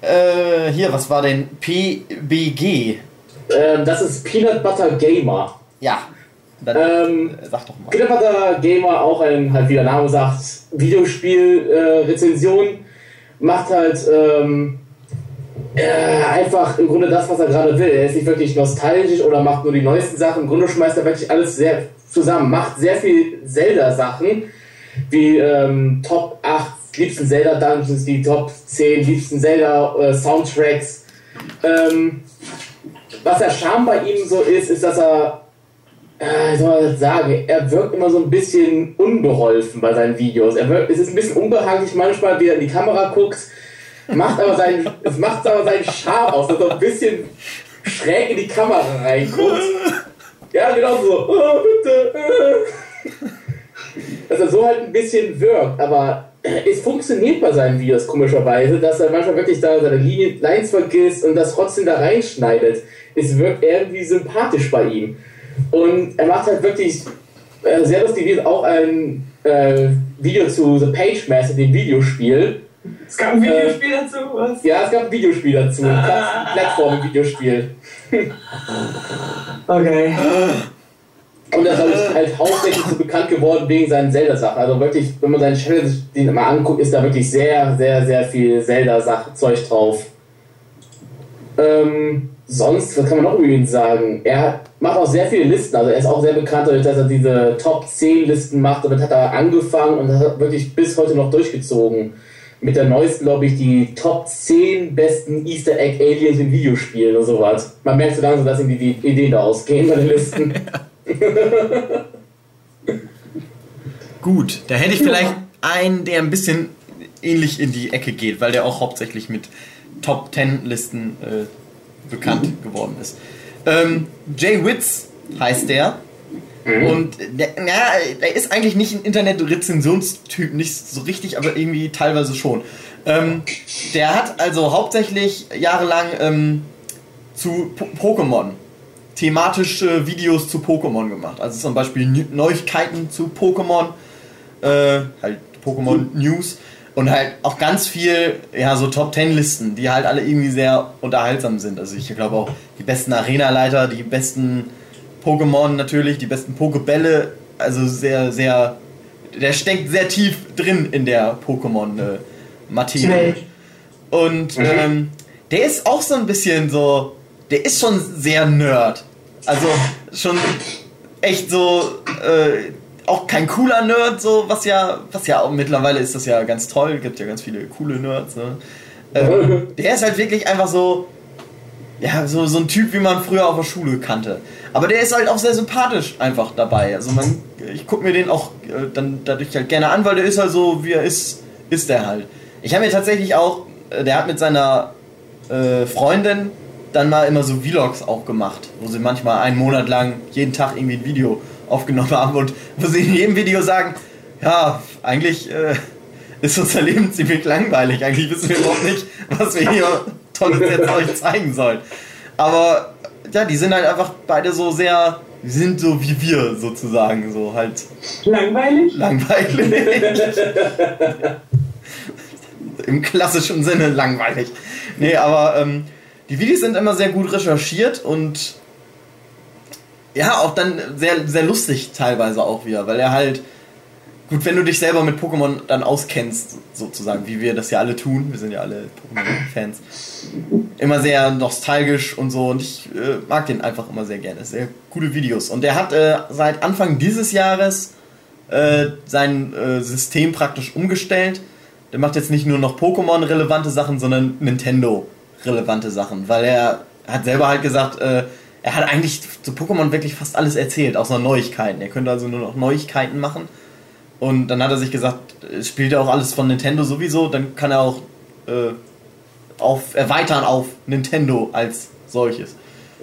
äh, hier, was war denn PBG? Ähm, das ist Peanut Butter Gamer. Ja, dann Ähm, äh, sag doch mal. Peanut Butter Gamer, auch ein, halt wie der Name sagt, Videospiel-Rezension, macht halt ähm, äh, einfach im Grunde das, was er gerade will. Er ist nicht wirklich nostalgisch oder macht nur die neuesten Sachen. Im Grunde schmeißt er wirklich alles sehr zusammen. Macht sehr viel Zelda-Sachen, wie ähm, Top 8 liebsten Zelda-Dungeons, die Top 10 liebsten Zelda-Soundtracks. ähm, was der Charme bei ihm so ist, ist, dass er äh, soll man das sagen? Er wirkt immer so ein bisschen unbeholfen bei seinen Videos. Er wirkt, es ist ein bisschen unbehaglich manchmal, wie er in die Kamera guckt, macht aber seinen, es macht aber seinen Charme aus, dass er ein bisschen schräg in die Kamera reinguckt. Ja, genau so. Oh, bitte. Äh. Dass er so halt ein bisschen wirkt, aber es funktioniert bei seinen Videos komischerweise, dass er manchmal wirklich da seine Linien, Lines vergisst und das trotzdem da reinschneidet. Es wirkt irgendwie sympathisch bei ihm. Und er macht halt wirklich äh, sehr lustig, wie auch ein äh, Video zu The Page Master, dem Videospiel. Es gab ein Videospiel dazu, was? Ja, es gab ein Videospiel dazu, ein Plat- Plattform-Videospiel. Okay. Und er ist halt hauptsächlich so bekannt geworden wegen seinen Zelda-Sachen. Also wirklich, wenn man seinen Channel sich mal anguckt, ist da wirklich sehr, sehr, sehr viel Zelda-Zeug drauf. Ähm, sonst, was kann man noch über ihn sagen? Er macht auch sehr viele Listen. Also er ist auch sehr bekannt dadurch, dass er diese Top 10 Listen macht. Damit hat er angefangen und hat wirklich bis heute noch durchgezogen. Mit der neuesten, glaube ich, die Top 10 besten Easter Egg Aliens in Videospielen und sowas. Man merkt so langsam, dass ihm die Ideen da ausgehen bei den Listen. Gut, da hätte ich vielleicht einen, der ein bisschen ähnlich in die Ecke geht, weil der auch hauptsächlich mit Top 10 Listen äh, bekannt geworden ist. Ähm, Jay Witz heißt der. Und der, ja, der ist eigentlich nicht ein Internet-Rezensionstyp, nicht so richtig, aber irgendwie teilweise schon. Ähm, der hat also hauptsächlich jahrelang ähm, zu Po- Pokémon thematische Videos zu Pokémon gemacht. Also zum Beispiel Neu- Neuigkeiten zu Pokémon, äh, halt Pokémon News und halt auch ganz viel, ja, so Top Ten Listen, die halt alle irgendwie sehr unterhaltsam sind. Also ich glaube auch die besten Arena-Leiter, die besten Pokémon natürlich, die besten Pokebälle, also sehr, sehr, der steckt sehr tief drin in der Pokémon-Materie. Welt. Und ähm, der ist auch so ein bisschen so, der ist schon sehr Nerd. Also schon echt so, äh, auch kein cooler Nerd, so was ja, was ja auch mittlerweile ist das ja ganz toll, gibt ja ganz viele coole Nerds. Ne? Ähm, der ist halt wirklich einfach so, ja, so, so ein Typ, wie man früher auf der Schule kannte. Aber der ist halt auch sehr sympathisch einfach dabei. Also man, ich gucke mir den auch äh, dann dadurch halt gerne an, weil der ist halt so, wie er ist, ist der halt. Ich habe mir tatsächlich auch, äh, der hat mit seiner äh, Freundin dann mal immer so Vlogs auch gemacht, wo sie manchmal einen Monat lang jeden Tag irgendwie ein Video aufgenommen haben und wo sie in jedem Video sagen, ja, eigentlich äh, ist unser Leben ziemlich langweilig. Eigentlich wissen wir überhaupt nicht, was wir hier Tolles jetzt euch zeigen sollen. Aber ja, die sind halt einfach beide so sehr, sind so wie wir sozusagen, so halt Langweilig? langweilig. Im klassischen Sinne langweilig. Nee, aber ähm, die Videos sind immer sehr gut recherchiert und ja, auch dann sehr, sehr lustig teilweise auch wieder, weil er halt, gut, wenn du dich selber mit Pokémon dann auskennst, sozusagen, wie wir das ja alle tun, wir sind ja alle Pokémon-Fans, immer sehr nostalgisch und so und ich äh, mag den einfach immer sehr gerne. Sehr gute Videos. Und er hat äh, seit Anfang dieses Jahres äh, sein äh, System praktisch umgestellt. Der macht jetzt nicht nur noch Pokémon-relevante Sachen, sondern Nintendo-relevante Sachen, weil er hat selber halt gesagt, äh, er hat eigentlich zu Pokémon wirklich fast alles erzählt, außer Neuigkeiten. Er könnte also nur noch Neuigkeiten machen. Und dann hat er sich gesagt, es spielt ja auch alles von Nintendo sowieso, dann kann er auch äh, auf, erweitern auf Nintendo als solches.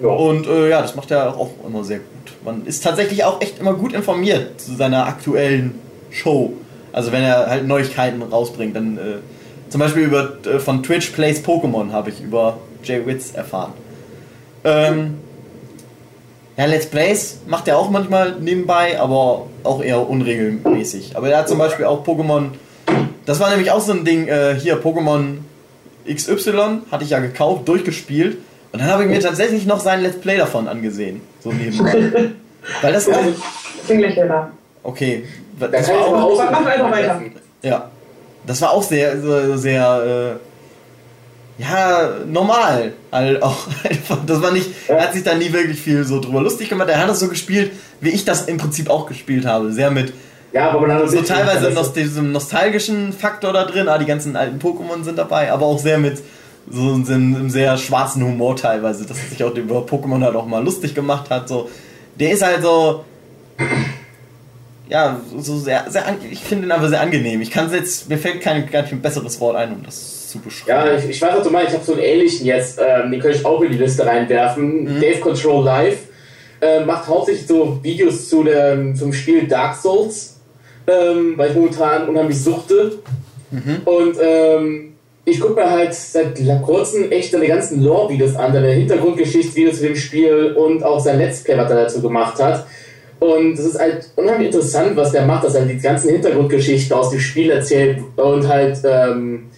Ja. Und äh, ja, das macht er auch immer sehr gut. Man ist tatsächlich auch echt immer gut informiert zu seiner aktuellen Show. Also wenn er halt Neuigkeiten rausbringt, dann äh, Zum Beispiel über, äh, von Twitch Plays Pokémon habe ich über Jay Witz erfahren. Ähm, ja, Let's Plays macht er auch manchmal nebenbei, aber auch eher unregelmäßig. Aber er hat zum Beispiel auch Pokémon. Das war nämlich auch so ein Ding, äh, hier Pokémon XY hatte ich ja gekauft, durchgespielt. Und dann habe ich mir tatsächlich noch sein Let's Play davon angesehen. So nebenbei. Weil das wieder da. Okay. Da Das kann war auch Mach einfach weiter. ja. Das war auch sehr, sehr, sehr äh, ja, normal. Halt auch einfach. Das war nicht. Er hat sich da nie wirklich viel so drüber lustig gemacht. Er hat das so gespielt, wie ich das im Prinzip auch gespielt habe. Sehr mit Ja, aber man hat so teilweise noch diesem nostalgischen Faktor da drin, ah, die ganzen alten Pokémon sind dabei, aber auch sehr mit so einem, einem sehr schwarzen Humor teilweise, dass er sich auch über Pokémon halt auch mal lustig gemacht hat. So. Der ist halt so. Ja, so sehr, sehr ich finde ihn aber sehr angenehm. Ich kann jetzt, mir fällt kein, gar nicht ein besseres Wort ein, um das zu beschreiben. Ja, ich, ich weiß, was du meinst. Ich habe so einen ähnlichen jetzt, ähm, den könnte ich auch in die Liste reinwerfen. Mhm. Dave Control Live äh, macht hauptsächlich so Videos zu dem, zum Spiel Dark Souls, ähm, weil ich momentan unheimlich suchte. Mhm. Und ähm, ich gucke mir halt seit kurzem echt seine ganzen Lore-Videos an, seine Hintergrundgeschichtsvideos zu dem Spiel und auch sein Let's Play, was er dazu gemacht hat. Und es ist halt unheimlich interessant, was der macht, dass er die ganzen Hintergrundgeschichten aus dem Spiel erzählt und halt ähm,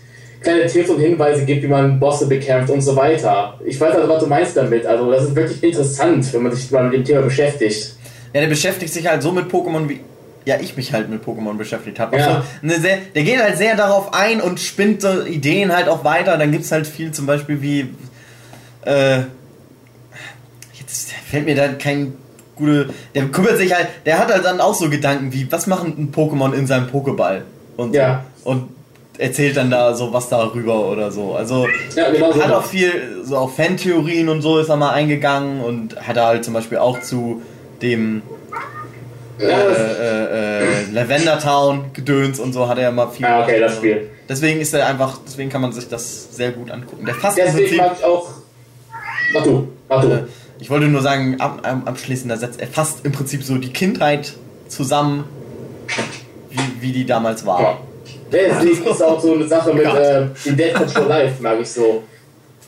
kleine Tipps und Hinweise gibt, wie man Bosse bekämpft und so weiter. Ich weiß also, was du meinst damit. Also, das ist wirklich interessant, wenn man sich mal mit dem Thema beschäftigt. Ja, der beschäftigt sich halt so mit Pokémon, wie ja ich mich halt mit Pokémon beschäftigt habe. Ja. Sehr, der geht halt sehr darauf ein und spinnt so Ideen halt auch weiter. Dann gibt es halt viel zum Beispiel wie äh, jetzt fällt mir da kein gute. Der kümmert sich halt, der hat halt dann auch so Gedanken wie, was macht ein Pokémon in seinem Pokéball? Und, so. Ja. und erzählt dann da so was darüber oder so. Also Ja, genau so. hat auch viel so auf Fantheorien und so ist er mal eingegangen und hat er halt zum Beispiel auch zu dem Ja, äh, äh, äh, Lavender Town Gedöns und so hat er mal viel. Ah, okay, das Spiel. Deswegen ist er einfach, deswegen kann man sich das sehr gut angucken. Der fasst Deswegen mag ich auch. Mach du, mach du. Ich wollte nur sagen, ab, ab, abschließender Satz, er fasst im Prinzip so die Kindheit zusammen, wie, wie die damals war. Ja. Deswegen ist auch so eine Sache mit äh, dem Dead Control Live, mag ich so.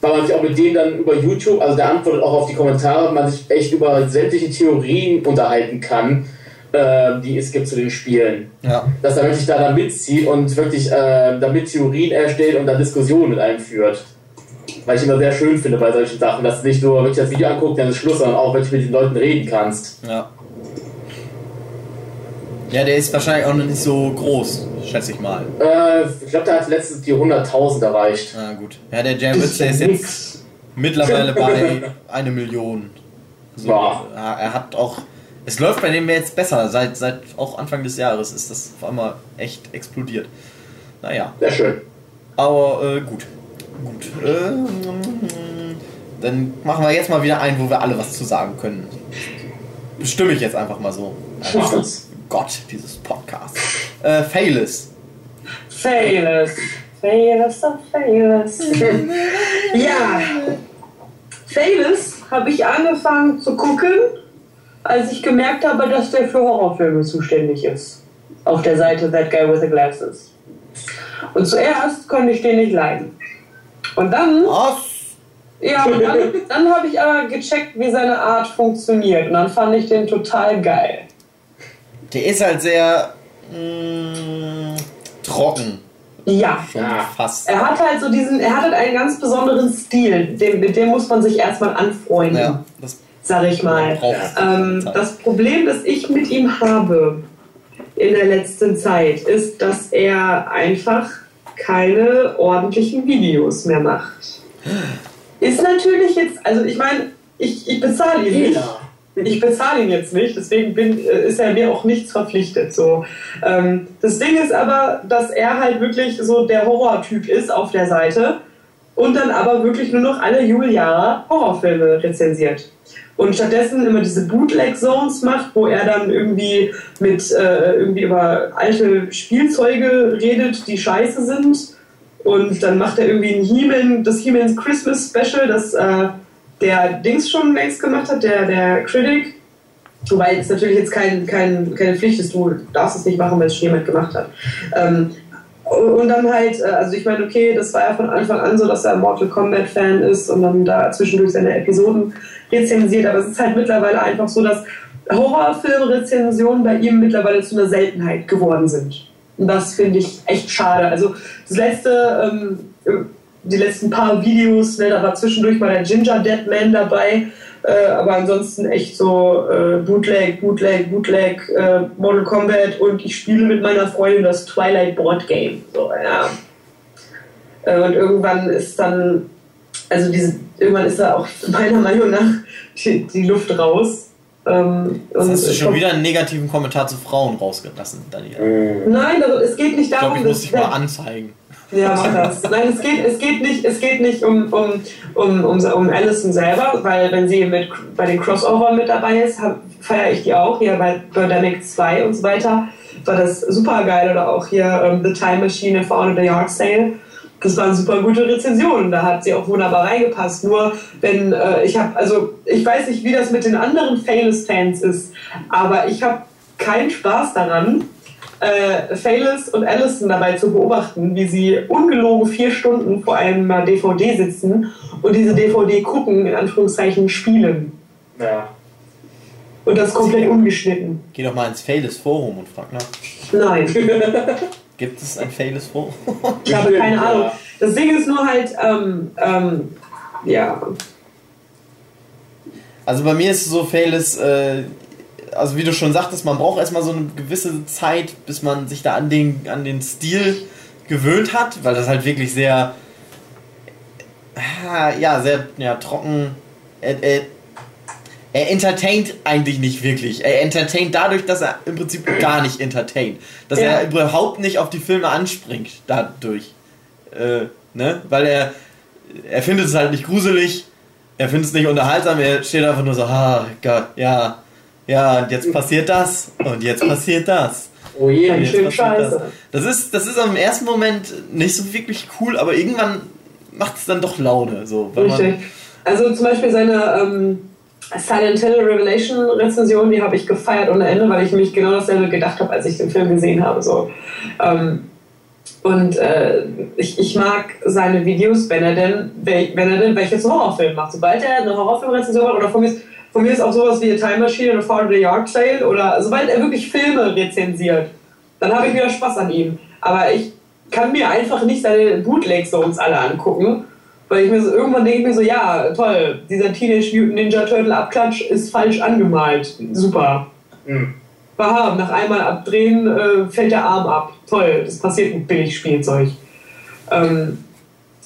Weil man sich auch mit denen dann über YouTube, also der antwortet auch auf die Kommentare, man sich echt über sämtliche Theorien unterhalten kann, äh, die es gibt zu den Spielen. Ja. Dass er wirklich da, da mitzieht und wirklich äh, damit Theorien erstellt und dann Diskussionen mit einführt. Weil ich immer sehr schön finde bei solchen Sachen, dass du nicht nur wirklich das Video anguckst, dann ist Schluss, sondern auch wirklich mit den Leuten reden kannst. Ja. Ja, der ist wahrscheinlich auch noch nicht so groß, schätze ich mal. Äh, ich glaube, der hat letztens die 100.000 erreicht. Na gut. Ja, der Jamwitz, der ist jetzt mittlerweile bei eine Million. So, ja, er hat auch. Es läuft bei dem jetzt besser. Seit, seit auch Anfang des Jahres ist das auf einmal echt explodiert. Naja. Sehr schön. Aber äh, gut. Gut. Ähm, dann machen wir jetzt mal wieder ein, wo wir alle was zu sagen können. Bestimme ich jetzt einfach mal so. Mach das. Gott, dieses Podcast. Äh, Failis. Failus. Failus of Failus. ja. Failus habe ich angefangen zu gucken, als ich gemerkt habe, dass der für Horrorfilme zuständig ist. Auf der Seite That Guy with the Glasses. Und zuerst konnte ich den nicht leiden. Und dann, Was? ja, und dann, dann habe ich aber gecheckt, wie seine Art funktioniert. Und dann fand ich den total geil. Der ist halt sehr mh, trocken. Ja. Ja. Fast. Er hat halt so diesen, er hat halt einen ganz besonderen Stil, dem, mit dem muss man sich erstmal anfreunden, Ja, das sag ich mal. Ähm, das Problem, das ich mit ihm habe in der letzten Zeit, ist, dass er einfach keine ordentlichen Videos mehr macht. Ist natürlich jetzt, also ich meine, ich, ich bezahle ihn nicht. Ich bezahle ihn jetzt nicht, deswegen bin, äh, ist er mir auch nichts verpflichtet. So. Ähm, das Ding ist aber, dass er halt wirklich so der Horrortyp ist auf der Seite und dann aber wirklich nur noch alle Jubeljahre Horrorfilme rezensiert. Und stattdessen immer diese Bootleg-Zones macht, wo er dann irgendwie mit äh, irgendwie über alte Spielzeuge redet, die scheiße sind. Und dann macht er irgendwie ein He-Man, das He-Man's Christmas Special, das äh, der Dings schon längst gemacht hat, der, der Critic. Wobei es natürlich jetzt kein, kein, keine Pflicht ist, du darfst es nicht machen, weil es schon jemand gemacht hat. Ähm, Und dann halt, äh, also ich meine, okay, das war ja von Anfang an so, dass er Mortal Kombat-Fan ist und dann da zwischendurch seine Episoden rezensiert, aber es ist halt mittlerweile einfach so, dass Horrorfilm-Rezensionen bei ihm mittlerweile zu einer Seltenheit geworden sind. Und das finde ich echt schade. Also das letzte, ähm, die letzten paar Videos, ne, da war zwischendurch mal der Ginger Dead Man dabei, äh, aber ansonsten echt so äh, Bootleg, Bootleg, Bootleg, äh, Mortal Kombat und ich spiele mit meiner Freundin das Twilight Board Game. So, ja. Äh, und irgendwann ist dann, also diese, irgendwann ist da auch meiner Meinung nach die, die Luft raus. Ähm, Jetzt hast du schon wieder einen negativen Kommentar zu Frauen rausgelassen, Daniel. Nein, also es geht nicht Ich darum, glaube, ich muss dich dass- mal anzeigen. Ja, mach das. Nein, es geht, es geht nicht, es geht nicht um, um, um, um, um Alison selber, weil wenn sie mit, bei den Crossover mit dabei ist, feiere ich die auch, hier bei Birdemic 2 und so weiter. War das super geil oder auch hier ähm, The Time Machine Honor the Yard Sale. Das waren super gute Rezensionen, da hat sie auch wunderbar reingepasst. Nur wenn äh, ich habe, also ich weiß nicht, wie das mit den anderen Failus-Fans ist, aber ich habe keinen Spaß daran, äh, Faylis und Allison dabei zu beobachten, wie sie ungelogen vier Stunden vor einem DVD sitzen und diese DVD gucken, in Anführungszeichen spielen. Ja. Und das komplett ungeschnitten. Geh doch mal ins Failes Forum und frag nach. Nein, Gibt es ein Failes Forum? ich habe keine Ahnung. Das Ding ist nur halt, ähm, ähm, ja, Also bei mir ist es so, Failes, äh, also wie du schon sagtest, man braucht erstmal so eine gewisse Zeit, bis man sich da an den, an den Stil gewöhnt hat, weil das halt wirklich sehr, ah, ja, sehr ja, trocken, er, er, er entertaint eigentlich nicht wirklich. Er entertaint dadurch, dass er im Prinzip gar nicht entertaint. Dass Ja. er überhaupt nicht auf die Filme anspringt dadurch. Äh, ne? Weil er, er findet es halt nicht gruselig, er findet es nicht unterhaltsam, er steht einfach nur so, ah Gott, ja, ja, und jetzt passiert das und jetzt passiert das. Oh je. Jetzt schön scheiße. Das. das ist, das ist am ersten Moment nicht so wirklich cool, aber irgendwann macht es dann doch Laune. So, richtig. Also zum Beispiel seine ähm, Silent Hill Revelation Rezension, die habe ich gefeiert ohne Ende, weil ich mich genau dasselbe gedacht habe, als ich den Film gesehen habe. So. Ähm, und äh, ich, ich mag seine Videos, wenn er denn, wenn er denn welches Horrorfilm macht. Sobald er eine Horrorfilmrezension macht, oder von mir, ist, von mir ist auch sowas wie A Time Machine oder Fall of the Yard Sale, oder sobald er wirklich Filme rezensiert, dann habe ich wieder Spaß an ihm. Aber ich kann mir einfach nicht seine Bootlegs so uns alle angucken, weil ich mir so, irgendwann denke ich mir so, ja, toll, dieser Teenage Mutant Ninja Turtle Abklatsch ist falsch angemalt. Super. Hm. Aha, nach einmal abdrehen äh, fällt der Arm ab. Toll, das passiert mit Billigspielzeug. Ähm, äh,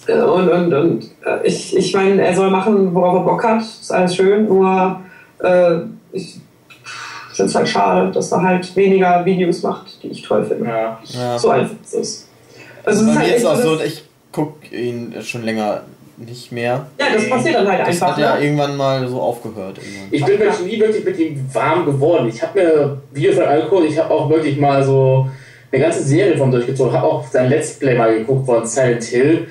und und, und äh, ich, ich meine, er soll machen, worauf er Bock hat, ist alles schön, nur äh, ich finde es halt schade, dass er halt weniger Videos macht, die ich toll finde. Ja. ja. So einfach ist es. Also, es ist halt echt auch so, ich gucke ihn schon länger nicht mehr. ja, das passiert dann halt Das einfach. hat ja Ne? irgendwann mal so aufgehört. Irgendwann. Ich bin wirklich nie wirklich mit ihm warm geworden. Ich habe mir Videos von angeguckt, ich habe auch wirklich mal so eine ganze Serie von ihm durchgezogen, habe auch sein Let's Play mal geguckt von Silent Hill.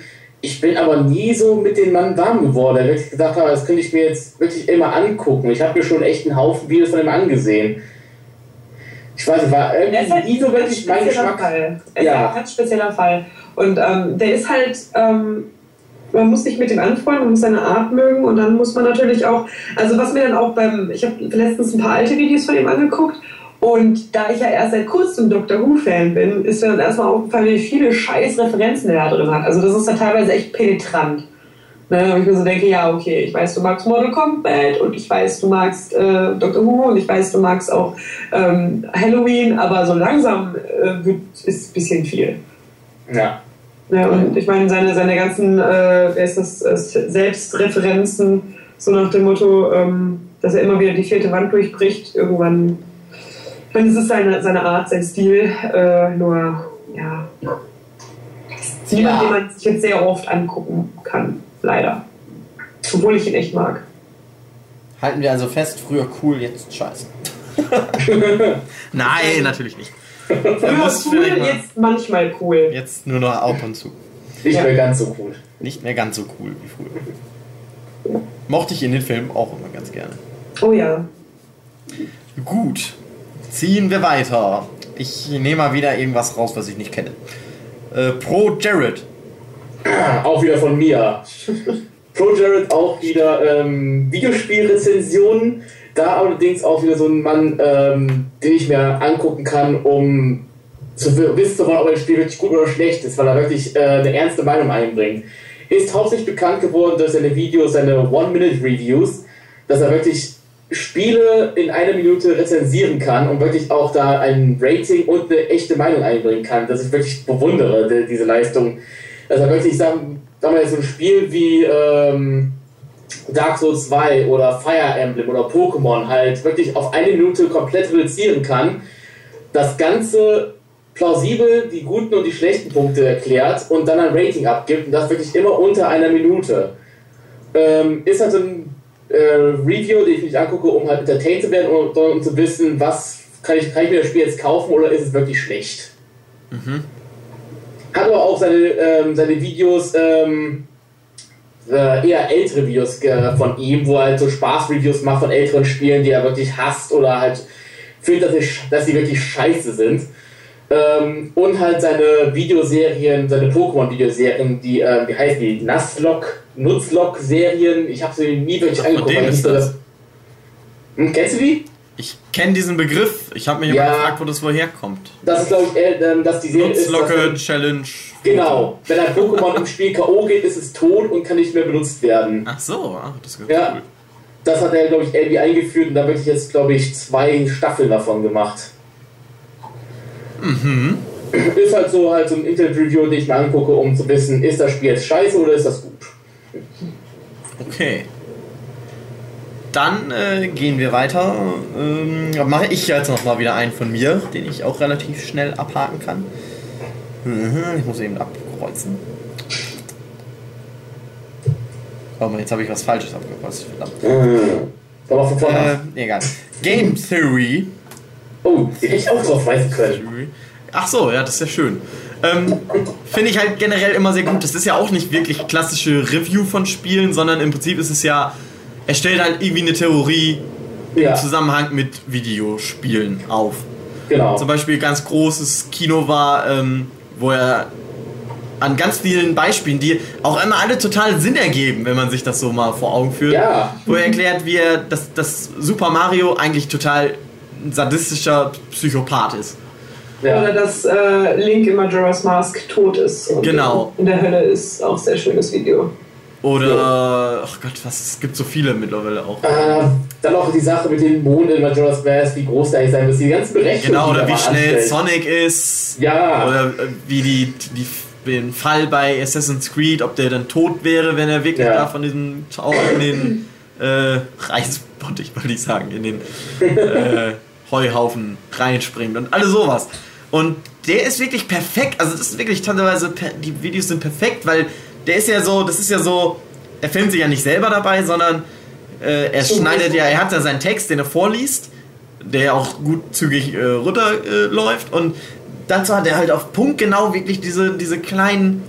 Ich bin aber nie so mit dem Mann warm geworden, der wirklich gesagt hat, das könnte ich mir jetzt wirklich immer angucken. Ich habe mir schon echt einen Haufen Videos von ihm angesehen. Ich weiß nicht, war irgendwie halt nie so wirklich mein Geschmack. Fall. Ja. ja. ein ganz spezieller Fall. Und ähm, der ist halt, ähm, man muss sich mit ihm anfreunden, man muss seine Art mögen und dann muss man natürlich auch, also was mir dann auch beim, ich habe letztens ein paar alte Videos von ihm angeguckt und da ich ja erst seit kurzem Doctor Who-Fan bin, ist mir dann erstmal aufgefallen, wie viele scheiß Referenzen er da drin hat. Also das ist dann teilweise echt penetrant. Ne, und ich mir so denke, ja, okay, ich weiß, du magst Mortal Kombat und ich weiß, du magst äh, Doctor Who und ich weiß, du magst auch ähm, Halloween, aber so langsam äh, wird, ist ein bisschen viel. Ja. Ne, und ich meine, seine, seine ganzen äh, wer ist das, äh, Selbstreferenzen, so nach dem Motto, ähm, dass er immer wieder die vierte Wand durchbricht, irgendwann. Meine, es ist seine, seine Art, sein Stil, äh, nur, ja. Ist niemand, Ja. den man sich jetzt sehr oft angucken kann, leider. Obwohl ich ihn echt mag. Halten wir also fest, früher cool, jetzt scheiße. Nein, natürlich nicht. Er Früher cool, jetzt manchmal cool. Jetzt nur noch ab und zu. Nicht Ja. mehr ganz so cool. Nicht mehr ganz so cool wie früher. Mochte ich in den Filmen auch immer ganz gerne. Oh ja. Gut, ziehen wir weiter. Ich nehme mal wieder irgendwas raus, was ich nicht kenne. Äh, Pro Jared. Auch wieder von mir. Pro Jared auch wieder ähm, Videospielrezensionen. Da allerdings auch wieder so ein Mann, ähm, den ich mir angucken kann, um zu wissen, ob ein Spiel wirklich gut oder schlecht ist, weil er wirklich äh, eine ernste Meinung einbringt. Ist hauptsächlich bekannt geworden durch seine Videos, seine One-Minute-Reviews, dass er wirklich Spiele in einer Minute rezensieren kann und wirklich auch da ein Rating und eine echte Meinung einbringen kann, dass ich wirklich bewundere, die, diese Leistung. Er wirklich, sagen, sagen wir jetzt so ein Spiel wie ähm, Dark Souls 2 oder Fire Emblem oder Pokémon halt wirklich auf eine Minute komplett reduzieren kann, das Ganze plausibel die guten und die schlechten Punkte erklärt und dann ein Rating abgibt und das wirklich immer unter einer Minute. Ähm, ist halt so ein äh, Review, den ich mich angucke, um halt entertained zu werden und um zu wissen, was kann ich, kann ich mir das Spiel jetzt kaufen oder ist es wirklich schlecht. Mhm. Hat aber auch seine, ähm, seine Videos, ähm, äh, eher ältere Videos äh, von ihm, wo er halt so Spaß-Reviews macht von älteren Spielen, die er wirklich hasst oder halt fühlt, dass sie, dass sie wirklich scheiße sind. Ähm, und halt seine Videoserien, seine Pokémon-Videoserien, die, äh, wie heißen die? Nasslock, Nutzlock-Serien. Ich habe sie nie wirklich Ach, angeguckt. Ist das? Hm, kennst du die? Ich kenne diesen Begriff. Ich habe mich Ja. immer gefragt, wo das woher kommt. Das ist, glaube ich, äh, dass die Serie ist. Nutzlocke Challenge. Genau. Wenn ein Pokémon im Spiel K.O. geht, ist es tot und kann nicht mehr benutzt werden. Ach so, ach, das ist Ja. cool. Das hat er, glaube ich, irgendwie eingeführt und da wirklich jetzt, glaube ich, zwei Staffeln davon gemacht. Mhm. Ist halt so halt so ein Internet-Review, den ich mir angucke, um zu wissen, ist das Spiel jetzt scheiße oder ist das gut? Okay. Dann äh, gehen wir weiter. Ähm, mache ich jetzt noch mal wieder einen von mir, den ich auch relativ schnell abhaken kann. Mhm, Ich muss eben abkreuzen. Oh Mann, jetzt habe ich was Falsches abgekreuzt. Verdammt. Aber von vorne. Äh, egal. Game Theory. Oh, hätte ich auch drauf weisen können. Ach so, ja, das ist ja schön. Ähm, Finde ich halt generell immer sehr gut. Das ist ja auch nicht wirklich klassische Review von Spielen, sondern im Prinzip ist es ja, er stellt halt irgendwie eine Theorie Ja, im Zusammenhang mit Videospielen auf. genau. Zum Beispiel ganz großes Kino war, ähm, wo er an ganz vielen Beispielen, die auch immer alle total Sinn ergeben, wenn man sich das so mal vor Augen führt, Ja. wo er erklärt, wie er, dass, dass Super Mario eigentlich total ein sadistischer Psychopath ist. Oder Ja. dass äh, Link in Majora's Mask tot ist. Und Genau. In der Hölle ist auch sehr schönes Video. Oder, ach Gott, was, es gibt so viele mittlerweile auch. Äh, dann auch die Sache mit dem Mond in Majora's Mask, wie groß der eigentlich sein muss, die ganzen Berechnungen. Genau, oder er wie schnell anstellt. Sonic ist. Ja. Oder äh, wie die, die, den Fall bei Assassin's Creed, ob der dann tot wäre, wenn er wirklich Ja. da von diesem Tower in den äh, Reisbottich, wollte ich sagen, in den äh, Heuhaufen reinspringt und alles sowas. Und der ist wirklich perfekt, also das ist wirklich teilweise, die Videos sind perfekt, weil der ist ja so, das ist ja so, er filmt sich ja nicht selber dabei, sondern äh, er schneidet ja, er hat ja seinen Text, den er vorliest, der ja auch gut zügig äh, runterläuft äh, läuft. und dazu hat er halt auf Punkt genau wirklich diese, diese kleinen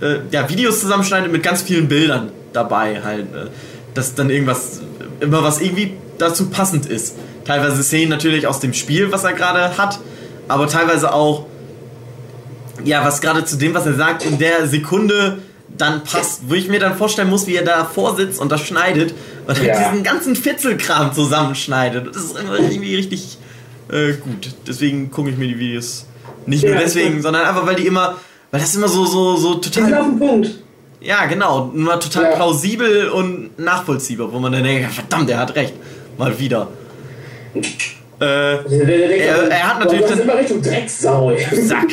äh, ja, Videos zusammenschneidet mit ganz vielen Bildern dabei halt, äh, dass dann irgendwas, immer was irgendwie dazu passend ist. Teilweise Szenen natürlich aus dem Spiel, was er gerade hat, aber teilweise auch ja, was gerade zu dem, was er sagt, in der Sekunde dann passt, wo ich mir dann vorstellen muss, wie er da vorsitzt und das schneidet und halt Ja. diesen ganzen Fitzelkram zusammenschneidet. Das ist immer irgendwie richtig äh, gut. Deswegen gucke ich mir die Videos nicht nur Ja, deswegen, stimmt. sondern einfach, weil die immer, weil das immer so, so, so Die sind total, auf den Punkt. ja genau, immer total Ja. plausibel und nachvollziehbar, wo man dann denkt, verdammt, der hat recht. Mal wieder. Äh, Er- er hat natürlich dann- immer Richtung Drecksau. Sack.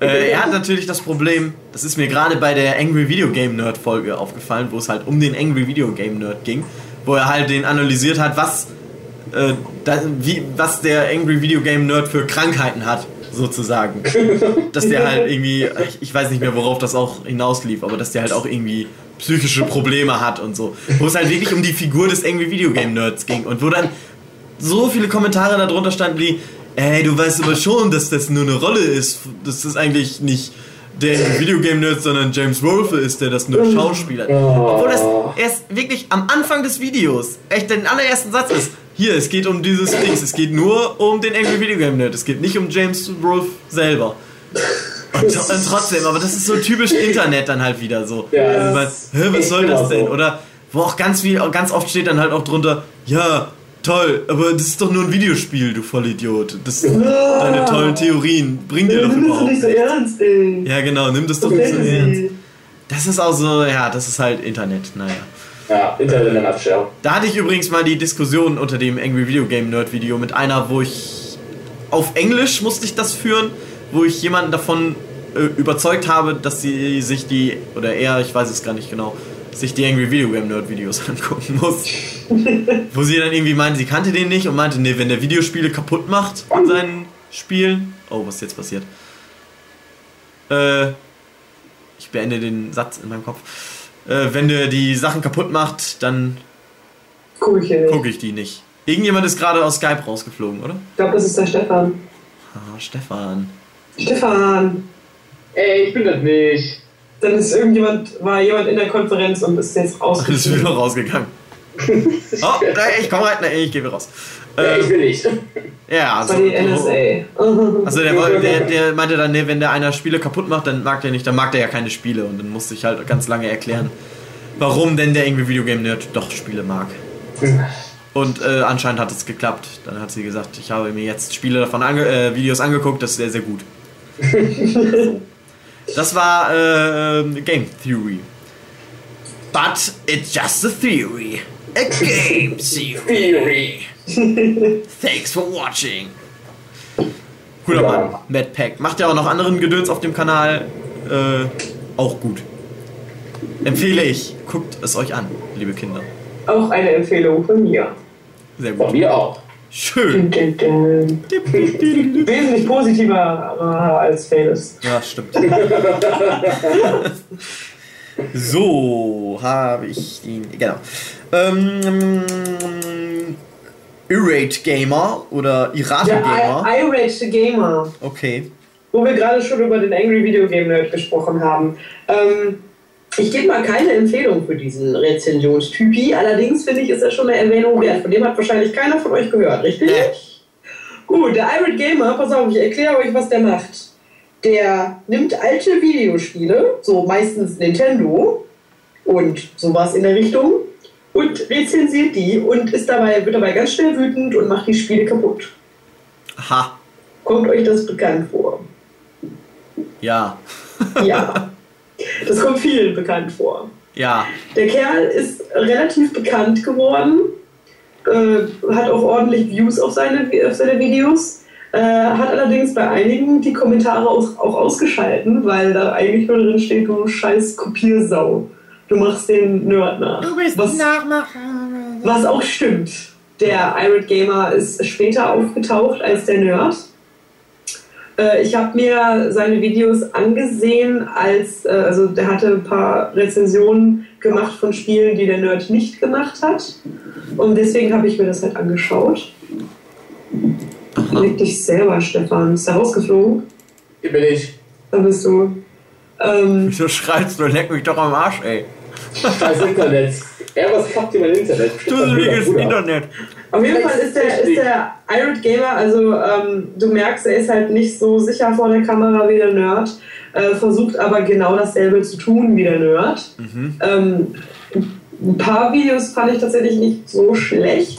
Äh, er hat natürlich das Problem, das ist mir gerade bei der Angry Video Game Nerd Folge aufgefallen, wo es halt um den Angry Video Game Nerd ging, wo er halt den analysiert hat, was, äh, da, wie, was der Angry Video Game Nerd für Krankheiten hat, sozusagen. dass der halt irgendwie, ich, ich weiß nicht mehr, worauf das auch hinauslief, aber dass der halt auch irgendwie psychische Probleme hat und so. Wo es halt wirklich um die Figur des Angry Video Game Nerds ging und wo dann so viele Kommentare darunter standen wie, ey, du weißt aber schon, dass das nur eine Rolle ist, dass das eigentlich nicht der Videogame-Nerd, sondern James Rolfe ist, der das nur schauspielert. Obwohl das erst wirklich am Anfang des Videos, echt den allerersten Satz ist, hier, es geht um dieses Dings, es geht nur um den Angry Video Game Nerd, es geht nicht um James Rolfe selber. Und, und trotzdem, aber das ist so typisch Internet dann halt wieder so. Ja, also, was echt soll das denn? Oder wo auch ganz viel, ganz oft steht dann halt auch drunter, ja, toll, aber das ist doch nur ein Videospiel, du Vollidiot. Das, deine tollen Theorien bringen dir doch Nimm das doch überhaupt nicht so ernst, ey. Ja, genau, nimm das doch nicht so ernst. Das ist auch so, ja, das ist halt Internet, naja. Ja, Internet in der Nutshell. Da hatte ich übrigens mal die Diskussion unter dem Angry Video Game Nerd Video mit einer, wo ich auf Englisch musste ich das führen, wo ich jemanden davon äh, überzeugt habe, dass sie sich die, oder er, ich weiß es gar nicht genau, sich die Angry Video Game Nerd Videos angucken muss. wo sie dann irgendwie meinte, sie kannte den nicht und meinte, nee, wenn der Videospiele kaputt macht in seinen Spielen. Oh, was ist jetzt passiert? Äh, ich beende den Satz in meinem Kopf. Äh, wenn der die Sachen kaputt macht, dann Guck ich gucke ich die nicht. Irgendjemand ist gerade aus Skype rausgeflogen, oder? Ich glaube, das ist der Stefan. Ah, Stefan. Stefan! Ey, ich bin das nicht. Dann ist irgendjemand, war jemand in der Konferenz und ist jetzt Ist rausgeschrieben. wieder rausgegangen. Oh, nein, ich komm rein, nein, ich gehe wieder raus. Ja, ich Ähm, will nicht. ja, Das also. war die NSA. Also der, der, der meinte dann, nee, wenn der einer Spiele kaputt macht, dann mag der nicht, dann mag der ja keine Spiele. Und dann musste ich halt ganz lange erklären, warum denn der irgendwie Videogame Nerd doch Spiele mag. Und äh, anscheinend hat es geklappt. Dann hat sie gesagt, ich habe mir jetzt Spiele davon ange äh, Videos angeguckt, das ist sehr, sehr gut. so. Das war äh, Game Theory. But it's just a theory. A game theory. Thanks for watching. Cooler Ja. Mann. Matt Pack. Macht ja auch noch anderen Gedöns auf dem Kanal. Äh, auch gut. Empfehle ich. Guckt es euch an, liebe Kinder. Auch eine Empfehlung von mir. Sehr Von gut. mir auch. Schön. Wesentlich positiver als Fails. Ja, stimmt. so, habe ich den. Genau. Ähm, Irate Gamer oder Irate Gamer. I- Irate the Gamer, Okay. wo wir gerade schon über den Angry Video Game Nerd gesprochen haben. Ähm, ich gebe mal keine Empfehlung für diesen Rezensionstypi, allerdings finde ich, ist er schon eine Erwähnung wert. Von dem hat wahrscheinlich keiner von euch gehört, richtig? Nee. Gut, der Irate Gamer, pass auf, ich erkläre euch, was der macht. Der nimmt alte Videospiele, so meistens Nintendo und sowas in der Richtung, und rezensiert die und ist dabei, wird dabei ganz schnell wütend und macht die Spiele kaputt. Aha. Kommt euch das bekannt vor? Ja. Ja. Das kommt vielen bekannt vor. Ja. Der Kerl ist relativ bekannt geworden, äh, hat auch ordentlich Views auf seine, auf seine Videos, äh, hat allerdings bei einigen die Kommentare auch, auch ausgeschalten, weil da eigentlich nur drin steht, du scheiß Kopiersau. Du machst den Nerd nach. was, Nachmacher. was auch stimmt. Der Irate Gamer ist später aufgetaucht als der Nerd. Äh, ich habe mir seine Videos angesehen, als äh, also der hatte ein paar Rezensionen gemacht von Spielen, die der Nerd nicht gemacht hat. Und deswegen habe ich mir das halt angeschaut. Leg dich selber, Stefan. Ist da rausgeflogen? Hier bin ich. Da bist du. Ähm, Wieso schreist du? Leck mich doch am Arsch, ey. Scheiß Internet. Ja, was klappt hier mein Internet? Dusseliges. Internet. Auf jeden Fall ist der, ist der Irate Gamer, also ähm, du merkst, er ist halt nicht so sicher vor der Kamera wie der Nerd, äh, versucht aber genau dasselbe zu tun wie der Nerd. Ähm, ein paar Videos fand ich tatsächlich nicht so schlecht,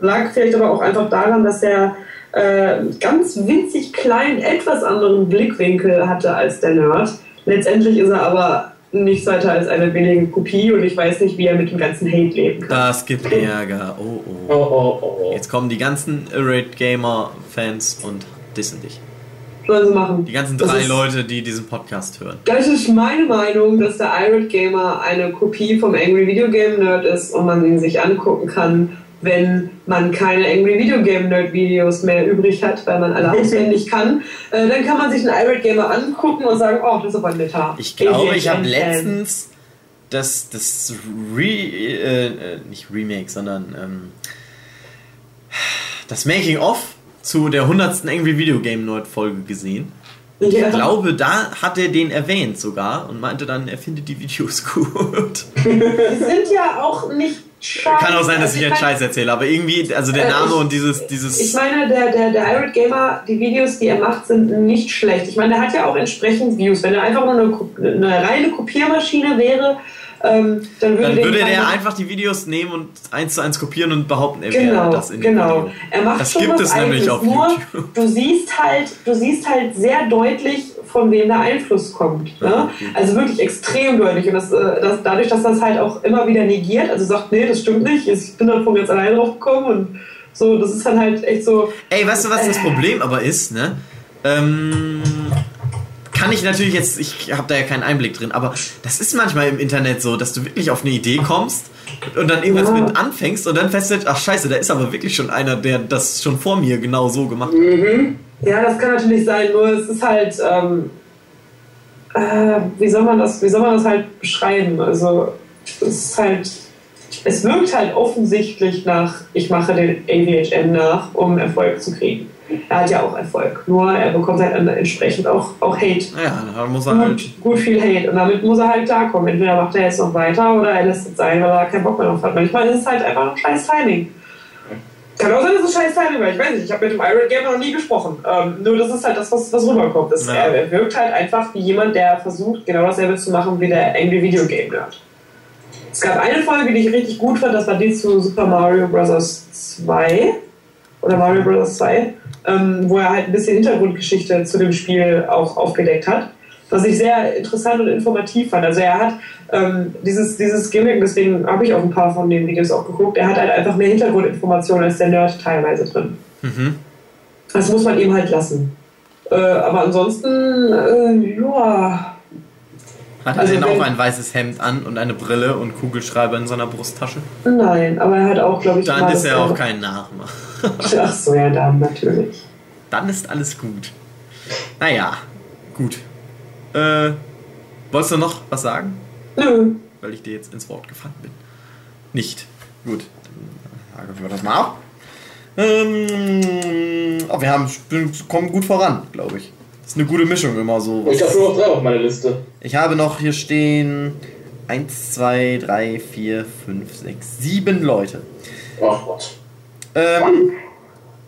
lag vielleicht aber auch einfach daran, dass er äh, ganz winzig kleinen, etwas anderen Blickwinkel hatte als der Nerd. Letztendlich ist er aber nichts weiter als eine billige Kopie und ich weiß nicht, wie er mit dem ganzen Hate leben kann. Das gibt Ärger. Oh, Oh, oh. oh, oh, oh. Jetzt kommen die ganzen Irate Gamer Fans und dissen dich. Sollen sie machen. Die ganzen drei Leute, die diesen Podcast hören. Das ist meine Meinung, dass der Irate Gamer eine Kopie vom Angry Video Game Nerd ist und man ihn sich angucken kann, wenn man keine Angry Video Game Nerd Videos mehr übrig hat, weil man alle auswendig kann. Äh, dann kann man sich einen Irate Gamer angucken und sagen, oh, das ist aber ein netter. Ich glaube, ich habe letztens das, das Re, äh, äh, nicht Remake, sondern ähm, das Making of zu der 100. Angry Video Game Nerd Folge gesehen. Ich Ja. glaube, da hat er den erwähnt sogar und meinte dann, er findet die Videos gut. Die sind ja auch nicht Kann auch sein, dass ich einen Scheiß erzähle, aber irgendwie, also der Äh, Name ich- und dieses, dieses. Ich meine, der, der, der Irate Gamer, die Videos, die er macht, sind nicht schlecht. Ich meine, der hat ja auch entsprechend Views. Wenn er einfach nur eine, eine reine Kopiermaschine wäre, ähm, dann würde, dann würde der keiner- einfach die Videos nehmen und eins zu eins kopieren und behaupten, er wäre Genau, das in genau. Video. Er macht Das schon gibt was es nämlich auf Nur, YouTube. du siehst halt, du siehst halt sehr deutlich, von wem der Einfluss kommt. Ne? Also wirklich extrem deutlich. Und das, äh, das, dadurch, dass das halt auch immer wieder negiert, also sagt, nee, das stimmt nicht, ich bin dann von ganz allein drauf gekommen und so, das ist dann halt echt so. Ey, weißt du, was das Äh. Problem aber ist, ne? Ähm, kann ich natürlich jetzt, ich habe da ja keinen Einblick drin, aber das ist manchmal im Internet so, dass du wirklich auf eine Idee kommst und dann irgendwas Ja. mit anfängst und dann feststellst, ach scheiße, da ist aber wirklich schon einer, der das schon vor mir genau so gemacht hat. Mhm. Ja, das kann natürlich sein, nur es ist halt, ähm, äh, wie soll man das, wie soll man das halt beschreiben? Also es ist halt, es wirkt halt offensichtlich nach, ich mache den AVHM nach, um Erfolg zu kriegen. Er hat ja auch Erfolg, nur er bekommt halt dann entsprechend auch, auch Hate. Naja, da muss er halt. Gut, gut viel Hate und damit muss er halt klarkommen. Entweder macht er jetzt noch weiter oder er lässt es sein, weil er keinen Bock mehr drauf hat. Manchmal ist es halt einfach ein scheiß Timing. Kann auch sein, dass es scheiß Timing war. Ich weiß nicht, ich habe mit dem Iron Gamer noch nie gesprochen. Ähm, nur das ist halt das, was, was rüberkommt. Das, Ja. er, er wirkt halt einfach wie jemand, der versucht, genau dasselbe zu machen wie der Angry Video Game Nerd. Es gab eine Folge, die ich richtig gut fand, das war die zu Super Mario Bros. 2 oder Mario Bros. 2, ähm, wo er halt ein bisschen Hintergrundgeschichte zu dem Spiel auch aufgedeckt hat. Was ich sehr interessant und informativ fand. Also er hat ähm, dieses, dieses Gimmick, deswegen habe ich auch ein paar von den Videos auch geguckt, er hat halt einfach mehr Hintergrundinformationen als der Nerd teilweise drin. Mhm. Das muss man ihm halt lassen. Äh, aber ansonsten, äh, ja. Hat er Also denn auch wenn- ein weißes Hemd an und eine Brille und Kugelschreiber in seiner Brusttasche? Nein, aber er hat auch, glaube ich, Dann ist er auch kein Nachmacher. Ach so, ja, dann natürlich. Dann ist alles gut. Naja, gut. Äh, wolltest du noch was sagen? Nö. Weil ich dir jetzt ins Wort gefallen bin. Nicht. Gut. Dann haken wir das mal ab. Ähm, oh, wir haben, kommen gut voran, glaube ich. Das ist eine gute Mischung immer so. Ich habe nur noch drei auf meiner Liste. Ich habe noch hier stehen 1, 2, 3, 4, 5, 6, 7 Leute. Oh Gott. Ähm,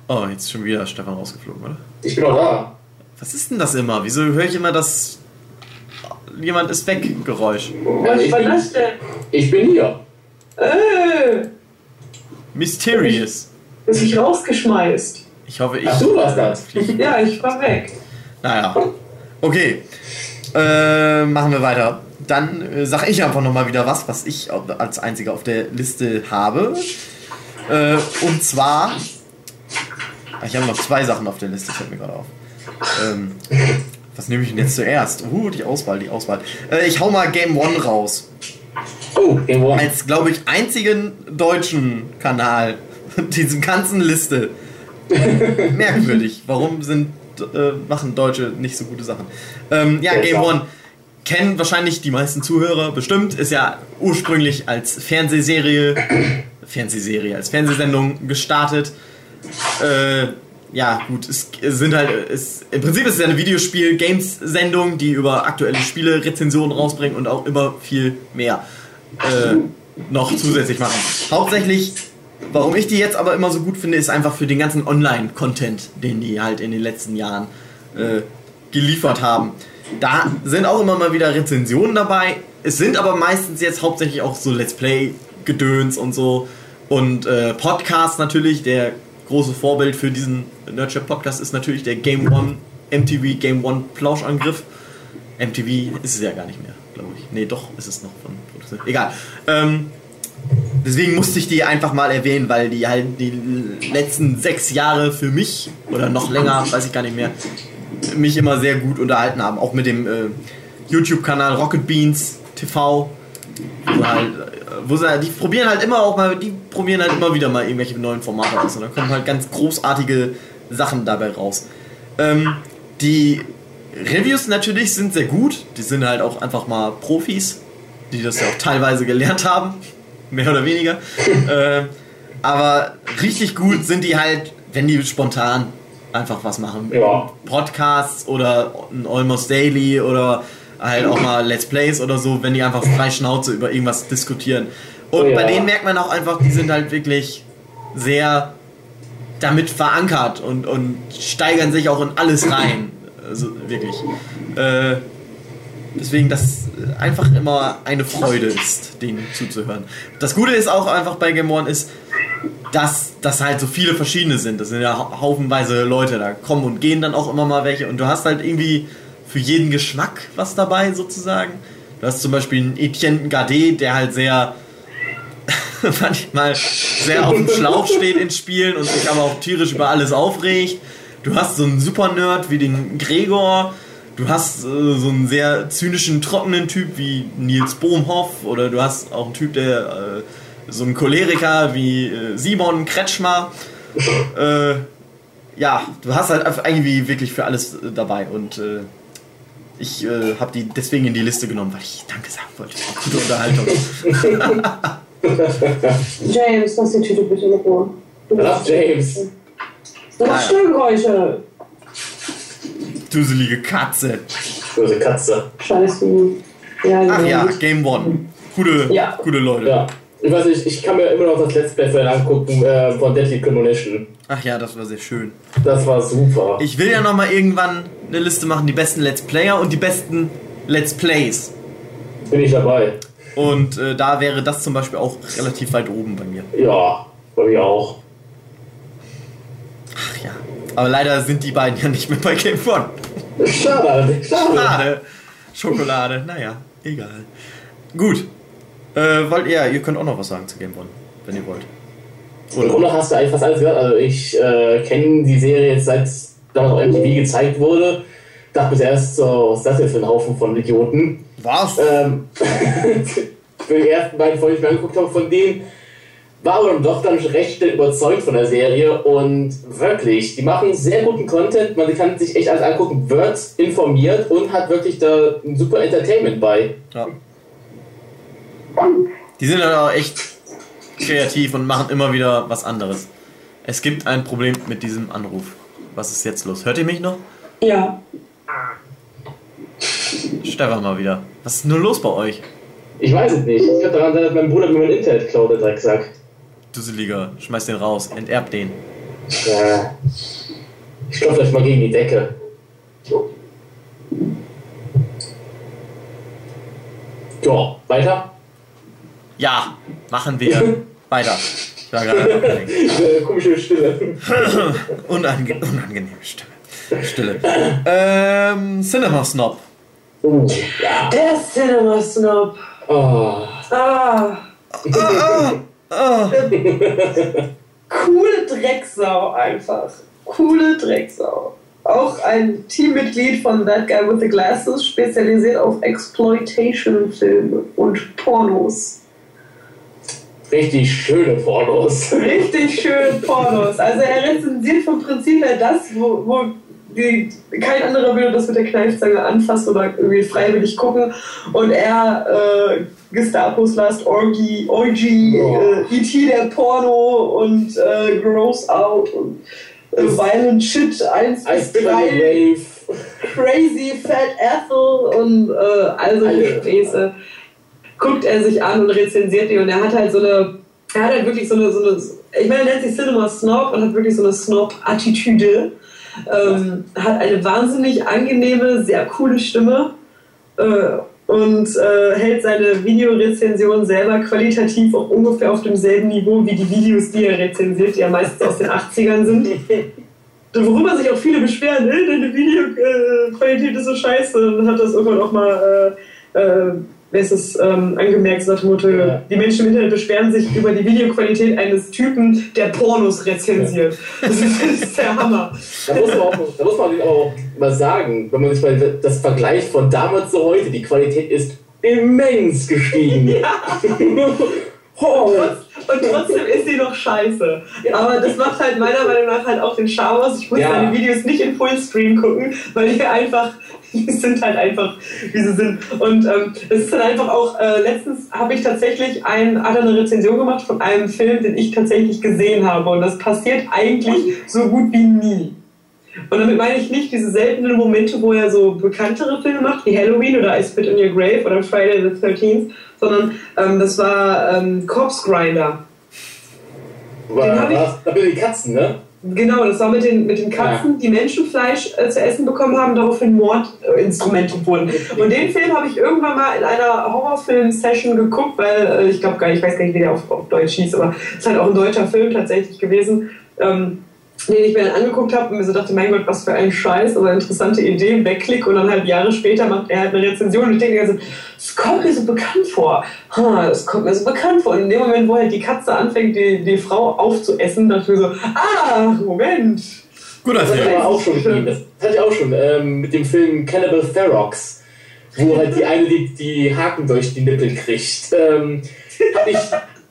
oh, jetzt ist schon wieder Stefan rausgeflogen, oder? Ich bin noch da. Was ist denn das immer? Wieso höre ich immer das jemand ist weg Geräusch? Was ich war bin- das denn? Ich bin hier. Äh, Mysterious. ist mich rausgeschmeißt. Ich hoffe, ich. Ach, du warst das. Ja, ich war weg. Naja. Okay. Äh, machen wir weiter. Dann äh, sage ich einfach nochmal wieder was, was ich als einziger auf der Liste habe. Äh, und zwar. Ah, Ich habe noch zwei Sachen auf der Liste, fällt mir gerade auf. Ähm, was nehme ich denn jetzt zuerst? Uh, die Auswahl, die Auswahl. Äh, ich hau mal Game One raus. Oh, Game One. Als, glaube ich, einzigen deutschen Kanal diesem ganzen Liste. Merkwürdig. Warum sind, äh, machen Deutsche nicht so gute Sachen? Ähm, ja, Game. One. Kennen wahrscheinlich die meisten Zuhörer bestimmt. Ist ja ursprünglich als Fernsehserie, Fernsehserie, als Fernsehsendung gestartet. Äh, ja, gut, es sind halt, es, im Prinzip ist es ja eine Videospiel-Games-Sendung, die über aktuelle Spiele Rezensionen rausbringt und auch immer viel mehr äh, noch zusätzlich machen. Hauptsächlich, warum ich die jetzt aber immer so gut finde, ist einfach für den ganzen Online-Content, den die halt in den letzten Jahren äh, geliefert haben. Da sind auch immer mal wieder Rezensionen dabei. Es sind aber meistens jetzt hauptsächlich auch so Let's Play-Gedöns und so. Und äh, Podcasts natürlich, der große Vorbild für diesen Nerdship Podcast ist natürlich der Game One, MTV Game One Plauschangriff. MTV ist es ja gar nicht mehr, glaube ich. Nee, doch, ist es noch von. Egal. Ähm, deswegen musste ich die einfach mal erwähnen, weil die halt die letzten sechs Jahre für mich, oder noch länger, weiß ich gar nicht mehr, mich immer sehr gut unterhalten haben. Auch mit dem äh, YouTube-Kanal Rocket Beans TV. Wo halt, äh, wo sie, die probieren halt immer auch mal, die probieren halt immer wieder mal irgendwelche neuen Formate aus. Und dann kommen halt ganz großartige Sachen dabei raus. Ähm, die Reviews natürlich sind sehr gut. Die sind halt auch einfach mal Profis, die das ja auch teilweise gelernt haben. Mehr oder weniger. ähm, aber richtig gut sind die halt, wenn die spontan einfach was machen. Ja. Podcasts oder ein Almost Daily oder halt auch mal Let's Plays oder so, wenn die einfach frei Schnauze über irgendwas diskutieren. Und Oh ja. bei denen merkt man auch einfach, die sind halt wirklich sehr damit verankert und, und steigern sich auch in alles rein. Also wirklich. Äh, deswegen, das einfach immer eine Freude ist, denen zuzuhören. Das Gute ist auch einfach bei Game One ist, dass das halt so viele verschiedene sind. Das sind ja hau- haufenweise Leute, da kommen und gehen dann auch immer mal welche. Und du hast halt irgendwie für jeden Geschmack was dabei sozusagen. Du hast zum Beispiel einen Etienne Gardet, der halt sehr manchmal sehr auf dem Schlauch steht in Spielen und sich aber auch tierisch über alles aufregt. Du hast so einen Super-Nerd wie den Gregor. Du hast äh, so einen sehr zynischen, trockenen Typ wie Nils Bohmhoff. Oder du hast auch einen Typ, der äh, so einen Choleriker wie äh, Simon Kretschmer. äh, ja, du hast halt einfach irgendwie wirklich für alles äh, dabei. Und äh, ich äh, habe die deswegen in die Liste genommen, weil ich Danke sagen wollte. Gute Unterhaltung. James, lass die Tüte bitte in Ruhe. Du Lass James. Du Ah, ja. Störgeräusche. Duselige Katze. Böse Katze. Scheiße. Ja, Ach ja. Game One. Gute, Ja. gute Leute. Ja. Ich weiß nicht, ich kann mir immer noch das Let's Play von angucken äh, von Deadly Premonition. Ach ja, das war sehr schön. Das war super. Ich will ja noch mal irgendwann eine Liste machen, die besten Let's Player und die besten Let's Plays. Bin ich dabei. Und äh, da wäre das zum Beispiel auch relativ weit oben bei mir. Ja, bei mir auch. Ach ja. Aber leider sind die beiden ja nicht mehr bei Game One. Schade, schade. Schokolade. Schokolade, naja, egal. Gut. Äh, wollt ihr, ihr könnt auch noch was sagen zu Game One, wenn ihr wollt. Im Grunde hast du eigentlich fast alles gehört. Also ich äh, kenne die Serie jetzt seit damals auf MTV gezeigt wurde. Dachte bis erst so, was ist das denn für ein Haufen von Idioten? Was? Ähm, für die ersten beiden Folgen, die ich mir angeguckt habe, von denen war aber dann doch dann recht schnell überzeugt von der Serie und wirklich, die machen sehr guten Content, man kann sich echt alles angucken, wird informiert und hat wirklich da ein super Entertainment bei. Ja. Die sind aber auch echt kreativ und machen immer wieder was anderes. Es gibt ein Problem mit diesem Anruf. Was ist jetzt los? Hört ihr mich noch? Ja. Stefan mal wieder. Was ist nur los bei euch? Ich weiß es nicht. Es könnte daran sein, dass mein Bruder mir mein Internet klaut, der Drecksack. Dusseliger, schmeiß den raus, enterb den. Ja. Ich klopfe vielleicht mal gegen die Decke. Ja, weiter. Ja, machen wir weiter. Ich war gerade. Äh, komische Stille. Unange unangenehme Stimme. Stille. Ähm, Cinema Snob. Uh, ja. Der Cinema Snob. Oh. Ah. Ah, Coole Drecksau einfach. Coole Drecksau. Auch ein Teammitglied von That Guy with the Glasses, spezialisiert auf Exploitation-Filme und Pornos. Richtig schöne Pornos. Richtig schön Pornos. Also er rezensiert vom Prinzip her das, wo, wo die, kein anderer würde das mit der Kneifzange anfassen oder irgendwie freiwillig gucken. Und er, äh, Gestapos Last Orgy, Orgy, Oh. äh, E.T. der Porno und äh, Gross Out und äh, Violent Shit 1 bis Ice 3. Wave. Crazy Fat Ethel und äh, also Alle. Späße. Guckt er sich an und rezensiert die und er hat halt so eine, er hat halt wirklich so eine, so eine ich meine, er nennt sich Cinema Snob und hat wirklich so eine Snob-Attitüde. Ähm, hat eine wahnsinnig angenehme, sehr coole Stimme äh, und äh, hält seine Videorezension selber qualitativ auch ungefähr auf demselben Niveau wie die Videos, die er rezensiert, die ja meistens aus den 80ern sind. Worüber sich auch viele beschweren, äh, deine Videoqualität ist so scheiße. Und hat das irgendwann auch mal, ist es, ähm, angemerkt, so dem Motto, Ja. die Menschen im Internet beschweren sich über die Videoqualität eines Typen, der Pornos rezensiert. Das, ist, das ist der Hammer. Da muss man, auch, da muss man aber auch mal sagen, wenn man sich mal das vergleicht von damals zu heute, die Qualität ist immens gestiegen. Oh, Und trotzdem ist sie noch scheiße. Aber das macht halt meiner Meinung nach halt auch den Charme aus. Ich muss Ja. meine Videos nicht in Fullscreen gucken, weil die einfach, die sind halt einfach, wie sie sind. Und ähm, es ist dann einfach auch, äh, letztens habe ich tatsächlich ein, hat eine Rezension gemacht von einem Film, den ich tatsächlich gesehen habe. Und das passiert eigentlich so gut wie nie. Und damit meine ich nicht diese seltenen Momente, wo er so bekanntere Filme macht, wie Halloween oder I Spit in Your Grave oder Friday the 13th, sondern ähm, das war ähm, Corpse Grinder. War, war, da bin die Katzen, ne? Genau, das war mit den, mit den Katzen, die Menschenfleisch äh, zu essen bekommen haben, daraufhin Mordinstrumente wurden. Und den Film habe ich irgendwann mal in einer Horrorfilm-Session geguckt, weil äh, ich glaube gar nicht, ich weiß gar nicht, wie der auf, auf Deutsch hieß, aber es ist halt auch ein deutscher Film tatsächlich gewesen. Ähm, den ich mir dann angeguckt habe und mir so dachte, mein Gott, was für ein Scheiß, aber interessante Idee, wegklick und dann halt Jahre später macht er halt eine Rezension und ich denke also, es kommt mir so bekannt vor. Es kommt mir so bekannt vor. Und in dem Moment, wo halt die Katze anfängt, die, die Frau aufzuessen, dachte ich mir so, ah, Moment. Guter das Film. Das, auch schon, das hatte ich auch schon ähm, mit dem Film Cannibal Ferox, wo halt die eine die, die Haken durch die Nippel kriegt. Ähm, habe ich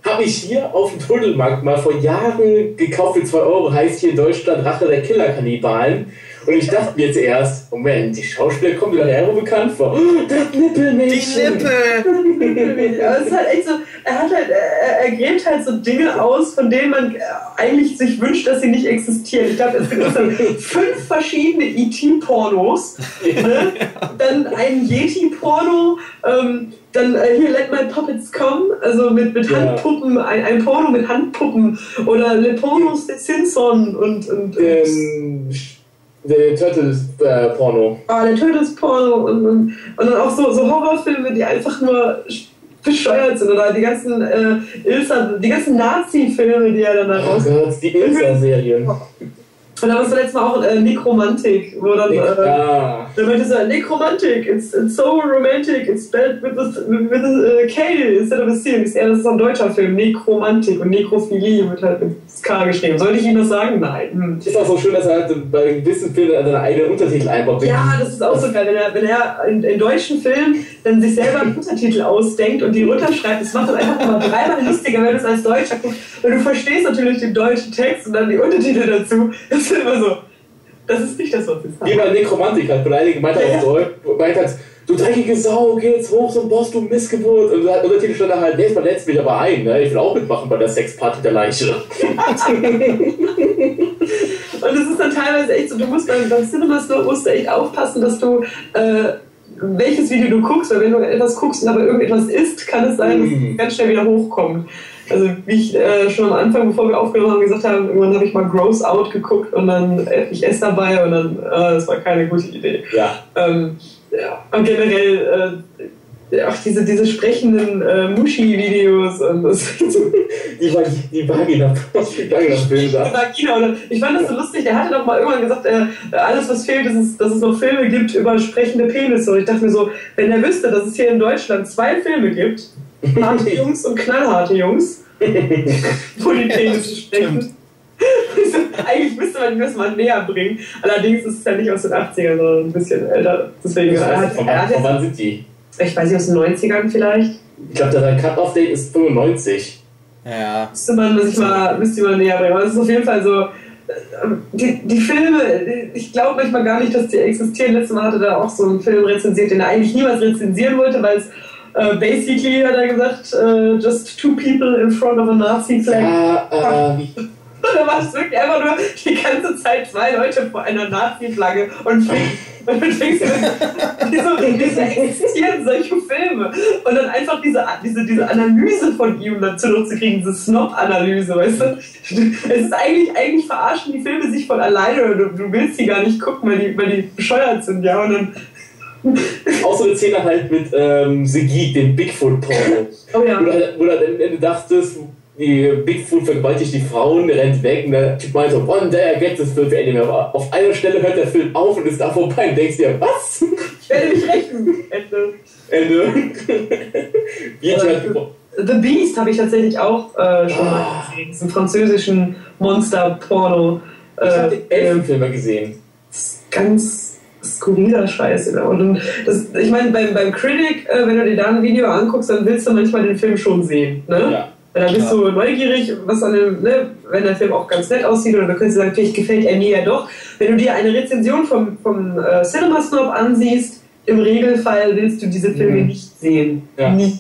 habe ich hier auf dem Trödelmarkt mal vor Jahren gekauft für 2 Euro, heißt hier in Deutschland Rache der Killerkannibalen. Und ich dachte mir zuerst, Moment, die Schauspieler kommen mir daher bekannt vor. Das Nippelmädchen. Die Nippel. Aber es ist halt echt so, er hat halt, er, er gräbt halt so Dinge aus, von denen man eigentlich sich wünscht, dass sie nicht existieren. Ich glaube, es gibt also fünf verschiedene E.T.-Pornos. Ne? Dann ein Yeti-Porno, ähm, dann äh, hier Let My Puppets Come, also mit, mit Handpuppen, ein, ein Porno mit Handpuppen oder Le Pornos de Simpson und. und, und ähm, der Turtles-Porno. Äh, ah, der Turtles-Porno und, und, und dann auch so, so Horrorfilme, die einfach nur bescheuert sind oder die ganzen äh, Ilsa, die ganzen Nazi-Filme, die er dann da raus. Oh Gott, die Ilsa-Serien. Und da war es letztes Mal auch äh, Nekromantik, wo dann, äh, ah. dann meinte so, Nekromantik, it's, it's so romantic, it's spelled with a, with a K instead of a C. Und ich das ist ein deutscher Film, Nekromantik und Nekrophilie wird halt mit K geschrieben. Sollte ich Ihnen das sagen? Nein. Hm. Ist auch so schön, dass er halt bei gewissen Filmen seine eigenen Untertitel einbaut. Ja, das ist auch so geil, wenn er, wenn er in, in deutschen Filmen dann sich selber einen Untertitel ausdenkt und die runterschreibt. Das macht dann einfach immer dreimal lustiger, wenn du es als Deutscher guckst. Und du verstehst natürlich den deutschen Text und dann die Untertitel dazu. Das ist immer so. Das ist nicht das, was wir sagen. Wie bei Nekromantik halt beleidigt, meint er auch so, meint halt, du dreckige Sau, geh jetzt hoch zum Boss, du Missgeburt. Und der Untertitel stand da halt, nee, man letzt mich aber ein, ne? ich will auch mitmachen bei der Sexparty der Leiche. und es ist dann teilweise echt so, du musst beim, beim Cinema Store musst du echt aufpassen, dass du äh, welches Video du guckst, weil wenn du etwas guckst und aber irgendetwas isst, kann es sein, dass es mhm. ganz schnell wieder hochkommt. Also wie ich äh, schon am Anfang, bevor wir aufgenommen haben, gesagt habe, irgendwann habe ich mal Gross Out geguckt und dann äh, ich esse dabei und dann, äh, das war keine gute Idee. Ja. Ähm, ja. Und generell, äh, auch diese, diese sprechenden äh, Muschi-Videos und das. die, Vag die Vagina, was für Vagina-Film da. Vagina, ich fand das so lustig, der hatte doch mal irgendwann gesagt, äh, alles was fehlt, ist, es, dass es noch Filme gibt über sprechende Penisse. Und ich dachte mir so, wenn er wüsste, dass es hier in Deutschland zwei Filme gibt, harte Jungs und knallharte Jungs, wo die Penisse sprechen. Eigentlich müsste man das mal näher bringen. Allerdings ist es ja nicht aus den 80ern, sondern ein bisschen älter. Deswegen das heißt, von, wann, von wann sind die? Ich weiß nicht, aus den 90ern vielleicht. Ich glaube, der Cut-Off-Date ist 95. Ja. Müsste man sich mal, müsste man näher bringen. Aber es ist auf jeden Fall so. Äh, die, die Filme, ich glaube manchmal gar nicht, dass die existieren. Letztes Mal hatte da auch so einen Film rezensiert, den er eigentlich niemals rezensieren wollte, weil es Uh, basically hat er gesagt, uh, just two people in front of a Nazi flag. Ja, äh, da war es wirklich einfach nur die ganze Zeit zwei Leute vor einer Nazi-Flagge und und du denkst wieso, wieso existieren solche Filme? Und dann einfach diese, diese, diese Analyse von ihm dazu noch zu kriegen, diese Snob-Analyse, weißt du? Es ist eigentlich, eigentlich verarschen die Filme sich von alleine und du, du willst sie gar nicht gucken, weil die, weil die bescheuert sind, ja? Und dann auch so eine Szene halt mit ähm, Sigid, dem Bigfoot-Porno. Oh ja. Wo du, wo du am Ende dachtest, die Bigfoot vergewaltigt die Frauen, rennt weg und der Typ meint so, one day I get this film ending. Aber auf einer Stelle hört der Film auf und ist da vorbei und denkst dir, was? Ich werde mich rächen. Ende. Ende. Wie halt The Beast habe ich tatsächlich auch äh, schon ah. mal gesehen. Das ist ein französischen Monster-Porno. Äh, ich habe den Elfenfilm mal gesehen. Ganz skurriler Scheiß. Genau. Und das, ich meine, beim, beim Critic, äh, wenn du dir da ein Video anguckst, dann willst du manchmal den Film schon sehen. Ne? Ja. Dann bist du neugierig, was an dem, ne, wenn der Film auch ganz nett aussieht, oder du könntest sagen, vielleicht gefällt er mir ja doch. Wenn du dir eine Rezension vom, vom äh, Cinema Snob ansiehst, im Regelfall willst du diese Filme mhm. nicht sehen. Ja. Nie.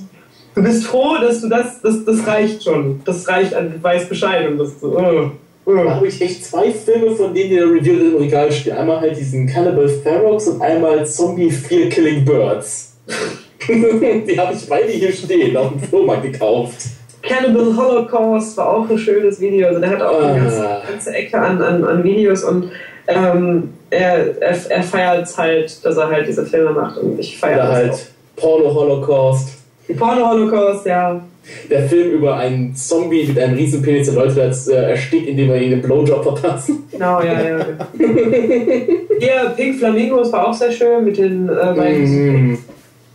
Du bist froh, dass du das, das, das reicht schon. Das reicht, du weißt Bescheid und das so, oh. Da habe ich echt zwei Filme, von denen die in der Review im Regal stehen. Einmal halt diesen Cannibal Ferox und einmal Zombie Fear Killing Birds. die habe ich beide hier stehen, auf dem Flohmarkt gekauft. Cannibal Holocaust war auch ein schönes Video. Also der hat auch eine ganze, Ah. ganze Ecke an, an, an Videos und ähm, er, er, er feiert es halt, dass er halt diese Filme macht und ich feiere das halt auch. Porno Holocaust. Die Porno-Holocaust, ja. Der Film über einen Zombie mit einem riesen Penis, der Leute das äh, erstickt, indem er ihnen einen Blowjob verpassen. Genau, ja, ja. Hier, Pink Flamingos war auch sehr schön mit den äh, beiden Mhm.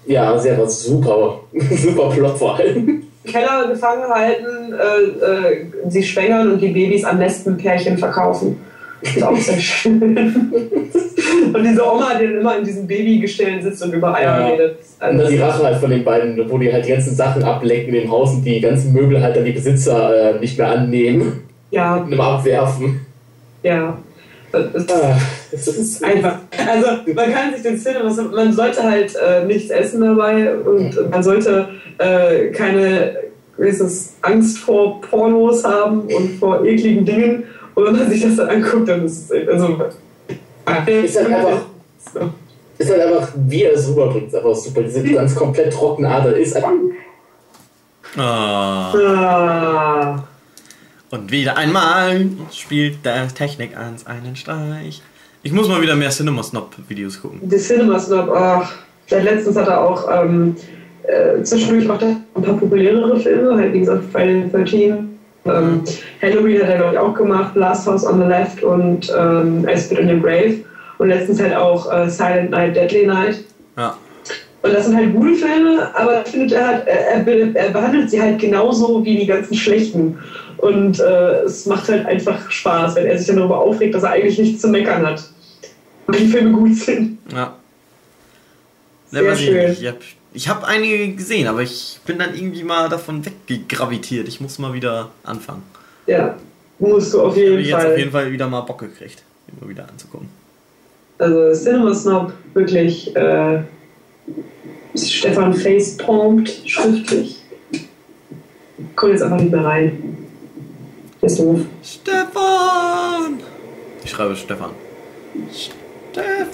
Ja, sie hat was super, super Plot vor allem. Keller gefangen halten, äh, äh, sie schwängern und die Babys an Lesbenpärchen verkaufen. Das ist auch sehr schön. und diese Oma, die dann immer in diesem Babygestell sitzt und über Eier Ja. redet. Und dann die Rache halt von den beiden, wo die halt die ganzen Sachen ablecken in dem Haus und die ganzen Möbel halt dann die Besitzer äh, nicht mehr annehmen ja, und immer abwerfen. ja. Das ist Ah, das ist einfach. Also man kann sich den Cinema, man sollte halt äh, nichts essen dabei und man sollte äh, keine es, Angst vor Pornos haben und vor ekligen Dingen. Und wenn man sich das dann anguckt, dann ist es also Ist halt einfach, ist halt einfach, wie er es rüberbringt, ist einfach super. Diese ganz komplett trockene Art, ist einfach. Ah. Ah, Und wieder einmal spielt der Technik ans einen Streich. Ich muss mal wieder mehr Cinema Snob Videos gucken. die Cinema Snob, ach, seit letztens hat er auch ähm, äh, zwischendurch macht er ein paar populärere Filme, halt wie gesagt Friday the 13. Ähm, Halloween hat er glaube ich auch gemacht, Last House on the Left und ähm, I Spit on Your Grave. Und letztens halt auch äh, Silent Night, Deadly Night. Ja. Und das sind halt gute Filme, aber ich finde, er, hat, er, er be- behandelt sie halt genauso wie die ganzen schlechten. Und äh, es macht halt einfach Spaß, wenn er sich dann darüber aufregt, dass er eigentlich nichts zu meckern hat. Und die Filme gut sind. Ja. Sehr weiß ich schön. Ich habe ich hab einige gesehen, aber ich bin dann irgendwie mal davon weggegravitiert. Ich muss mal wieder anfangen. Ja, musst du auf Ich habe jeden jetzt Fall. auf jeden Fall wieder mal Bock gekriegt, immer wieder anzugucken. Also Cinema Snob, wirklich äh, Stefan facepalmt schriftlich. Komm jetzt einfach nicht mehr rein. Der ist doof. Stefan! Ich schreibe Stefan. Stefan!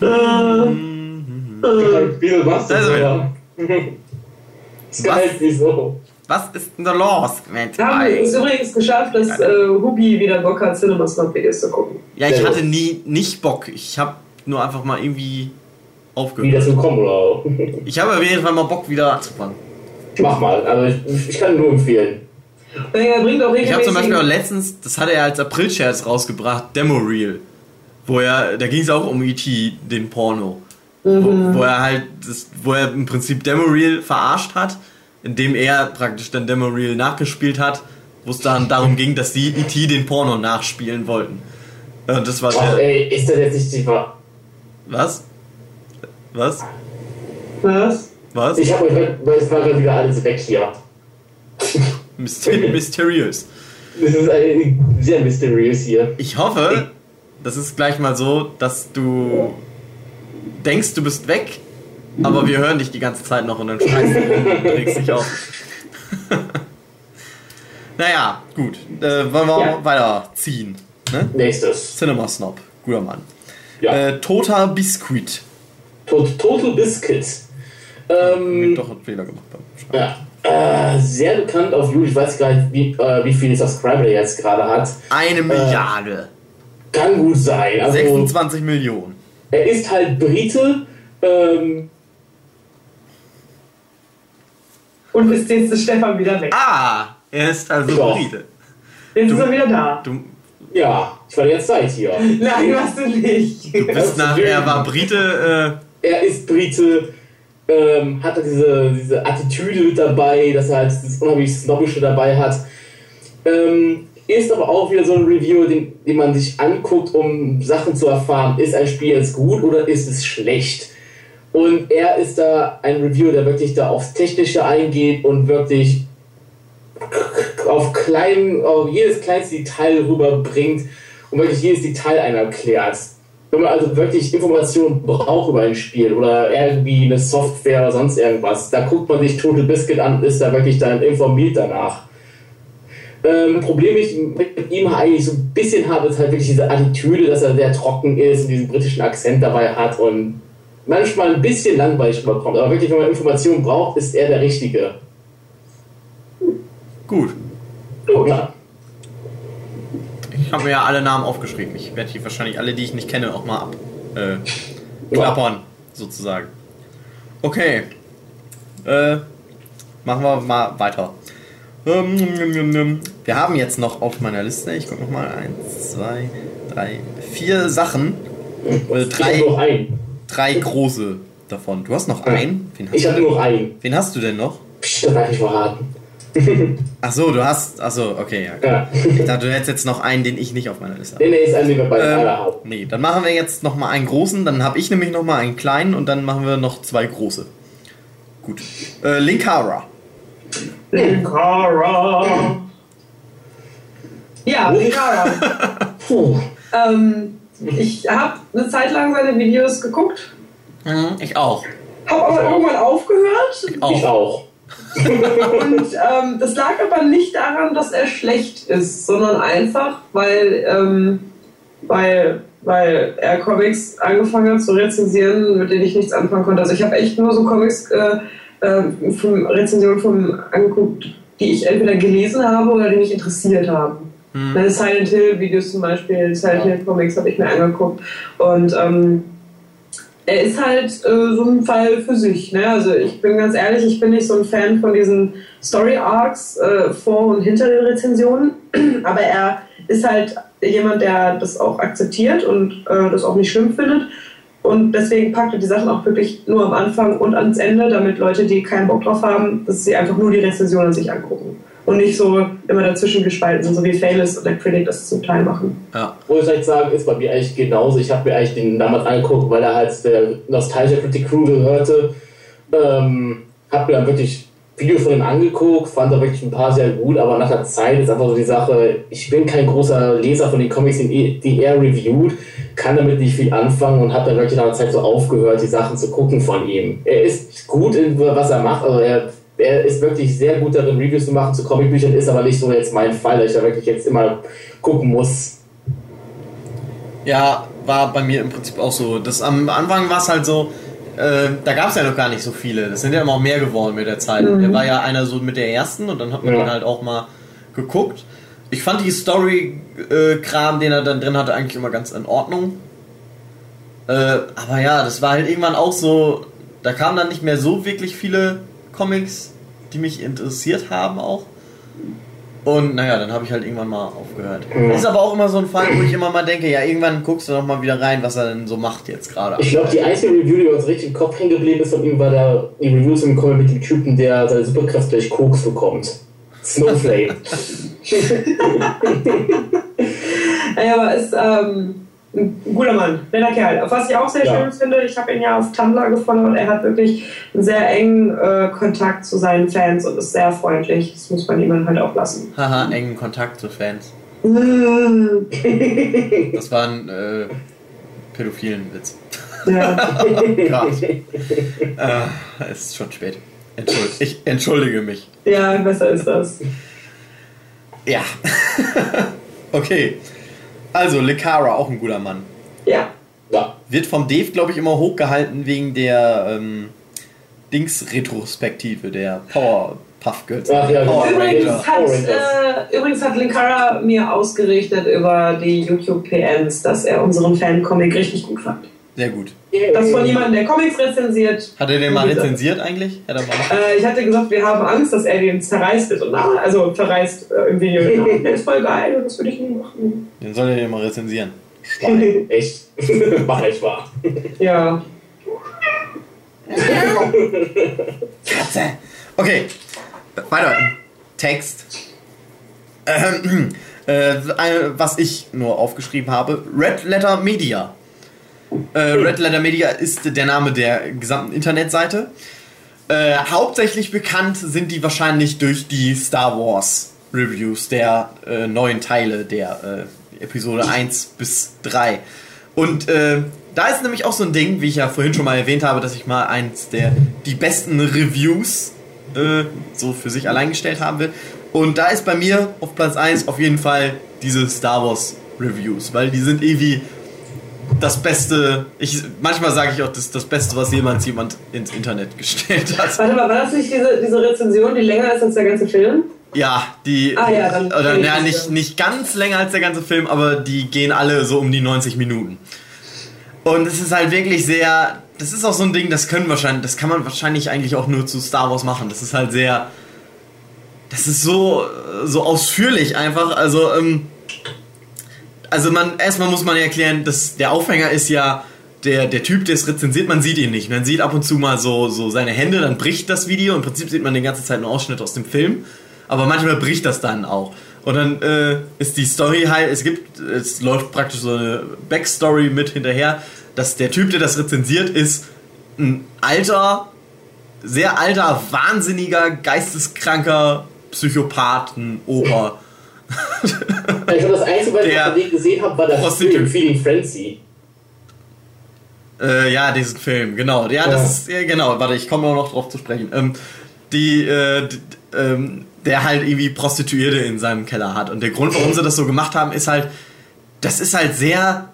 Äh, Du machst Also? Das so. Was ist denn da los Wir haben es übrigens geschafft, dass äh, Hubi wieder Bock hat, Cinema Snob Videos zu gucken. Ja, ich hatte nie nicht Bock. Ich habe nur einfach mal irgendwie Wie aufgehört. dazu kommen oder? Ich habe auf jeden Fall mal Bock wieder anzufangen. Mach mal, also ich, ich kann nur empfehlen. Er bringt auch Ich habe zum Beispiel auch letztens, das hat er als April-Scherz rausgebracht, Demo Reel. Wo er, da ging es auch um E.T., den Porno. Mhm. Wo, wo er halt, das, wo er im Prinzip Demo Reel verarscht hat, indem er praktisch dann Demo Reel nachgespielt hat, wo es dann darum ging, dass die E.T. den Porno nachspielen wollten. Und das war Ach der. ey, ist das jetzt nicht die Wahr? Was? Was? Was? Was? Ich hab euch, weil es war gerade wieder alles weg hier. Myster mysteriös. Das ist äh, sehr mysteriös hier. Ich hoffe, das ist gleich mal so, dass du denkst, du bist weg, aber wir hören dich die ganze Zeit noch und dann schreist du rum und regst dich auf. naja, gut. Äh, wollen wir Ja. weiterziehen. Ne? Nächstes. Cinema Snob, guter Mann. Ja. Äh, Toter Biscuit. Tot, Total Biscuit. Ähm, Doch, hat Fehler gemacht beim Schreiben. ja. Äh, sehr bekannt auf YouTube. Ich weiß gar nicht, wie, äh, wie viele Subscriber er jetzt gerade hat. Eine Milliarde. Kann gut sein. Also, 26 Millionen. Er ist halt Brite. Ähm, Und ist jetzt ist Stefan wieder weg. Ah, er ist also Doch. Brite. Jetzt du- ist er wieder da. Du, ja, ich war jetzt Zeit hier. Nein, was du nicht. du bist nach, er war Brite, äh, er ist Brite, ähm, hat er diese, diese Attitüde mit dabei, dass er halt dieses unheimlich Snobbische dabei hat. Ähm, ist aber auch wieder so ein Review, den, den man sich anguckt, um Sachen zu erfahren. Ist ein Spiel jetzt gut oder ist es schlecht? Und er ist da ein Review, der wirklich da aufs Technische eingeht und wirklich auf, klein, auf jedes kleinste Detail rüberbringt und wirklich jedes Detail einem erklärt. wenn man also wirklich Informationen braucht über ein Spiel oder irgendwie eine Software oder sonst irgendwas, da guckt man sich Total Biscuit an, ist da wirklich dann informiert danach. Ähm, Problem ich mit ihm eigentlich so ein bisschen habe, ist halt wirklich diese Attitüde, dass er sehr trocken ist und diesen britischen Akzent dabei hat und manchmal ein bisschen langweilig rüberkommt. Aber wirklich, wenn man Informationen braucht, ist er der Richtige. Gut. Oder? Ich habe mir ja alle Namen aufgeschrieben. Ich werde hier wahrscheinlich alle, die ich nicht kenne, auch mal ab äh, klappern, sozusagen. Okay. Äh, machen wir mal weiter. Ähm. Wir haben jetzt noch auf meiner Liste, ich gucke nochmal, eins, zwei, drei, vier Sachen. Äh, Ich drei, habe nur einen. drei große davon. Du hast noch einen? Wen hast, Ich du habe denn? nur einen. Wen hast du denn noch? Psst, das darf ich verraten. Ach so, du hast. Ach so, okay. Ja. Ja. Ich dachte, du hättest jetzt noch einen, den ich nicht auf meiner Liste habe. Nee, nee, ist ein, den wir beide Ähm, alle haben. nee, dann machen wir jetzt noch mal einen großen, dann habe ich nämlich noch mal einen kleinen und dann machen wir noch zwei große. Gut. Äh, Linkara. Linkara. Ja, Linkara. Puh. ähm, ich habe eine Zeit lang seine Videos geguckt, Ich auch. habe aber irgendwann aufgehört. Ich Auch. auch. Und ähm, das lag aber nicht daran, dass er schlecht ist, sondern einfach, weil, ähm, weil, weil er Comics angefangen hat zu rezensieren, mit denen ich nichts anfangen konnte. Also ich habe echt nur so Comics, äh, äh, von Rezensionen von angeguckt, die ich entweder gelesen habe oder die mich interessiert haben. Hm. Ne, Silent Hill Videos zum Beispiel, Silent Hill Comics habe ich mir angeguckt. Und ähm, er ist halt äh, so ein Fall für sich. Ne? Also ich bin ganz ehrlich, ich bin nicht so ein Fan von diesen Story Arcs äh, vor und hinter den Rezensionen. Aber er ist halt jemand, der das auch akzeptiert und äh, das auch nicht schlimm findet. Und deswegen packt er die Sachen auch wirklich nur am Anfang und ans Ende, damit Leute, die keinen Bock drauf haben, dass sie einfach nur die Rezensionen sich angucken. Und nicht so immer dazwischen gespalten sind, so wie Famous und der Critic das zum Teil machen. Ja. Muss ich halt sagen, ist bei mir eigentlich genauso. Ich habe mir eigentlich den damals angeguckt, weil er halt der Nostalgia Critic Crew gehörte. Ähm, hab mir dann wirklich Videos von ihm angeguckt, fand da wirklich ein paar sehr gut, aber nach der Zeit ist einfach so die Sache, ich bin kein großer Leser von den Comics, die die er reviewt, kann damit nicht viel anfangen und habe dann wirklich nach der Zeit so aufgehört, die Sachen zu gucken von ihm. Er ist gut in was er macht, also er, er ist wirklich sehr gut darin, Reviews zu machen zu Comicbüchern, ist aber nicht so jetzt mein Fall, dass ich da wirklich jetzt immer gucken muss, Ja, war bei mir im Prinzip auch so. Das, am Anfang war es halt so, äh, da gab es ja noch gar nicht so viele. Das sind ja immer auch mehr geworden mit der Zeit. Mhm. Der war ja einer so mit der ersten und dann hat man Ja. den halt auch mal geguckt. Ich fand die Story-Kram, den er dann drin hatte, eigentlich immer ganz in Ordnung. Äh, aber ja, das war halt irgendwann auch so, da kamen dann nicht mehr so wirklich viele Comics, die mich interessiert haben auch. Und naja, dann habe ich halt irgendwann mal aufgehört. Mhm. Ist aber auch immer so ein Fall, wo ich immer mal denke, ja, irgendwann guckst du noch mal wieder rein, was er denn so macht jetzt gerade. Ich glaube, die einzige Review, die uns richtig im Kopf hängen geblieben ist von ihm, war der, die Reviews im Comic mit dem Typen, der seine Superkraft durch Koks bekommt. Snowflake. Ja, aber ist ähm, ein guter Mann, netter Kerl. Was ich auch sehr Ja. schön finde, ich habe ihn ja auf Tumblr gefunden und er hat wirklich einen sehr engen äh, Kontakt zu seinen Fans und ist sehr freundlich. Das muss man ihm halt auch lassen. Haha, engen Kontakt zu Fans. Das war ein äh, pädophilen Witz. ja. Gerade. äh, es ist schon spät. Entschuld, ich entschuldige mich. ja, besser ist das. Ja. okay. Also, Lekara, auch ein guter Mann. Ja. ja. Wird vom Dave, glaube ich, immer hochgehalten wegen der ähm, Dings-Retrospektive, der Powerpuff Girls. Ach ja, genau. Power Übrigens Ranger. hat, Power äh, übrigens hat Linkara mir ausgerichtet über die YouTube-PNs, dass er unseren Fan-Comic richtig gut fand. Sehr gut. Das von jemandem, der Comics rezensiert. Hat er den mal rezensiert eigentlich? Mal Äh, ich hatte gesagt, wir haben Angst, dass er den zerreißt wird. Und na, also zerreißt äh, im Video. Der ist voll geil und das würde ich nie machen. Den soll er den mal rezensieren. Echt? Mach ich wahr. ja. Katze. Okay, weiter Text. Ähm, äh, eine, was ich nur aufgeschrieben habe: Red Letter Media. Äh, Red Letter Media ist der Name der gesamten Internetseite. Äh, hauptsächlich bekannt sind die wahrscheinlich durch die Star Wars Reviews der äh, neuen Teile der äh, Episode 1 bis 3. Und äh, da ist nämlich auch so ein Ding, wie ich ja vorhin schon mal erwähnt habe, dass ich mal eins der die besten Reviews äh, so für sich allein gestellt haben will. Und da ist bei mir auf Platz 1 auf jeden Fall diese Star Wars Reviews, weil die sind irgendwie das Beste, ich, manchmal sage ich auch, das das Beste, was jemals jemand ins Internet gestellt hat. Warte mal, war das nicht diese, diese Rezension, die länger ist als der ganze Film? Ja, die. Ah, ja, dann oder ja, nicht, nicht ganz länger als der ganze Film, aber die gehen alle so um die 90 Minuten. Und es ist halt wirklich sehr. Das ist auch so ein Ding, das können wahrscheinlich, das kann man wahrscheinlich eigentlich auch nur zu Star Wars machen. Das ist halt sehr. Das ist so, so ausführlich einfach. Also, ähm, also man, erstmal muss man erklären, dass der Aufhänger ist ja der, der Typ, der es rezensiert, man sieht ihn nicht. Man sieht ab und zu mal so, so seine Hände, dann bricht das Video. Im Prinzip sieht man die ganze Zeit einen Ausschnitt aus dem Film. Aber manchmal bricht das dann auch. Und dann äh, ist die Story halt, es gibt, es läuft praktisch so eine Backstory mit hinterher, dass der Typ, der das rezensiert, ist ein alter, sehr alter, wahnsinniger, geisteskranker Psychopathen-Oper. Ich das Einzige, was ich Der von denen gesehen habe, war das Prostitut. Film Feeling Frenzy. Äh, ja, diesen Film, genau. Ja, das Ja. ist, ja, genau, warte, ich komme noch drauf zu sprechen. Ähm, die, äh, d- d- ähm, der halt irgendwie Prostituierte in seinem Keller hat. Und der Grund, warum sie das so gemacht haben, ist halt, das ist halt sehr,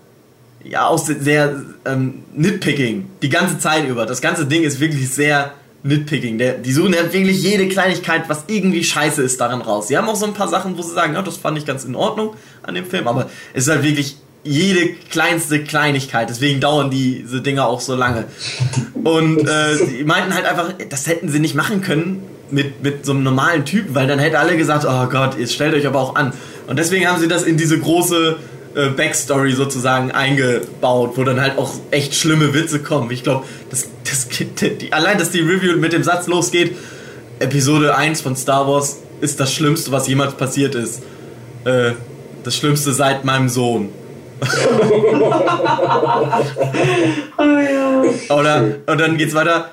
ja, auch se- sehr ähm, nitpicking. Die ganze Zeit über. Das ganze Ding ist wirklich sehr nitpicking. Der, die suchen ja wirklich jede Kleinigkeit, was irgendwie scheiße ist, daran raus. Sie haben auch so ein paar Sachen, wo sie sagen, ja, das fand ich ganz in Ordnung an dem Film, aber es ist halt wirklich jede kleinste Kleinigkeit. Deswegen dauern diese Dinger auch so lange. Und äh, sie meinten halt einfach, das hätten sie nicht machen können mit, mit so einem normalen Typen, weil dann hätten alle gesagt, oh Gott, ihr stellt euch aber auch an. Und deswegen haben sie das in diese große äh, Backstory sozusagen eingebaut, wo dann halt auch echt schlimme Witze kommen. Ich glaube, das, das, die, allein, dass die Review mit dem Satz losgeht, Episode 1 von Star Wars ist das Schlimmste, was jemals passiert ist. Äh, das Schlimmste seit meinem Sohn. Oh ja. Oder, und dann geht's weiter.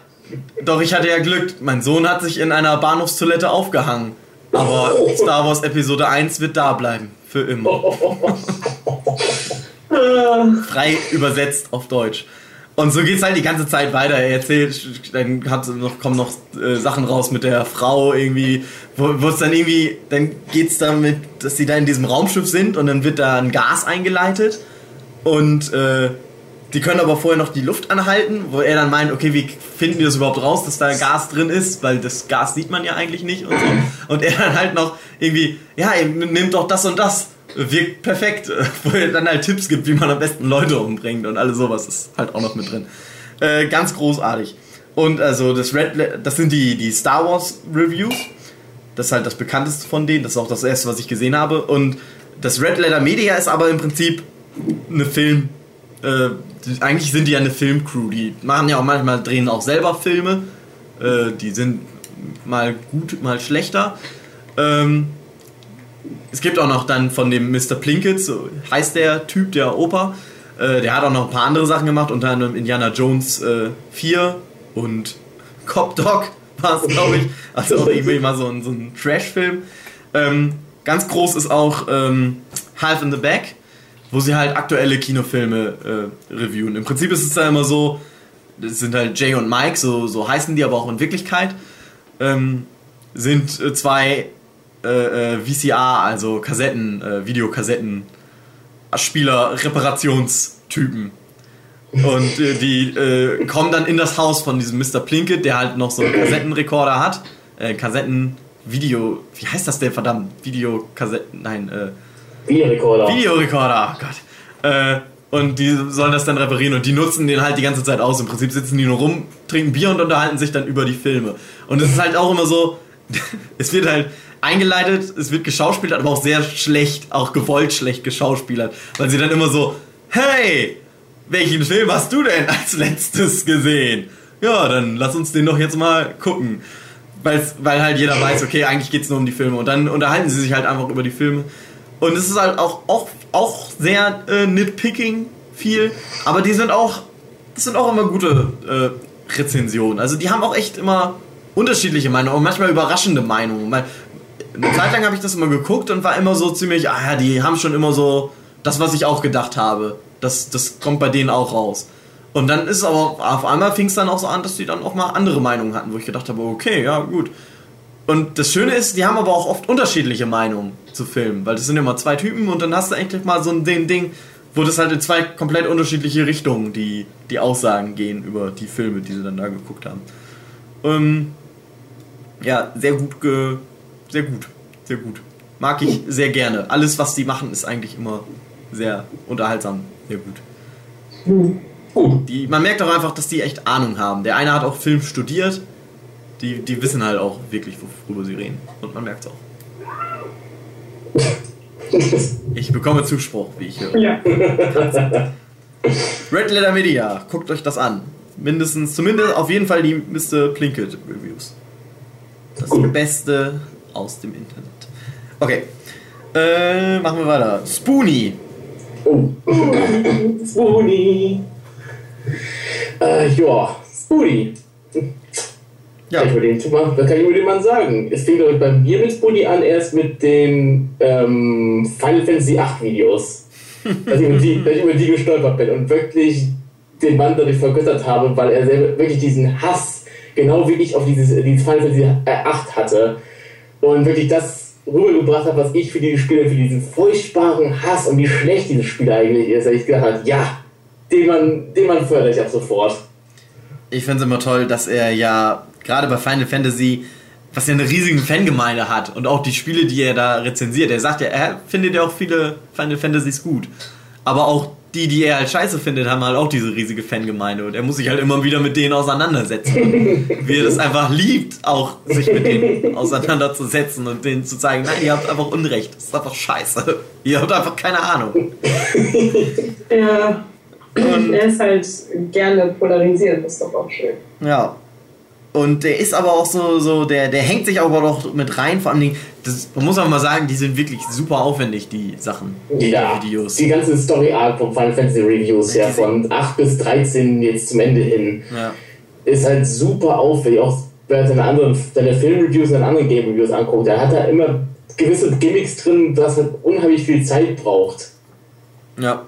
Doch ich hatte ja Glück, mein Sohn hat sich in einer Bahnhofstoilette aufgehangen. Aber Star Wars Episode 1 wird da bleiben. Für immer. Frei übersetzt auf Deutsch. Und so geht's halt die ganze Zeit weiter. Er erzählt, dann hat noch, kommen noch äh, Sachen raus mit der Frau irgendwie, wo es dann irgendwie, dann geht's damit, dass sie da in diesem Raumschiff sind und dann wird da ein Gas eingeleitet und äh, die können aber vorher noch die Luft anhalten, wo er dann meint, okay, wie finden wir das überhaupt raus, dass da Gas drin ist, weil das Gas sieht man ja eigentlich nicht und so. Und er dann halt noch irgendwie, ja, ihr nehmt doch das und das, wirkt perfekt, wo er dann halt Tipps gibt, wie man am besten Leute umbringt und alles sowas ist halt auch noch mit drin. Äh, ganz großartig. Und also das Red, Le- das sind die, die Star Wars Reviews. Das ist halt das bekannteste von denen, das ist auch das erste, was ich gesehen habe. Und das Red Letter Media ist aber im Prinzip eine Film. Äh, eigentlich sind die ja eine Filmcrew. Die machen ja auch manchmal, drehen auch selber Filme. Äh, die sind mal gut, mal schlechter. Ähm, es gibt auch noch dann von dem Mr. Plinkett, so heißt der Typ, der Opa. Äh, der hat auch noch ein paar andere Sachen gemacht, unter anderem Indiana Jones äh, 4 und Cop Dog war es, glaube ich. Also auch irgendwie mal so ein, so ein Trash-Film. Ähm, ganz groß ist auch ähm, Half in the Back, wo sie halt aktuelle Kinofilme äh, reviewen. Im Prinzip ist es da immer so, das sind halt Jay und Mike, so, so heißen die aber auch in Wirklichkeit. Ähm, sind äh, zwei äh, äh, VCR, also Kassetten, äh, Videokassetten, Spieler, Reparationstypen. Und äh, die äh, kommen dann in das Haus von diesem Mr. Plinkett, der halt noch so einen Kassettenrekorder hat. Äh, Kassetten, Video, wie heißt das denn verdammt? Videokassetten, nein, äh, Videorekorder. Videorekorder, oh Gott. Und die sollen das dann reparieren und die nutzen den halt die ganze Zeit aus. Im Prinzip sitzen die nur rum, trinken Bier und unterhalten sich dann über die Filme. Und es ist halt auch immer so, es wird halt eingeleitet, es wird geschauspielert, aber auch sehr schlecht, auch gewollt schlecht geschauspielert. Weil sie dann immer so, hey, welchen Film hast du denn als letztes gesehen? Ja, dann lass uns den doch jetzt mal gucken. Weil's, weil halt jeder weiß, okay, eigentlich geht es nur um die Filme. Und dann unterhalten sie sich halt einfach über die Filme. Und es ist halt auch, auch, auch sehr äh, nitpicking viel. Aber die sind auch, das sind auch immer gute äh, Rezensionen. Also die haben auch echt immer unterschiedliche Meinungen und manchmal überraschende Meinungen. Eine Zeit lang habe ich das immer geguckt und war immer so ziemlich, ah ja, die haben schon immer so das, was ich auch gedacht habe. Das, das kommt bei denen auch raus. Und dann ist es aber, auf einmal fing es dann auch so an, dass die dann auch mal andere Meinungen hatten, wo ich gedacht habe, okay, ja, gut. Und das Schöne ist, die haben aber auch oft unterschiedliche Meinungen zu Filmen, weil das sind immer zwei Typen und dann hast du eigentlich mal so ein Ding, Ding wo das halt in zwei komplett unterschiedliche Richtungen die, die Aussagen gehen über die Filme, die sie dann da geguckt haben. Ähm, ja, sehr gut, ge, sehr gut, sehr gut. Mag ich sehr gerne. Alles, was die machen, ist eigentlich immer sehr unterhaltsam, sehr gut. Die, man merkt auch einfach, dass die echt Ahnung haben. Der eine hat auch Film studiert. Die, die wissen halt auch wirklich, worüber sie reden. Und man merkt es auch. Ich bekomme Zuspruch, wie ich höre. Ja. Red Letter Media, guckt euch das an. Mindestens, zumindest auf jeden Fall die Mr. Plinkett Reviews. Das Gut. Beste aus dem Internet. Okay. Äh, machen wir weiter. Spoonie. Oh. Spoonie. Äh, ja, Spoonie. Ja, kann ich über den was kann ich über den Mann sagen? Es fing, glaube ich, bei mir mit Spoonie an, erst mit den ähm, Final Fantasy VIII Videos. dass, ich über die, dass ich über die gestolpert bin und wirklich den Mann dadurch vergöttert habe, weil er selber wirklich diesen Hass, genau wie ich auf dieses, dieses Final Fantasy VIII hatte, und wirklich das rübergebracht hat, was ich für dieses Spiel, für diesen furchtbaren Hass und wie schlecht dieses Spiel eigentlich ist, dass ich gedacht habe, ja, den Mann, den Mann fördere ich ab sofort. ich finde es immer toll, dass er ja gerade bei Final Fantasy, was ja eine riesige Fangemeinde hat und auch die Spiele, die er da rezensiert, er sagt ja, er findet ja auch viele Final Fantasies gut. Aber auch die, die er halt scheiße findet, haben halt auch diese riesige Fangemeinde und er muss sich halt immer wieder mit denen auseinandersetzen. Wie er das einfach liebt, auch sich mit denen auseinanderzusetzen und denen zu zeigen, nein, ihr habt einfach Unrecht, das ist einfach scheiße. Ihr habt einfach keine Ahnung. Ja. Er ist halt gerne polarisiert, das ist doch auch schön. Ja. Und der ist aber auch so, so der, der hängt sich aber doch mit rein, vor allen Dingen, das, man muss auch mal sagen, die sind wirklich super aufwendig, die Sachen, die Ja, Videos. die ganze Story Arc von Final Fantasy Reviews, ja, von 8 bis 13 jetzt zum Ende hin, Ja. ist halt super aufwendig. Auch wenn man seine anderen, seine Filmreviews und seine anderen Game Reviews anguckt, da hat er immer gewisse Gimmicks drin, was halt unheimlich viel Zeit braucht. Ja.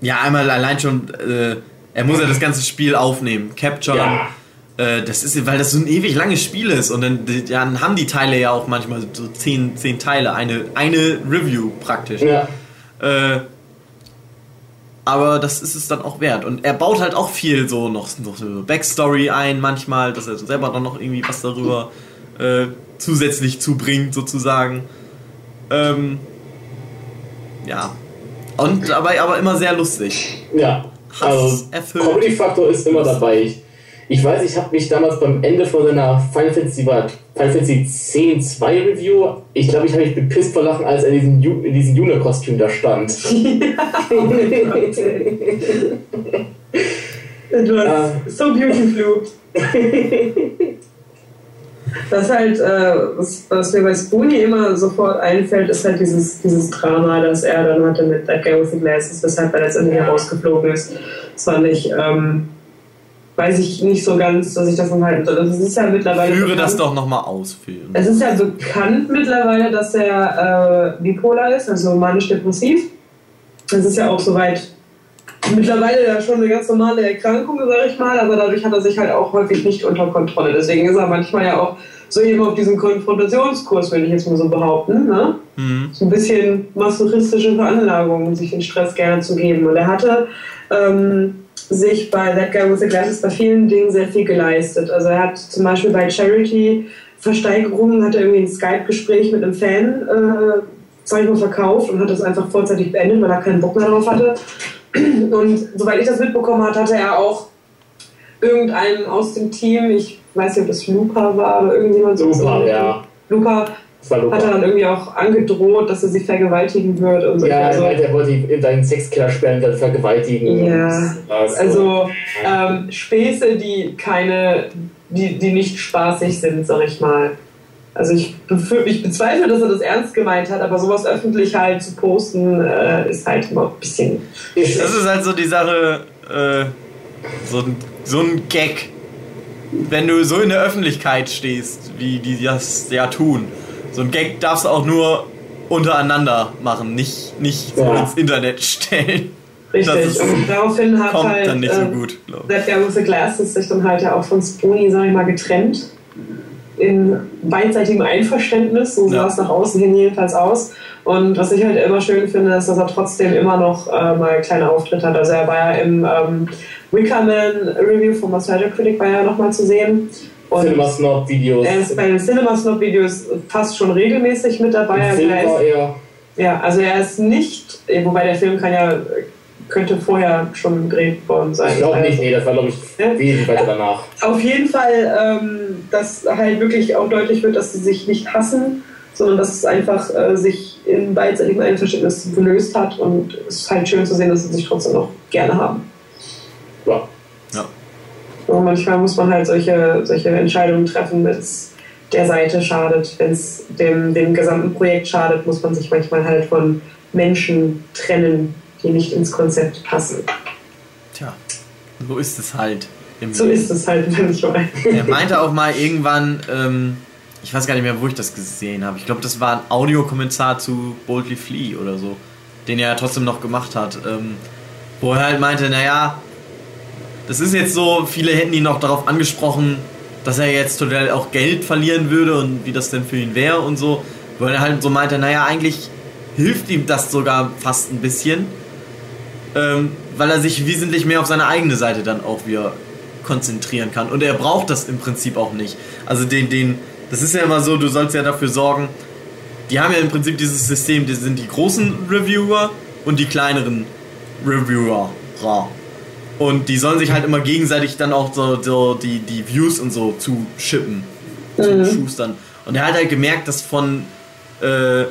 Ja, einmal allein schon, äh, er muss ja das ganze Spiel aufnehmen, capturen. Ja. Äh, das ist, weil das so ein ewig langes Spiel ist und dann, dann haben die Teile ja auch manchmal so zehn, zehn Teile, eine, eine Review praktisch. Ja, Äh, aber das ist es dann auch wert. Und er baut halt auch viel so noch, noch so Backstory ein manchmal, dass er selber dann noch irgendwie was darüber äh, zusätzlich zubringt, sozusagen. Ähm, ja. Und dabei aber immer sehr lustig. ja. Also, Hass erfüllt. Comedy-Faktor ist immer dabei. Ich, ich weiß, ich habe mich damals beim Ende von seiner Final Fantasy, war Final Fantasy 10 2 Review, ich glaube, ich habe mich bepisst vor Lachen, als er in diesem, Ju- in diesem Juna-Kostüm da stand. Du Ah. hast so beautiful. Das halt, äh, was, was mir bei Spoonie immer sofort einfällt, ist halt dieses, dieses Drama, das er dann hatte mit That Guy with the Glasses, weshalb er letztendlich herausgeflogen ist. Das fand ich, ähm, weiß ich nicht so ganz, dass ich davon halten soll. Das ist ja mittlerweile. Führe das bekannt. doch nochmal aus, Film. Es ist ja bekannt mittlerweile, dass er äh, bipolar ist, also manisch-depressiv. Das ist ja auch soweit mittlerweile ja schon eine ganz normale Erkrankung, sag ich mal, aber dadurch hat er sich halt auch häufig nicht unter Kontrolle. Deswegen ist er manchmal ja auch so eben auf diesem Konfrontationskurs, würde ich jetzt mal so behaupten. Ne? Mhm. so ein bisschen masochistische Veranlagung, sich den Stress gerne zu geben. Und er hatte ähm, sich bei That Guy with the Glasses bei vielen Dingen sehr viel geleistet. Also er hat zum Beispiel bei Charity Versteigerungen hat er irgendwie ein Skype-Gespräch mit einem Fan äh, sag ich mal, verkauft und hat das einfach vorzeitig beendet, weil er keinen Bock mehr drauf hatte. Und soweit ich das mitbekommen habe, hatte er auch irgendeinen aus dem Team, ich weiß nicht, ob das Luca war oder irgendjemand so. Super, ja. Luca hat er dann irgendwie auch angedroht, dass er sie vergewaltigen wird und so. Ja, er also, er wollte in seinen Sexkeller sperren, dann vergewaltigen. Ja, Und, also, also ähm, Späße, die keine, die, die nicht spaßig sind, sag ich mal. Also ich, ich bezweifle, dass er das ernst gemeint hat, aber sowas öffentlich halt zu posten, äh, ist halt immer ein bisschen. Das ist halt so die Sache, äh, so, ein- so ein Gag. Wenn du so in der Öffentlichkeit stehst, wie die das ja tun. So ein Gag darfst du auch nur untereinander machen, nicht, nicht so Ja. ins Internet stellen. Richtig. Und daraufhin hat halt dann nicht so äh, gut, That Guy with the Glasses sich dann halt ja auch von Spoonie, sag ich mal, getrennt. In beidseitigem Einverständnis, so Ja. sah es nach außen hin jedenfalls aus. Und was ich halt immer schön finde, ist, dass er trotzdem immer noch äh, mal kleine Auftritte hat. Also er war ja im ähm, Wickerman Review von Nostalgia Critic war ja nochmal zu sehen. Und Cinema Snob Videos. er ist bei den Cinema Snob Videos fast schon regelmäßig mit dabei. Also Film war er. ja, also er ist nicht, wobei der Film kann ja, könnte vorher schon gedreht worden sein. Ich glaube Also, nicht, nee, das war glaube ich Ja. wesentlich weiter danach. Auf jeden Fall, ähm, dass halt wirklich auch deutlich wird, dass sie sich nicht hassen, sondern dass es einfach äh, sich in beidseitigem Einverständnis gelöst hat und es ist halt schön zu sehen, dass sie sich trotzdem noch gerne haben. Und manchmal muss man halt solche, solche Entscheidungen treffen, wenn es der Seite schadet, wenn es dem, dem gesamten Projekt schadet, muss man sich manchmal halt von Menschen trennen, die nicht ins Konzept passen. Tja, so ist es halt. Im So ist es halt manchmal. Er meinte auch mal irgendwann, ähm, ich weiß gar nicht mehr, wo ich das gesehen habe. Ich glaube, das war ein Audiokommentar zu Boldly Flea oder so, den er ja trotzdem noch gemacht hat. Ähm, wo er halt meinte, naja, das ist jetzt so, viele hätten ihn auch darauf angesprochen, dass er jetzt total auch Geld verlieren würde und wie das denn für ihn wäre und so. Wo er halt so meinte, naja, eigentlich hilft ihm das sogar fast ein bisschen, ähm, weil er sich wesentlich mehr auf seine eigene Seite dann auch wieder konzentrieren kann. Und er braucht das im Prinzip auch nicht. Also den, den, das ist ja immer so, du sollst ja dafür sorgen, die haben ja im Prinzip dieses System, die sind die großen Reviewer und die kleineren Reviewer. Und die sollen sich halt immer gegenseitig dann auch so, so die, die Views und so zu schippen, zu schustern. Und er hat halt gemerkt, dass von äh,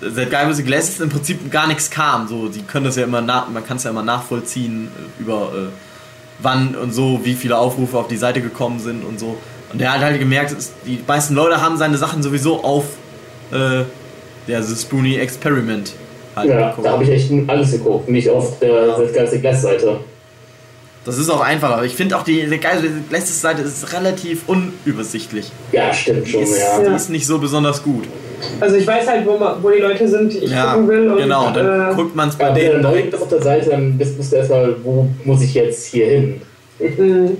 That Guy with the Glasses im Prinzip gar nichts kam. So, die können das ja immer nach, man kann es ja immer nachvollziehen äh, über äh, wann und so, wie viele Aufrufe auf die Seite gekommen sind und so. Und er hat halt gemerkt, die meisten Leute haben seine Sachen sowieso auf äh, der The Spoonie Experiment halt Ja, geguckt. da habe ich echt alles geguckt, nicht auf der, der ganze Glas-Seite. Das ist auch einfacher. Ich finde auch die, die geile letzte Seite ist relativ unübersichtlich. Ja, stimmt Die schon, ist, ja. die ist nicht so besonders gut. Also ich weiß halt, wo, man, wo die Leute sind, die ich Ja, gucken will. Und, genau. Dann äh, guckt man es bei Ja, wenn du denen neu bist auf der Seite, dann bist, musst du erstmal, wo muss ich jetzt hier hin? mh,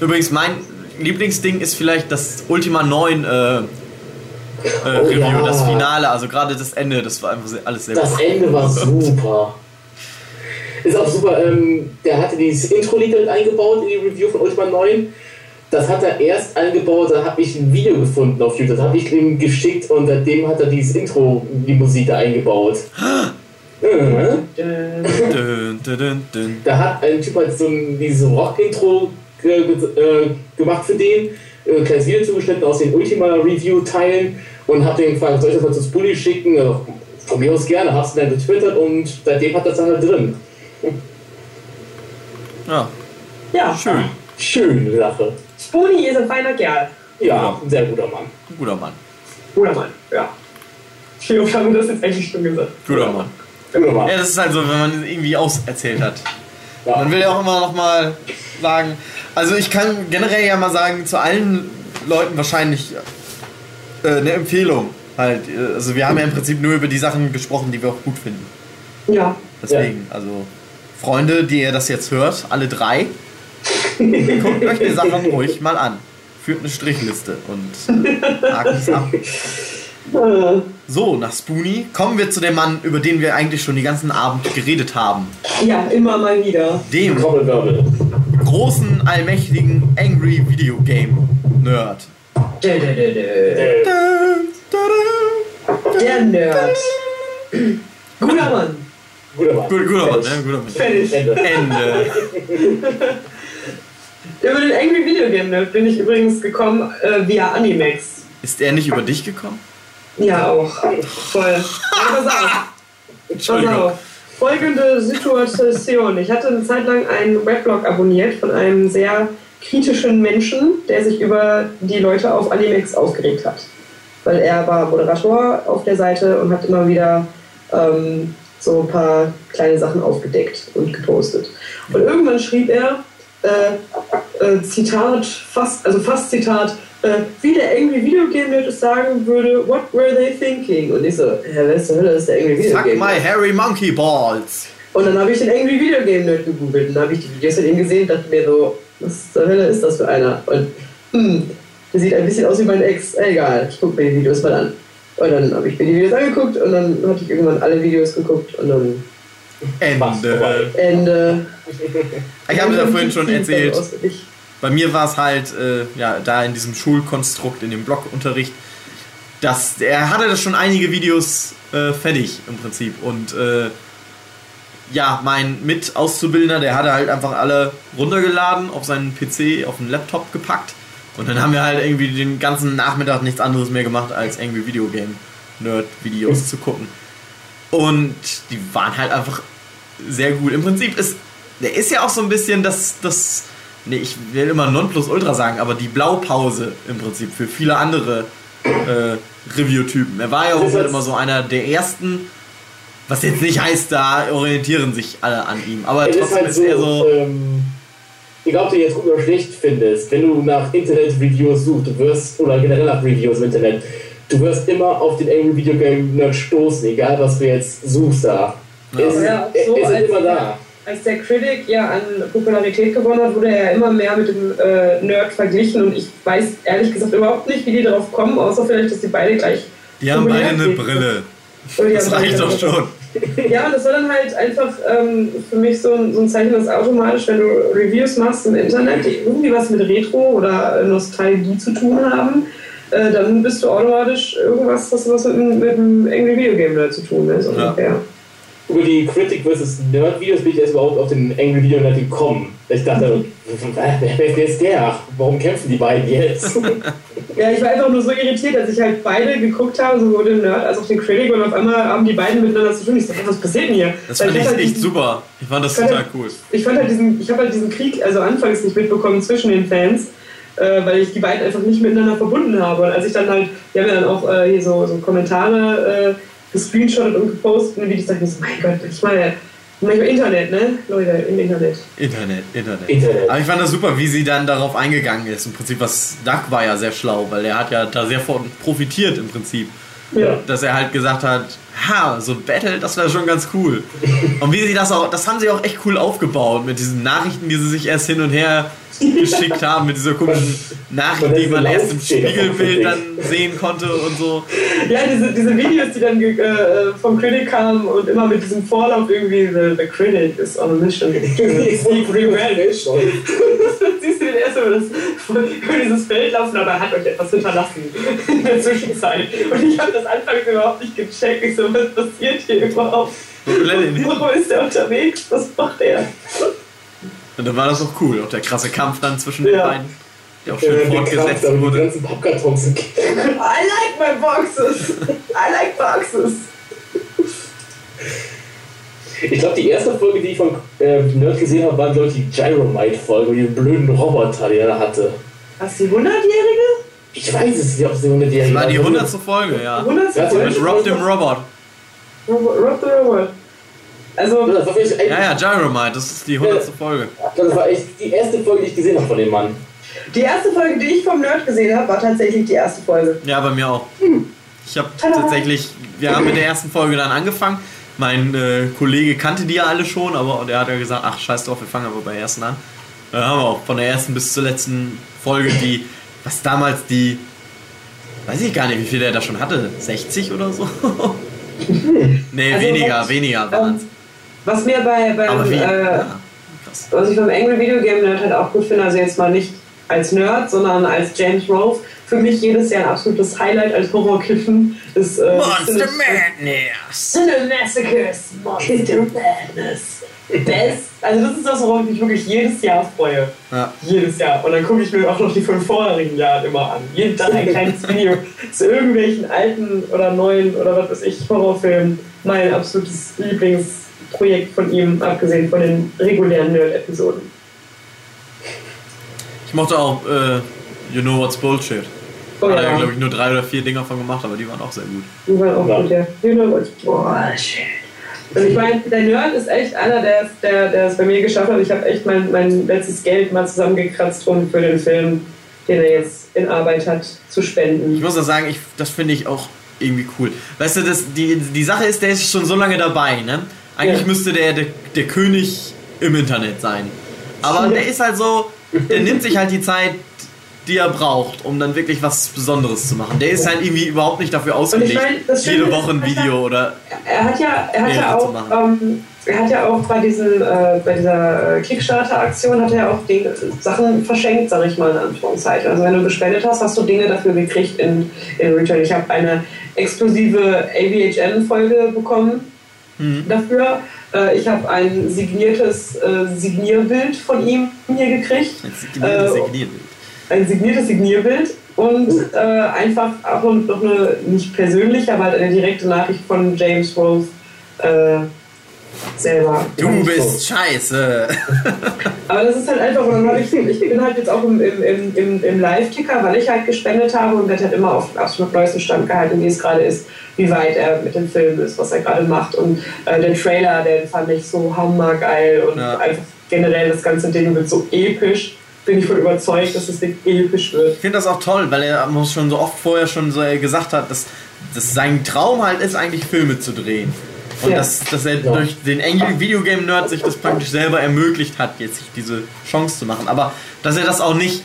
Übrigens, mein Lieblingsding ist vielleicht das Ultima 9 äh, äh, Oh Review, ja. das Finale, also gerade das Ende, das war einfach sehr- alles sehr Das Ende war super. Ist auch super, ähm, der hatte dieses Intro-Lied mit eingebaut in die Review von Ultima 9. Das hat er erst eingebaut, da habe ich ein Video gefunden auf YouTube, das habe ich ihm geschickt und seitdem hat er dieses Intro, die Musik da eingebaut. Äh. Da hat ein Typ halt so ein, dieses Rock-Intro äh, ge- gemacht für den, äh, ein kleines Video zugeschnitten aus den Ultima-Review-Teilen und hab den gefragt, soll ich das mal zu Spully schicken? Ja, von mir aus gerne, hast du dann getwittert und seitdem hat das dann halt drin. Ja, ja, schön. Schöne Sache. Spoonie ist ein feiner Kerl. Ja, ein sehr guter Mann. Guter Mann. Guter Mann, ja. Wie oft haben wir das jetzt eigentlich schon gesagt? Guter Mann. Guter Mann. Ja, das ist halt so, wenn man irgendwie auserzählt hat. Ja. Man will ja auch immer noch mal sagen, also ich kann generell ja mal sagen, zu allen Leuten wahrscheinlich äh, eine Empfehlung. Halt, also wir haben ja im Prinzip nur über die Sachen gesprochen, die wir auch gut finden. Ja. Deswegen, also Freunde, die ihr das jetzt hört, alle drei, guckt euch die Sachen ruhig mal an. Führt eine Strichliste und äh, hakt es ab. So, nach Spoonie kommen wir zu dem Mann, über den wir eigentlich schon den ganzen Abend geredet haben. Ja, immer mal wieder. Dem großen, allmächtigen Angry Video Game Nerd. Der Nerd. Guter Mann. Guter Mann. Gut, guter Mann, ne? Guter Mann. Fertig. Ende. Ende. Über den Angry Video Game Nerd bin ich übrigens gekommen äh, via Animex. Ist er nicht über dich gekommen? Ja, auch. Voll. Pass auf. Pass Entschuldigung. auf. Folgende Situation. Ich hatte eine Zeit lang einen Weblog abonniert von einem sehr kritischen Menschen, der sich über die Leute auf Animex aufgeregt hat. Weil er war Moderator auf der Seite und hat immer wieder ähm, so ein paar kleine Sachen aufgedeckt und gepostet. Und irgendwann schrieb er, äh, äh, Zitat, fast, also fast Zitat, äh, wie der Angry Video Game Nerd es sagen würde, what were they thinking? Und ich so, hä, wer zur Hölle ist der Angry Video Game my Nerd? hairy monkey balls. Und dann habe ich den Angry Video Game Nerd gegoogelt und dann habe ich die Videos von ihm gesehen und dachte mir so, was zur Hölle ist das für einer? Und hm, der sieht ein bisschen aus wie mein Ex. Egal, ich gucke mir die Videos mal an. Und dann habe ich mir die Videos angeguckt und dann hatte ich irgendwann alle Videos geguckt und dann Ende. Ende. Ich habe dir da vorhin schon erzählt. Bei mir war es halt, äh, ja, da in diesem Schulkonstrukt, in dem Blockunterricht, dass er hatte das schon einige Videos äh, fertig im Prinzip. Und äh, ja, mein Mit-Auszubildender, der hatte halt einfach alle runtergeladen, auf seinen PC, auf den Laptop gepackt. Und dann haben wir halt irgendwie den ganzen Nachmittag nichts anderes mehr gemacht, als irgendwie Videogame-Nerd-Videos zu gucken. Und die waren halt einfach sehr gut. Im Prinzip ist, der ist ja auch so ein bisschen das, das, nee, ich will immer Nonplusultra sagen, aber die Blaupause im Prinzip für viele andere äh, Review-Typen. Er war ja auch halt immer so einer der ersten, was jetzt nicht heißt, da orientieren sich alle an ihm. Aber Es ist trotzdem halt ist so, er so, ähm, egal ob du jetzt gut oder schlecht findest, wenn du nach Internet-Reviews suchst, du wirst, oder generell nach Reviews im Internet, du wirst immer auf den Angry Video Game Nerd stoßen, egal was du jetzt suchst da. Ja. Es, Ja, es so ist als- immer da. Als der Critic ja an Popularität gewonnen hat, wurde er ja immer mehr mit dem äh, Nerd verglichen und ich weiß ehrlich gesagt überhaupt nicht, wie die darauf kommen, außer vielleicht, dass die beide gleich. die haben beide eine populär sind. Brille. Das reicht eine doch schon. Ja, und das war dann halt einfach ähm, für mich so ein, so ein Zeichen, dass automatisch, wenn du Reviews machst im Internet, die irgendwie was mit Retro oder Nostalgie zu tun haben, äh, dann bist du automatisch irgendwas, das was mit, mit dem Angry Video Game zu tun ist. Ja. Über die Critic vs. Nerd Videos bin ich erst überhaupt auf den Angry Video Nerd gekommen. Ich dachte, wer, wer ist jetzt der? Warum kämpfen die beiden jetzt? Ja, ich war einfach nur so irritiert, dass ich halt beide geguckt habe, sowohl den Nerd als auch den Critic, und auf einmal haben die beiden miteinander zu tun. Ich dachte, was passiert denn hier? Das Weil fand ich halt echt diesen- super. Ich fand das total halt- cool. Ich fand halt diesen, ich habe halt diesen Krieg, also anfangs nicht mitbekommen zwischen den Fans, äh, weil ich die beiden einfach nicht miteinander verbunden habe. Und als ich dann halt, die haben ja dann auch äh, hier so, so Kommentare äh, gescreenshottet und gepostet und Videos, dachte ich so, mein Gott, ich meine, manchmal Internet, ne? Leute, im Internet. Internet, Internet. Internet. Aber ich fand das super, wie sie dann darauf eingegangen ist. Im Prinzip, was Duck war ja sehr schlau, weil er hat ja da sehr von profitiert im Prinzip. Ja. Dass er halt gesagt hat, ha, so Battle, das wäre schon ganz cool. Und wie sie das auch, das haben sie auch echt cool aufgebaut mit diesen Nachrichten, die sie sich erst hin und her geschickt haben, mit dieser komischen Nachricht, die man erst im Spiegelbild dann sehen konnte und so. Ja, diese, diese Videos, die dann äh, vom Critic kamen und immer mit diesem Vorlauf irgendwie, the, the Critic is on a mission. Seek revenge. Siehst du den ersten Mal das, über dieses Feld laufen, aber er hat euch etwas hinterlassen in der Zwischenzeit. Und ich habe das anfangs überhaupt nicht gecheckt. Ich so, was passiert hier überhaupt? Wo ist der unterwegs? Was macht er? Und dann war das auch cool. Auch der krasse Kampf dann zwischen den Ja. beiden, der auch schön der Kampf fortgesetzt da den wurde. ganzen Pappkartons sind. I like my boxes. I like boxes. Ich glaube, die erste Folge, die ich von äh, Nerd gesehen habe, war, glaube ich, die Gyromite-Folge, mit diesem blöden Roboter, den er hatte. Was, die 100-Jährige? Ich weiß es nicht, ob es die 100 Das war die 100. Folge, ja. 100 Ja, Mit Rob dem Robot. Rob, Rob the Robot. Also, Das war, wirklich, Ja, ja, Gyromite, das ist die 100. Folge. das war echt die erste Folge, die ich gesehen habe von dem Mann. die erste Folge, die ich vom Nerd gesehen habe, war tatsächlich die erste Folge. Ja, bei mir auch. Ich habe tatsächlich, wir haben mit der ersten Folge dann angefangen. Mein äh, Kollege kannte die ja alle schon, aber der hat ja gesagt, ach scheiß drauf, wir fangen aber bei der ersten an. Da haben wir auch von der ersten bis zur letzten Folge die, was damals die, weiß ich gar nicht, wie viel der da schon hatte, 60 oder so? nee, Also, weniger, was- weniger waren Ähm, was mir bei, beim, wie? äh, ja, was ich beim Angry Video Game Nerd halt auch gut finde, also jetzt mal nicht als Nerd, sondern als James Rolfe, für mich jedes Jahr ein absolutes Highlight als Horrorkiffen ist äh, Monster Madness! Cine Massacres, Monster Madness. Best. Also das ist das, worauf ich mich wirklich jedes Jahr freue. Ja. Jedes Jahr. Und dann gucke ich mir auch noch die fünf vorherigen Jahre immer an. Jeden Tag ein kleines Video zu irgendwelchen alten oder neuen oder was weiß ich, Horrorfilmen. Mein absolutes Lieblingsprojekt von ihm, abgesehen von den regulären Nerd-Episoden. Ich mochte auch äh, You Know What's Bullshit. Oh Hat er, ja, glaube ich, nur drei oder vier Dinger von gemacht, aber die waren auch sehr gut. die waren auch Ja. gut, ja. You know what's bullshit. Und ich meine, der Nerd ist echt einer, der, der, der es bei mir geschafft hat. Ich habe echt mein, mein letztes Geld mal zusammengekratzt, um für den Film, den er jetzt in Arbeit hat, zu spenden. Ich muss auch sagen, ich, das finde ich auch irgendwie cool. Weißt du, das, die, die Sache ist, der ist schon so lange dabei, ne? Eigentlich Ja. müsste der, der der König im Internet sein. Aber Ja. der ist halt so, der nimmt sich halt die Zeit, die er braucht, um dann wirklich was Besonderes zu machen. Der ist halt irgendwie überhaupt nicht dafür ausgelegt, meine, jede Woche ein hat Video oder. Er hat ja, er hat ja auch, ähm, er hat ja auch bei diesen, äh, bei dieser äh, Kickstarter-Aktion hat er ja auch Dinge, Sachen verschenkt, sag ich mal in Anführungszeichen. Also wenn du gespendet hast, hast du Dinge dafür gekriegt in, in Return. Ich habe eine exklusive AVHN-Folge bekommen Mhm. dafür. Äh, ich habe ein signiertes äh, Signierbild von ihm hier gekriegt. Signiert, Äh, signiert. ein signiertes Signierbild und äh, einfach auch noch eine, nicht persönliche, aber halt eine direkte Nachricht von James Rolfe äh, selber. Du bist scheiße. Aber das ist halt einfach, und dann ich, ich bin halt jetzt auch im, im, im, im, Live-Ticker, weil ich halt gespendet habe und werde halt immer auf absolut neuesten Stand gehalten, wie es gerade ist, wie weit er mit dem Film ist, was er gerade macht. Und äh, den Trailer, den fand ich so hammergeil und Ja. einfach generell das ganze Ding wird so episch. Bin ich von überzeugt, dass das Ding episch wird. Ich finde das auch toll, weil er muss schon so oft vorher schon so gesagt hat, dass, dass sein Traum halt ist, eigentlich Filme zu drehen. Und Ja. dass, dass er durch den Angry Video Game Nerd sich das praktisch selber ermöglicht hat, jetzt sich diese Chance zu machen. Aber dass er das auch nicht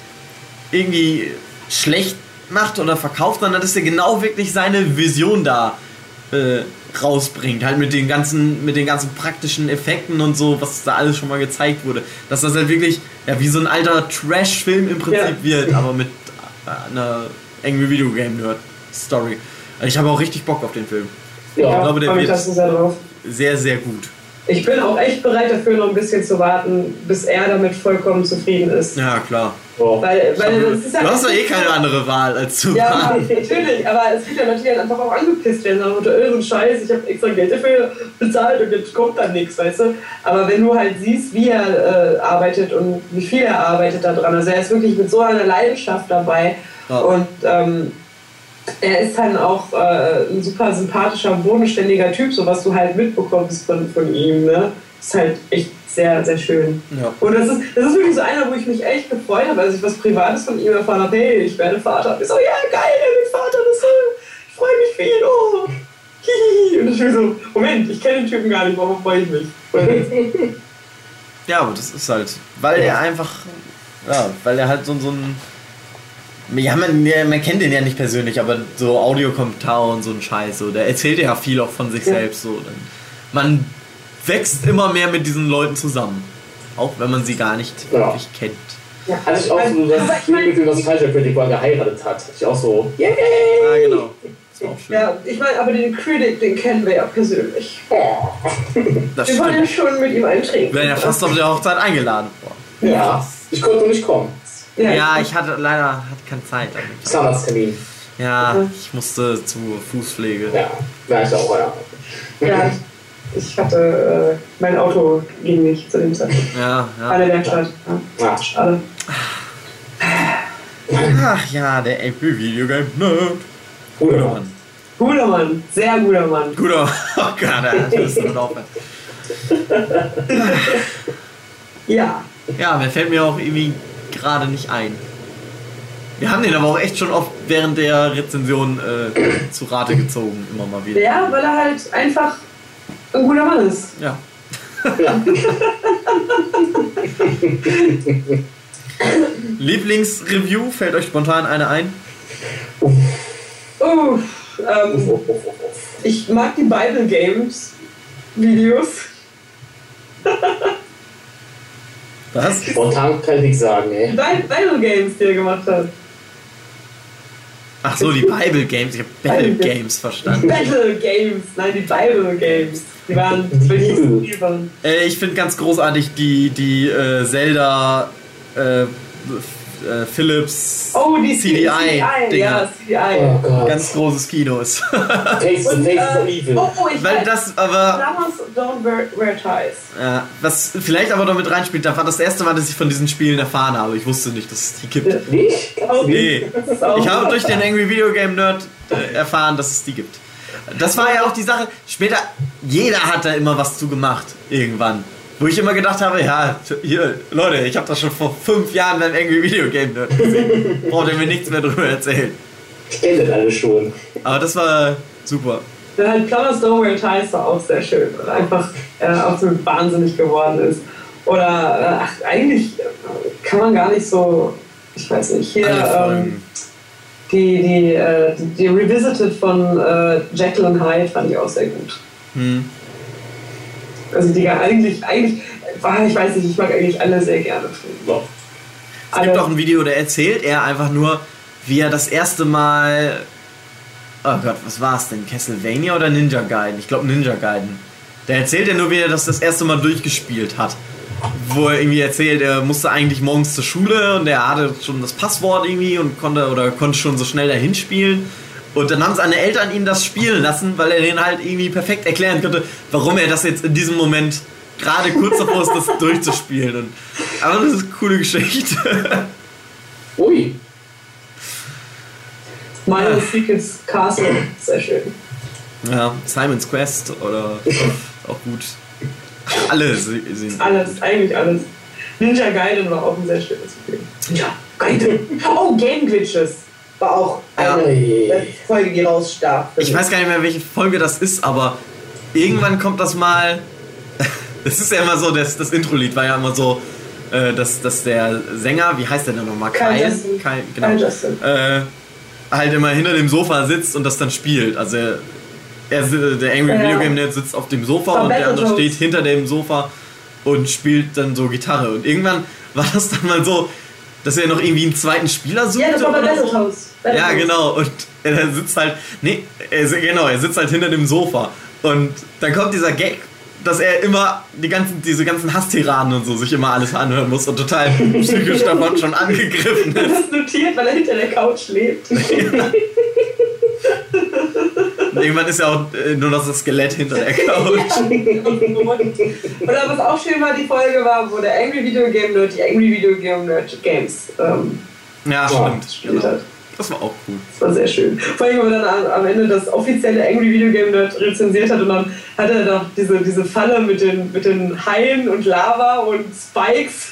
irgendwie schlecht macht oder verkauft, sondern dass er genau wirklich seine Vision da äh, rausbringt. Halt mit den ganzen, mit den ganzen praktischen Effekten und so, was da alles schon mal gezeigt wurde. Dass das halt wirklich ja, wie so ein alter Trash-Film im Prinzip Ja. wird, aber mit äh, einer Angry Video Game Nerd Story. Ich habe auch richtig Bock auf den Film. Ja, ich glaube, der wird sehr drauf. sehr, sehr gut. Ich bin auch echt bereit dafür, noch ein bisschen zu warten, bis er damit vollkommen zufrieden ist. Ja, klar. Ja. Weil, weil das ist ja Du hast doch eh keine andere Wahl als zu Ja, warten. natürlich, aber es gibt ja Leute, die dann einfach auch angepisst werden, sagen, unter irgendeinen Scheiß, ich habe extra Geld dafür bezahlt und jetzt kommt dann nichts, weißt du? Aber wenn du halt siehst, wie er äh, arbeitet und wie viel er arbeitet daran, also er ist wirklich mit so einer Leidenschaft dabei Ja. und ähm, er ist dann auch äh, ein super sympathischer, bodenständiger Typ, so was du halt mitbekommst von, von ihm, ne? Ist halt echt sehr, sehr schön. Ja. Und das ist, das ist wirklich so einer, wo ich mich echt gefreut habe, als ich was Privates von ihm erfahren habe. Hey, ich werde Vater. Ich so, ja, geil, er wird Vater, das ist, ich freue mich für ihn. Oh. Und ich bin so, Moment, ich kenne den Typen gar nicht, warum freue ich mich? Ja, aber das ist halt, weil er einfach, ja, weil er halt so, so ein, ja, man, ja, man kennt den ja nicht persönlich, aber so Audiokommentar und so ein Scheiß, so, der erzählt ja viel auch von sich Ja. selbst, so, dann, man wächst immer mehr mit diesen Leuten zusammen, auch wenn man sie gar nicht Ja. wirklich kennt. ja, Hatte ich auch so aber das ich mein- Gefühl, dass Culture Critic mal geheiratet hat. Ich auch so, yay! Ja, genau. Ist auch schön. ja, ich meine, aber den Critic, den kennen wir ja persönlich. das Wir waren ja stimmt. schon mit ihm eintrinken. Wir werden ja fast auf der Hochzeit eingeladen. Boah. Ja, ich konnte nicht kommen. Ja, ich hatte leider hatte keine Zeit. Zahnarzttermin. Ja, Mhm. ich musste zur Fußpflege. Ja, ja, ich auch, ja. Ja, ich, hatte, äh, mein Auto ging nicht zu dem Zeitpunkt. Ja, Alle ja. Werkstatt. Ja, Ja. schade. Ach ja, der Angry Video Game Nerd. Guter Guter Mann. Mann. Guter Mann, sehr guter Mann. Guter. Oh Gott, das ist ein Aufwand. Ja, Ja, mir fällt mir auch irgendwie gerade nicht ein. Wir haben den aber auch echt schon oft während der Rezension äh, zu Rate gezogen, immer mal wieder. ja, weil er halt einfach ein guter Mann ist. Ja. Ja. Lieblingsreview, fällt euch spontan eine ein? Uff, Uff, ähm, uff, uff, uff. ich mag die Bible Games Videos. Was? Spontan kann ich nichts sagen, ey. Bi- Bible Games, die er gemacht hat. Ach so, die Bible Games. Ich habe Battle Bible Games verstanden. Battle Games, nein, die Bible Games. Die waren Die wirklich spielbar. Äh, ich finde ganz großartig die, die äh, Zelda äh, äh, Philips Oh, die CDI CDI, Dinger. ja, CDI. Oh. Ganz großes Kino ist. Taste, Und, Taste äh, Evil. oh, oh, ich Weil weiß, das aber, don't wear, wear ties. ja, was vielleicht aber damit reinspielt, da war das erste Mal, dass ich von diesen Spielen erfahren habe. Ich wusste nicht, dass es die gibt. Nicht? Oh, Nee. ist Ich habe durch den Angry Video Game Nerd äh, erfahren, dass es die gibt. Das war ja auch die Sache. Später, jeder hat da immer was zu gemacht, irgendwann. Wo ich immer gedacht habe, ja, hier, Leute, ich habe das schon vor fünf Jahren beim Angry Video Game Nerd gesehen. Braucht ihr mir nichts mehr drüber erzählen. Ich kenne das alle schon. Aber das war super. Dann halt Plumber Stonewall Ties war auch sehr schön und einfach äh, absolut wahnsinnig geworden ist. Oder, äh, ach, eigentlich kann man gar nicht so, ich weiß nicht, hier ähm, die, die, äh, die, die Revisited von äh, Jekyll und Hyde fand ich auch sehr gut. Hm. Also die eigentlich, eigentlich, ich weiß nicht, ich mag eigentlich alle sehr gerne. Es gibt auch ein Video, da erzählt er einfach nur, wie er das erste Mal. Oh Gott, was war es denn? Castlevania oder Ninja Gaiden? Ich glaube Ninja Gaiden. Da erzählt er nur, wie er das das erste Mal durchgespielt hat. Wo er irgendwie erzählt, er musste eigentlich morgens zur Schule und er hatte schon das Passwort irgendwie und konnte oder konnte schon so schnell dahin spielen. Und dann haben seine Eltern ihn das spielen lassen, weil er den halt irgendwie perfekt erklären konnte, warum er das jetzt in diesem Moment gerade kurz davor ist, das durchzuspielen. Und, aber das ist eine coole Geschichte. Ui. Meine Secrets Castle, sehr schön. Ja, Simon's Quest oder auch gut. Alle sind. Alles, eigentlich alles. Ninja Gaiden war auch ein sehr schönes Spiel. Ninja Gaiden. Oh, Game Glitches war auch Ja. eine letzte Folge, die rausstach. Ich weiß gar nicht mehr, welche Folge das ist, aber irgendwann kommt das mal. Das ist ja immer so, das, das Intro-Lied war ja immer so, äh, dass, dass der Sänger, wie heißt der denn nochmal? Kyle? Justin. Kyle genau. Justin. Äh, halt immer hinter dem Sofa sitzt und das dann spielt. Also er, er, der Angry Ja. Video Game Nerd sitzt auf dem Sofa Von und der andere steht hinter dem Sofa und spielt dann so Gitarre. Und irgendwann war das dann mal so, dass er noch irgendwie einen zweiten Spieler sucht. Ja, das war bei. Battletoads. Ja, genau. Und er sitzt halt. Nee, er, genau, er sitzt halt hinter dem Sofa. Und dann kommt dieser Gag, dass er immer die ganzen, diese ganzen Hasstiraden und so sich immer alles anhören muss und total psychisch davon schon angegriffen ist. hast notiert, weil er hinter der Couch lebt. Und irgendwann ist ja auch äh, nur noch das Skelett hinter der Couch. Oder was auch schön war, die Folge war, wo der Angry Video Game Nerd die Angry Video Game Nerd Games ähm, Ja, stimmt. gespielt Genau. hat. Das war auch cool. Das war sehr schön. Vor allem, wenn er dann am- Ende das offizielle Angry Video Game Nerd rezensiert hat und dann hat er doch diese, diese Falle mit den, mit den Haien und Lava und Spikes.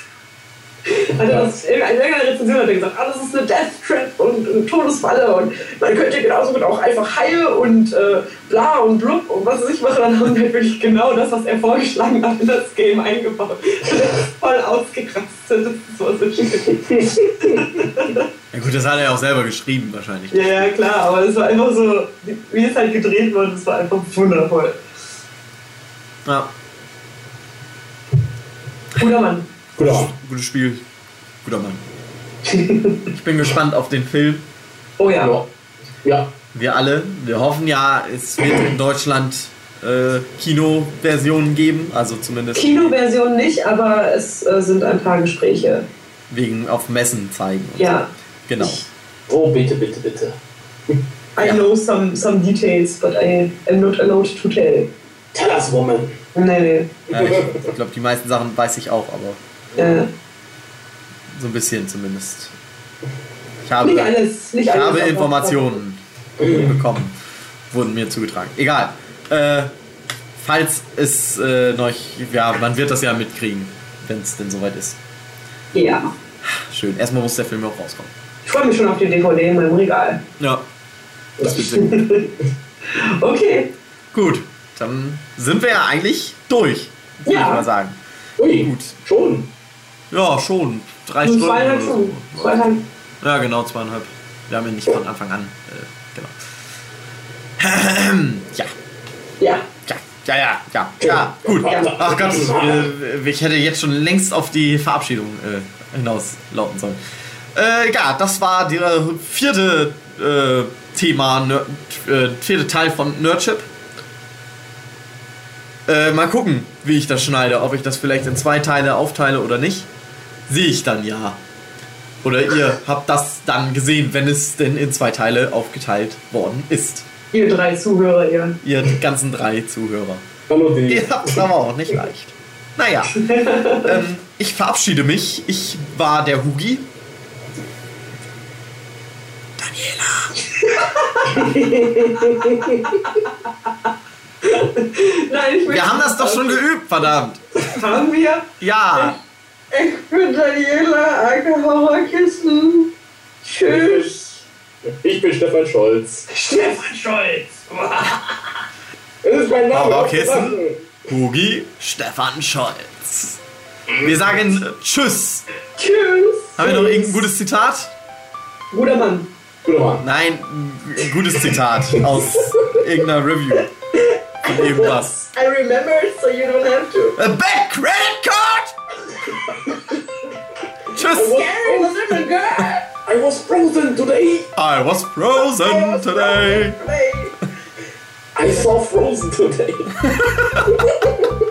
Das in irgendeiner Rezension hat er gesagt, ah, das ist eine Death Trap und eine Todesfalle und man könnte genauso gut auch einfach Haie und äh, bla und blub und was weiß ich mache. Dann haben wir halt wirklich genau das, was er vorgeschlagen hat, in das Game eingebaut. Das ist voll ausgerastet. Das war so schön. Ja gut, das hat er ja auch selber geschrieben wahrscheinlich. Ja, ja, klar, aber es war einfach so, wie es halt gedreht wurde, das war einfach wundervoll. Ja, Guter Mann. Genau. gutes Spiel. Guter Mann. Ich bin gespannt auf den Film. Oh ja. Ja. Ja. Wir alle. Wir hoffen ja, es wird in Deutschland äh, Kinoversionen geben. Also zumindest Kinoversion nicht, aber es äh, sind ein paar Gespräche. wegen auf Messen zeigen. und Ja. so. Genau. Oh, bitte, bitte, bitte. I Ja. know some, some details, but I am not allowed to tell. Tell us, woman. Nee, nee. Ja, ich ich glaube, die meisten Sachen weiß ich auch, aber Äh, so ein bisschen zumindest. Ich habe, nicht alles, nicht ich alles. habe Informationen bekommen. Wurden mir zugetragen. Egal. Äh, falls es äh, noch. Ja, man wird das ja mitkriegen, wenn es denn soweit ist. Ja. Schön. Erstmal muss der Film auch rauskommen. Ich freue mich schon auf die DVD in meinem Regal. Ja. Das wird sehr gut. Okay. Gut, dann sind wir ja eigentlich durch, würde Ja. ich mal sagen. Ui, Gut. schon. Ja, schon. Drei Nur Stunden. zweieinhalb so. Stunden. Zweieinhalb. Ja, genau, zweieinhalb. Wir haben ja nicht von Anfang an. Äh, genau. ja, Ja. ja, ja, ja, ja, gut. Ach Gott, äh, ich hätte jetzt schon längst auf die Verabschiedung äh, hinauslauten sollen. Äh, ja, das war der vierte äh, Thema, Nerd, äh, vierte Teil von Nerdship. Mal gucken, wie ich das schneide. Ob ich das vielleicht in zwei Teile aufteile oder nicht. Sehe ich dann ja. Oder ihr habt das dann gesehen, wenn es denn in zwei Teile aufgeteilt worden ist. Ihr drei Zuhörer, ihr. Ihr ganzen drei Zuhörer. Hallo. Ihr habt es aber auch nicht leicht. Naja, ähm, ich verabschiede mich. Ich war der Hugi. Daniela. Nein, ich Wir haben das doch schon geübt, verdammt. Haben wir? Ja. Ich bin Daniela, Anke Horrorkissen. Tschüss. Ich bin Stefan Scholz. Stefan Scholz. Das ist mein Name. Horrorkissen. Hugi Stefan Scholz. Wir sagen Tschüss. Tschüss. Haben wir noch irgendein gutes Zitat? Guter Mann. Guter Mann. Nein, ein gutes Zitat aus irgendeiner Review. Irgendwas. I remember it, so you don't have to. A bad credit card! Tschüss! Gary was in the girl. I was frozen today. I was frozen today. I saw Frozen today.